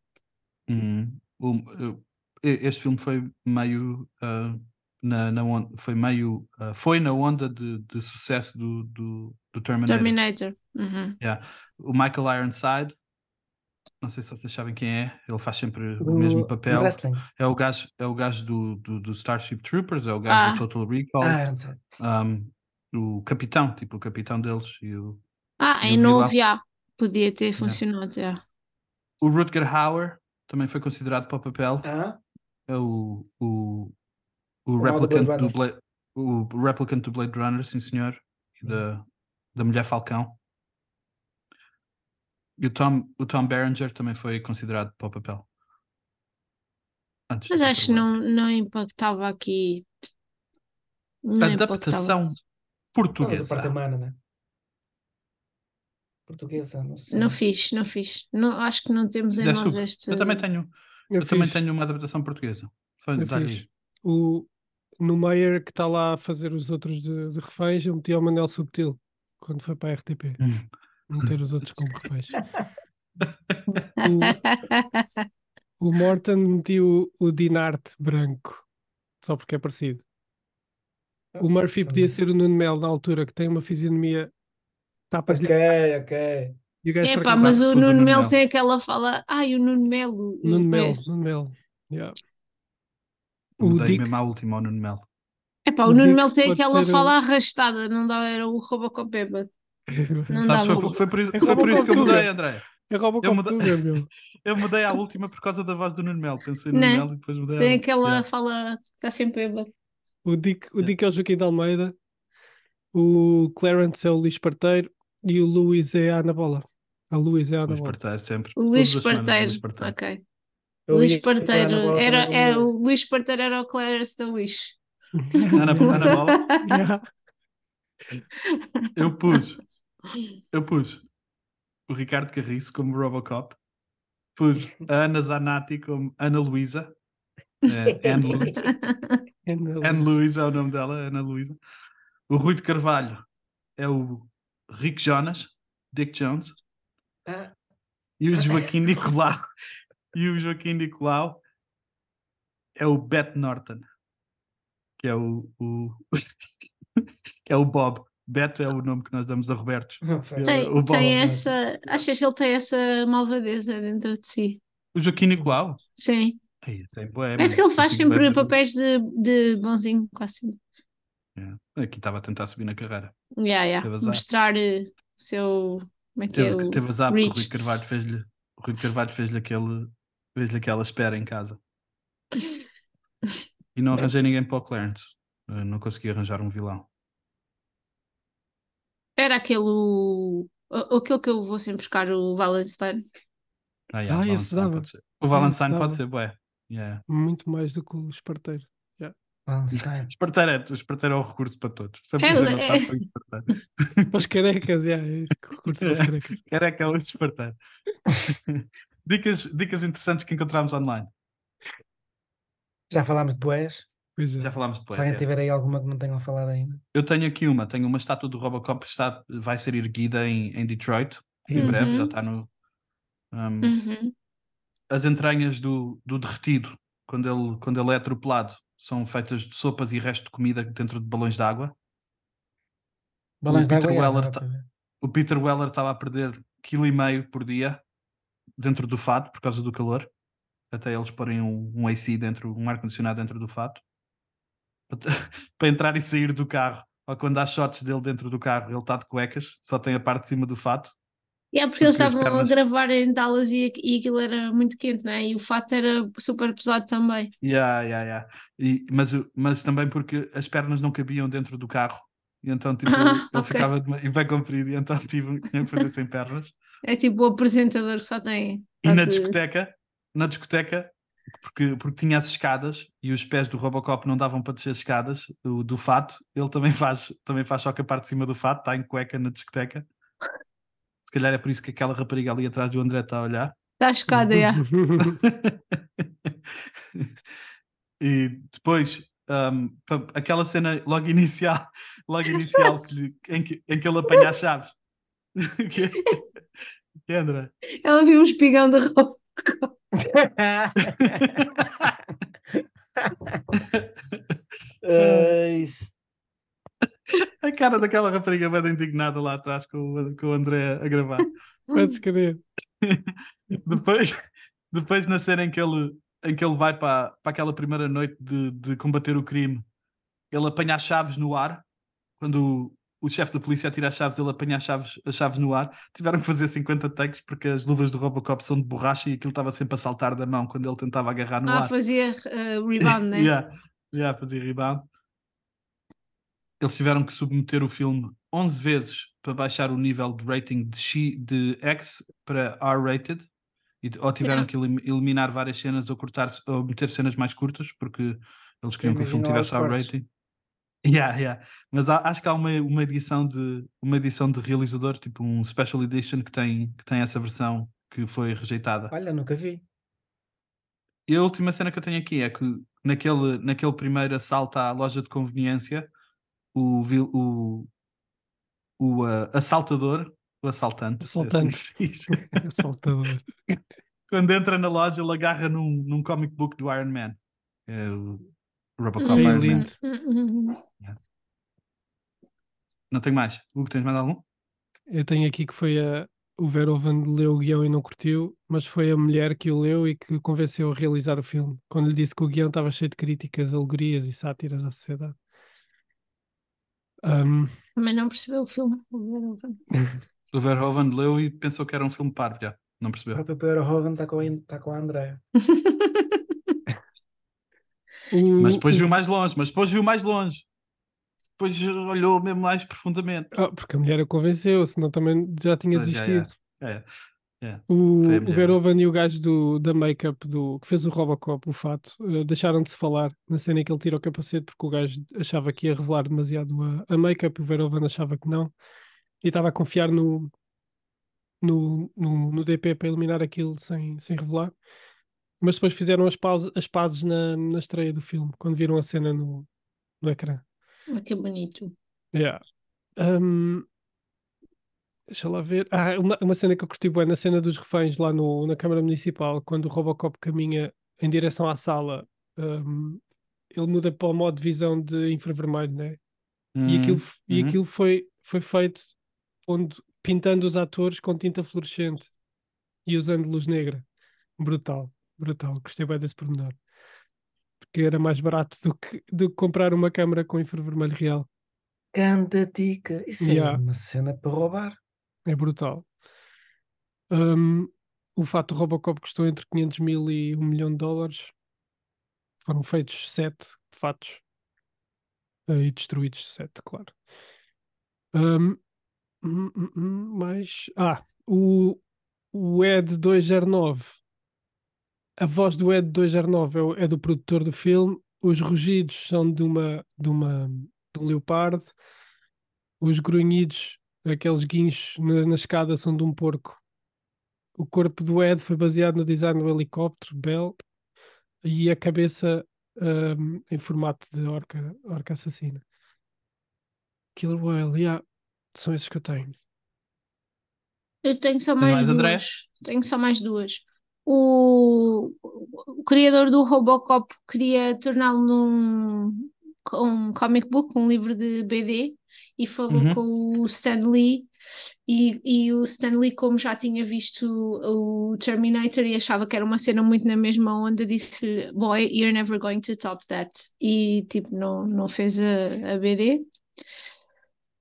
E- este filme foi meio ah, na, na on- foi meio ah, foi na onda de, de sucesso do, do, do Terminator. Terminator. Uhum. O Michael Ironside, não sei se vocês sabem quem é, ele faz sempre o mesmo papel. É o gajo, é o gajo do, do, do Starship Troopers, é o gajo Ah. do Total Recall, Ah, não sei. um, o capitão, tipo o capitão deles. E o, Ah, E em o vilão? novo, já. Podia ter funcionado, já. o Rutger Hauer também foi considerado para o papel. Ah, É o, o, o, Blade replicant do. Blade, o replicant do Blade Runner, sim senhor, e da, da Mulher Falcão. E o Tom, o Tom Berenger também foi considerado para o papel. Antes Mas acho que não, não impactava aqui. Não Adaptação impactava. Não, portuguesa. parte humana, né? Portuguesa, não sei. Não fiz, não fiz. Não, acho que não temos em Fizeste nós este. Eu também tenho, Eu, eu também tenho uma adaptação portuguesa. Foi, eu fiz. O, no Meyer que está lá a fazer os outros de, de reféns, eu meti ao Manel Subtil quando foi para a RTP. Meter os outros como reféns. O Morton meti o, o Dinarte branco, só porque é parecido. O Murphy podia ser o Nuno Melo na altura, que tem uma fisionomia tapas Ok, ok. E o gajo É por pá, acaso- mas o o Nuno Nuno Melo tem aquela fala. Ai, o Nuno Melo. Nuno. Melo, Nuno Melo. Yeah. O Mudei Dick, mesmo à última ao Nuno Melo. É pá, O o Nuno Melo tem aquela fala arrastada, não dá, era o Robocop bêbado. *laughs* Não Sabes, foi, por- foi por isso, É foi por isso que eu mudei. André. é Robocop Eu mudei- meu. *laughs* Eu mudei à última por causa da voz do Nuno Melo. Pensei no Né? Nuno Melo e depois mudei à Tem aquela Yeah. fala, está sempre bêbado. O Dick, o Yeah. Dick é o Joaquim de Almeida, o Clarence é o Luís Parteiro e o Luís é a Ana Bola. A Luís é a Ana Luís Bola. Parteiro, sempre. O Luís Parteiro. Luís Parteiro. Ok. Luís Parteiro. Era, era, o Luís Parteiro era o Clarence da Wish. Ana, Ana Bola, *laughs* Yeah. eu pus. Eu pus o Ricardo Carriço como Robocop. Pus a Ana Zanatti como Ana Luísa. *laughs* É, Anne Luísa. Anne Luísa é o nome dela, Ana Luísa. O Rui de Carvalho é o Rick Jonas, Dick Jones. E o Joaquim *laughs* Nicolau. E o Joaquim Nicolau é o Bet Norton, que é o, o *laughs* que é o Bob. Beto é o nome que nós damos a Roberto. não foi. Tem, o tem não é? essa. Achas que ele tem essa malvadeza dentro de si? O Joaquim Nicolau? Sim. Ei, tem bué, Parece que ele faz bué sempre ver- papéis de, de bonzinho, quase sempre. É. Aqui estava a tentar subir na carreira. Yeah, yeah. Mostrar eh, o seu. Como é que é? Teve, O teve azar porque o. Rui Carvalho fez-lhe o Rui Carvalho fez-lhe aquele fez-lhe aquela espera em casa. *laughs* E não arranjei ninguém para o Clarence. Eu não consegui arranjar um vilão. Era aquele. Aquele que eu vou sempre buscar, o Wallenstein. Ah, yeah, Ah, o esse dava. pode ser. O dava. pode ser, bué. Yeah. Muito mais do que o esparteiro. Wallenstein. *laughs* Esparteiro é, o esparteiro é o recurso para todos. Sempre É, é. sabe foi o esparteiro. Para os carecas, yeah, é, recurso para os *laughs* carecas. Careca é o esparteiro. *laughs* dicas, dicas interessantes que encontramos online. Já falámos de boés. Pois é. Já falámos Se depois. alguém é. tiver aí alguma que não tenham falado ainda. Eu tenho aqui uma, tenho uma estátua do Robocop que está, vai ser erguida em, em Detroit em Uhum. breve, já está no. um, Uhum. as entranhas do, do derretido, quando ele, quando ele é atropelado, são feitas de sopas e resto de comida dentro de balões de água. Balões de Peter água. Weller tá- ver. O Peter Weller estava a perder quilo e meio por dia dentro do fato por causa do calor. Até eles porem um, um AC dentro, um ar-condicionado dentro do fato *laughs* para, entrar e sair do carro. Ou quando há shots dele dentro do carro, ele está de cuecas, só tem a parte de cima do fato. Yeah, porque eles Porque as estavam pernas- a gravar em Dallas e, e aquilo era muito quente, né? E o fato era super pesado também. Yeah, yeah, yeah. E, mas, mas também porque as pernas não cabiam dentro do carro. E então tipo, Ah, ele ok. ficava de, bem comprido e então *laughs* tive, tinha que fazer sem pernas. É tipo o apresentador que só tem. E na discoteca, na discoteca, porque, porque tinha as escadas e os pés do Robocop não davam para descer as escadas do, do fato, ele também faz, também faz só que a parte de cima do fato, está em cueca na discoteca. Se calhar é por isso que aquela rapariga ali atrás do André está a olhar. Está chocada, yeah. *laughs* e depois um, aquela cena logo inicial, *laughs* logo inicial que em, que, em que ele apanha as chaves. *laughs* que, que é, André? Ela viu um espigão de roupa. Ai, A cara daquela rapariga bem indignada lá atrás com, o- com o André a gravar. Podes crer. *laughs* depois, depois na cena em que ele, em que ele vai para, para aquela primeira noite de, de combater o crime, ele apanha as chaves no ar. Quando o, chefe da polícia atira as chaves, ele apanha as chaves, as chaves no ar. Tiveram que fazer 50 takes porque as luvas do Robocop são de borracha e aquilo estava sempre a saltar da mão quando ele tentava agarrar no Ah, ar. fazia eh, rebound, né? *laughs* yeah, yeah, fazia rebound. Eles tiveram que submeter o filme 11 vezes para baixar o nível de rating de, X, de X para R-rated. Ou tiveram Yeah. que elim- eliminar várias cenas ou, cortar, ou meter cenas mais curtas porque eles queriam que o filme tivesse. R-rating. Yeah, yeah. Mas há- acho que há uma, uma, edição de, uma edição de realizador, tipo um special edition, que tem, que tem essa versão que foi rejeitada. Olha, nunca vi. E a última cena que eu tenho aqui é que naquele, naquele primeiro assalto à loja de conveniência, o, o, o ah, assaltador, o assaltante, é assim Assaltante. se diz, *laughs* Assaltador. quando entra na loja, ele agarra num, num comic book do Iron Man. É Robocop Iron Man. hum. Não tenho mais. Hugo, tens mais algum? Eu tenho aqui que foi a, o Verhoeven leu o guião e não curtiu, mas foi a mulher que o leu e que o convenceu a realizar o filme, quando lhe disse que o guião estava cheio de críticas, alegorias e sátiras à sociedade. Ahm, Também não percebeu o filme. O Verhoeven *laughs* leu e pensou que era um filme parvo, já. Não O percebeu. próprio Pedro Hogan está com, a- tá com a André. *laughs* o- Mas depois o- viu mais longe, mas depois viu mais longe. Depois olhou mesmo mais profundamente. Ah, porque a mulher a convenceu, senão também já tinha Pois, já, desistido. É. O, Foi a o mulher. Verhoeven e o gajo do, da make-up do, que fez o Robocop, o fato, eh, deixaram de se falar na cena em que ele tira o capacete porque o gajo achava que ia revelar demasiado a, a make-up e o Verhoeven achava que não e estava a confiar no, no, no, no DP para eliminar aquilo sem, sem revelar. Mas depois fizeram as, pausas, as pazes na, na estreia do filme, quando viram a cena no, no ecrã. Ah, que bonito. Yeah. Um, deixa lá ver. Ah, uma, uma cena que eu curti bem na cena dos reféns lá no, na Câmara Municipal, quando o Robocop caminha em direção à sala, um, ele muda para o modo de visão de infravermelho, né? E aquilo, f- e uhum. aquilo foi, foi feito onde, pintando os atores com tinta fluorescente e usando luz negra. Brutal, brutal. Gostei bem desse pormenor. Porque era mais barato do que, do que comprar uma câmara com infravermelho real. Canta dica. Isso Yeah. é uma cena para roubar. É brutal. Hum, o fato do Robocop custou entre 500 mil e 1 milhão de dólares. Foram feitos sete fatos eh, e destruídos sete, claro. Hum, hum, hum, hum, mais. Ah, o, o Ed 209. A voz do Ed 209 é, é do produtor do filme. Os rugidos são de uma, de uma, de um leopardo. Os grunhidos, aqueles guinchos na, na escada, são de um porco. O corpo do Ed foi baseado no design do helicóptero Bell e a cabeça hum, em formato de orca, orca assassina. Killer Whale, yeah. São esses que eu tenho. Eu tenho só mais mais, André? duas. Tenho só mais duas. O, o criador do Robocop queria torná-lo num um comic book, um livro de BD, e falou Uhum. com o Stan Lee. E, e o Stan Lee, como já tinha visto o Terminator e achava que era uma cena muito na mesma onda, disse-lhe: Boy, you're never going to top that. E tipo, não, não fez a, a BD.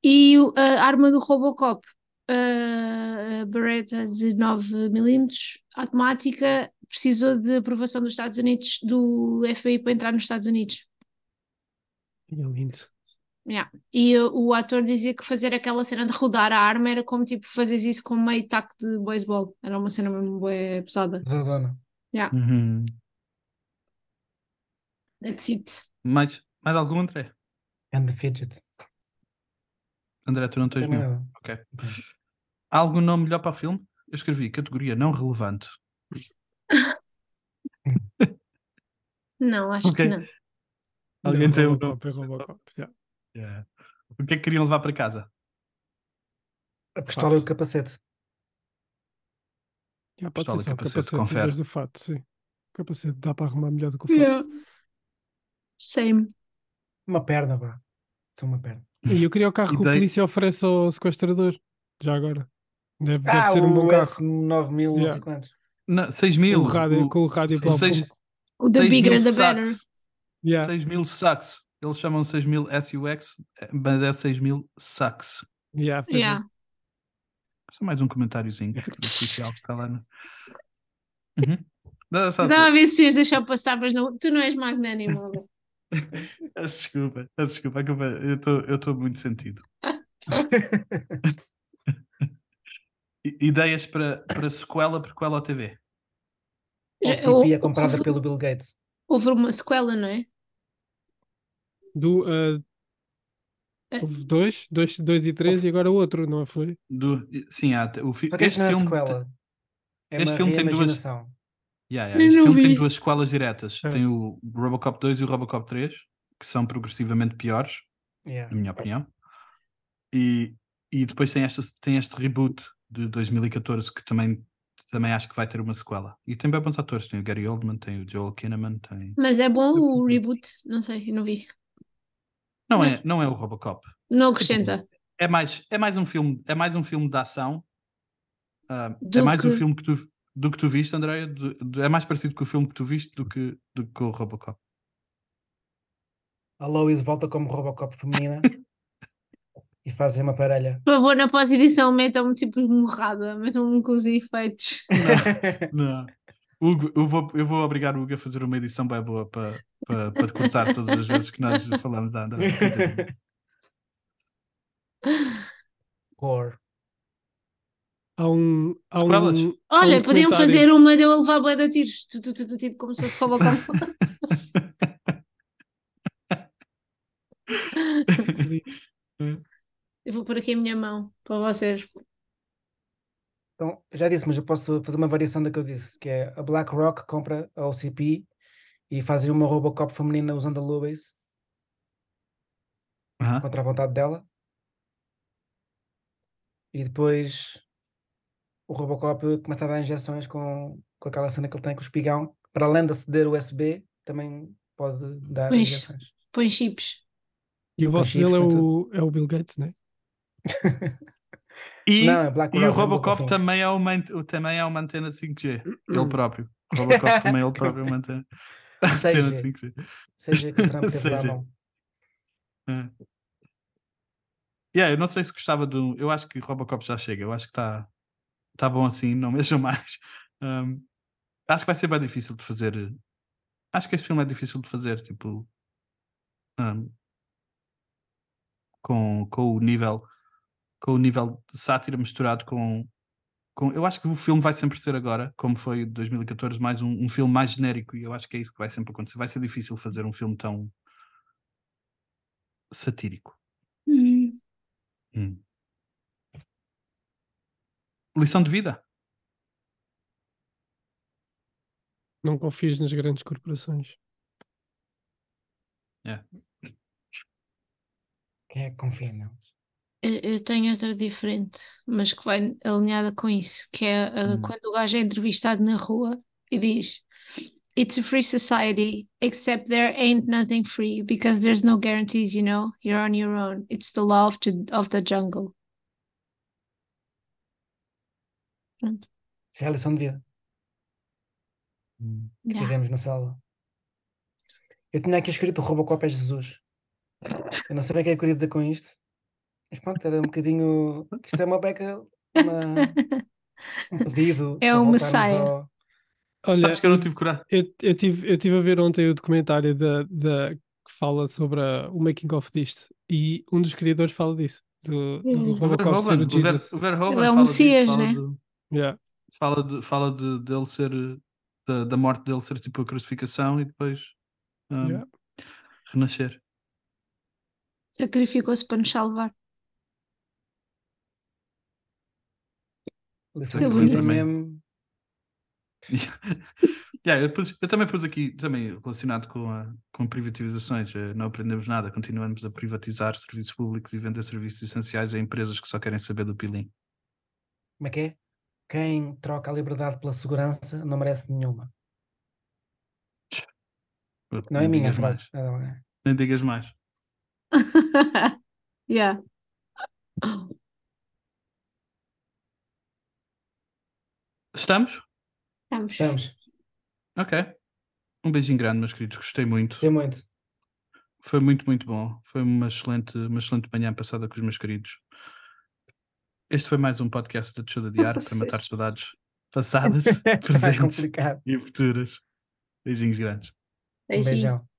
E a arma do Robocop a Beretta de 9mm automática precisou de aprovação dos Estados Unidos, do FBI para entrar nos Estados Unidos. E é lindo. Yeah. E o, ator dizia que fazer aquela cena de rodar a arma era como tipo fazeres isso com meio taco de beisebol. Era uma cena mesmo bué pesada. Zadona. Uhum. That's it. Mais, mais algum, André? And the fidget. André, tu não tens nenhum. nada. Ok. Há algum nome melhor para o filme? Eu escrevi categoria não relevante. Não, acho Ok. que não. Alguém Não, tem um Robocop. yeah. Yeah. O que é que queriam levar para casa? A pistola e o capacete. Pode Pistola ser e só o capacete, confere. do fato, sim. O capacete dá para arrumar melhor do que o fato. Yeah. Same. Uma perna, vá. Só uma perna. E eu queria o carro que o polícia oferece ao sequestrador. Já agora. Deve, deve Ah, ser um bom carro. S9000, não Yeah. sei quantos. Não, 6 mil. Com o rádio, o- com o rádio o seis- O the 6 bigger the better. yeah. 6 mil sucks. Eles chamam 6 mil SUX, mas é 6 mil sucks. Yeah, é. Yeah. Só mais um comentáriozinho *laughs* superficial que está lá no. Uhum. Dá Estava a ver se ias deixar passar, mas não, tu não és magnânimo. *laughs* *laughs* Desculpa, desculpa, eu estou muito sentido. Ideias para, para sequela, prequela ou TV? Já- CP é houve- comprada pelo Bill Gates. Houve uma sequela, não é? Do, Eh. houve dois, dois, dois e três, e agora o outro, não foi? Do, sim, há, o, fi- este não é filme. sequela. É este uma filme tem duas-. Yeah, yeah, Este filme tem vi. duas sequelas diretas. É. Tem o Robocop 2 e o Robocop 3, que são progressivamente piores, Yeah. na minha opinião. E, e depois tem, esta, tem este reboot de 2014 que também, também acho que vai ter uma sequela. E tem bem bons atores. Tem o Gary Oldman, tem o Joel Kinnaman, tem. Mas é bom o reboot? Não sei, eu não vi. Não é, não é o Robocop. Não acrescenta. É mais, é mais um filme, é mais um filme de ação. Ah, é mais um que- filme que tu, do que tu viste, Andréia. do- do- é mais parecido com o filme que tu viste do que, do que com o Robocop. A Lois volta como Robocop feminina *laughs* e fazem uma parelha. Por favor, na pós-edição metam-me tipo morrada, metam-me com os efeitos. Não. Hugo, eu, vou, eu vou obrigar o Hugo a fazer uma edição bem boa para, para, para cortar todas as vezes que nós falamos da André. Core. *laughs* Há um. Há um Olha, um podiam fazer uma de eu a levar bué de tiros, tu, tu, tu, tu, tipo como se fosse Robocop. *laughs* Eu vou pôr aqui a minha mão para vocês. Então, já disse, mas eu posso fazer uma variação da que eu disse, que é a BlackRock compra a OCP e fazem uma Robocop feminina usando a Aham. contra a vontade dela. E depois o Robocop começa a dar injeções com, com aquela cena que ele tem com o espigão. Para além de aceder o USB, também pode dar Pois. injeções. Põe chips. E o boss dele é o, é o Bill Gates, né? E, Não, é e o é Robocop também é, uma, também é uma antena de 5G, *clears throat* ele próprio. Robocop também ele próprio mantém. Seja. Tem assim que ser. Seja que o Trump Seja. É. Yeah, eu não sei se gostava do. Eu acho que Robocop já chega. Eu acho que está tá bom assim, não mexam mais. Um, acho que vai ser bem difícil de fazer. Acho que este filme é difícil de fazer, tipo. um, com, com o nível com o nível de sátira misturado com, com. Eu acho que o filme vai sempre ser agora, como foi 2014, mais um, um filme mais genérico, e eu acho que é isso que vai sempre acontecer. Vai ser difícil fazer um filme tão satírico. Hum. Hum. Lição de vida? Não confies nas grandes corporações. Quem é que confia neles? Eu, eu tenho outra diferente, mas que vai alinhada com isso, que é uh, Hum. quando o gajo é entrevistado na rua e diz It's a free society, except there ain't nothing free because there's no guarantees, you know. You're on your own. It's the law of, ju- of the jungle. Pronto. Isso é a lição de vida que Yeah. vivemos na selva. Eu tinha aqui escrito o Robocop é Jesus. Eu não sei bem o que é que eu queria dizer com isto. Mas pronto, era um bocadinho. Isto é uma beca, uma- um *laughs* pedido. É o voltarmos Messiah. ao- Olha, Sabes que eu não tive coragem. eu, eu, tive, eu tive a ver ontem o documentário da, da, que fala sobre a- o making of disto e um dos criadores fala disso, do, do. O Robocop ser Verhoeven, o o Ver- o Verhoeven Ele é o fala disso, Messias, fala né? de- Yeah. fala, de, fala de, dele ser da, da morte dele ser tipo a crucificação e depois um, Yeah. renascer. Sacrificou-se para nos salvar. Mesmo. *laughs* Yeah, eu, pus- eu também pus aqui, também relacionado com, a, com privatizações, eh, não aprendemos nada, continuamos a privatizar serviços públicos e vender serviços essenciais a empresas que só querem saber do pilim. Como é que é? Quem troca a liberdade pela segurança não merece nenhuma. Não é Nem minha frase. mais. é. Nem digas mais. *laughs* yeah. Estamos? Vamos. Estamos. Ok. Um beijinho grande, meus queridos. Gostei muito. Gostei muito. Foi muito, muito bom. Foi uma excelente, uma excelente manhã passada com os meus queridos. Este foi mais um podcast da Teixeira Diário *laughs* para Vocês. matar saudades *laughs* passadas, Está presentes e futuras. Beijinhos grandes. Um Beijinho. beijão.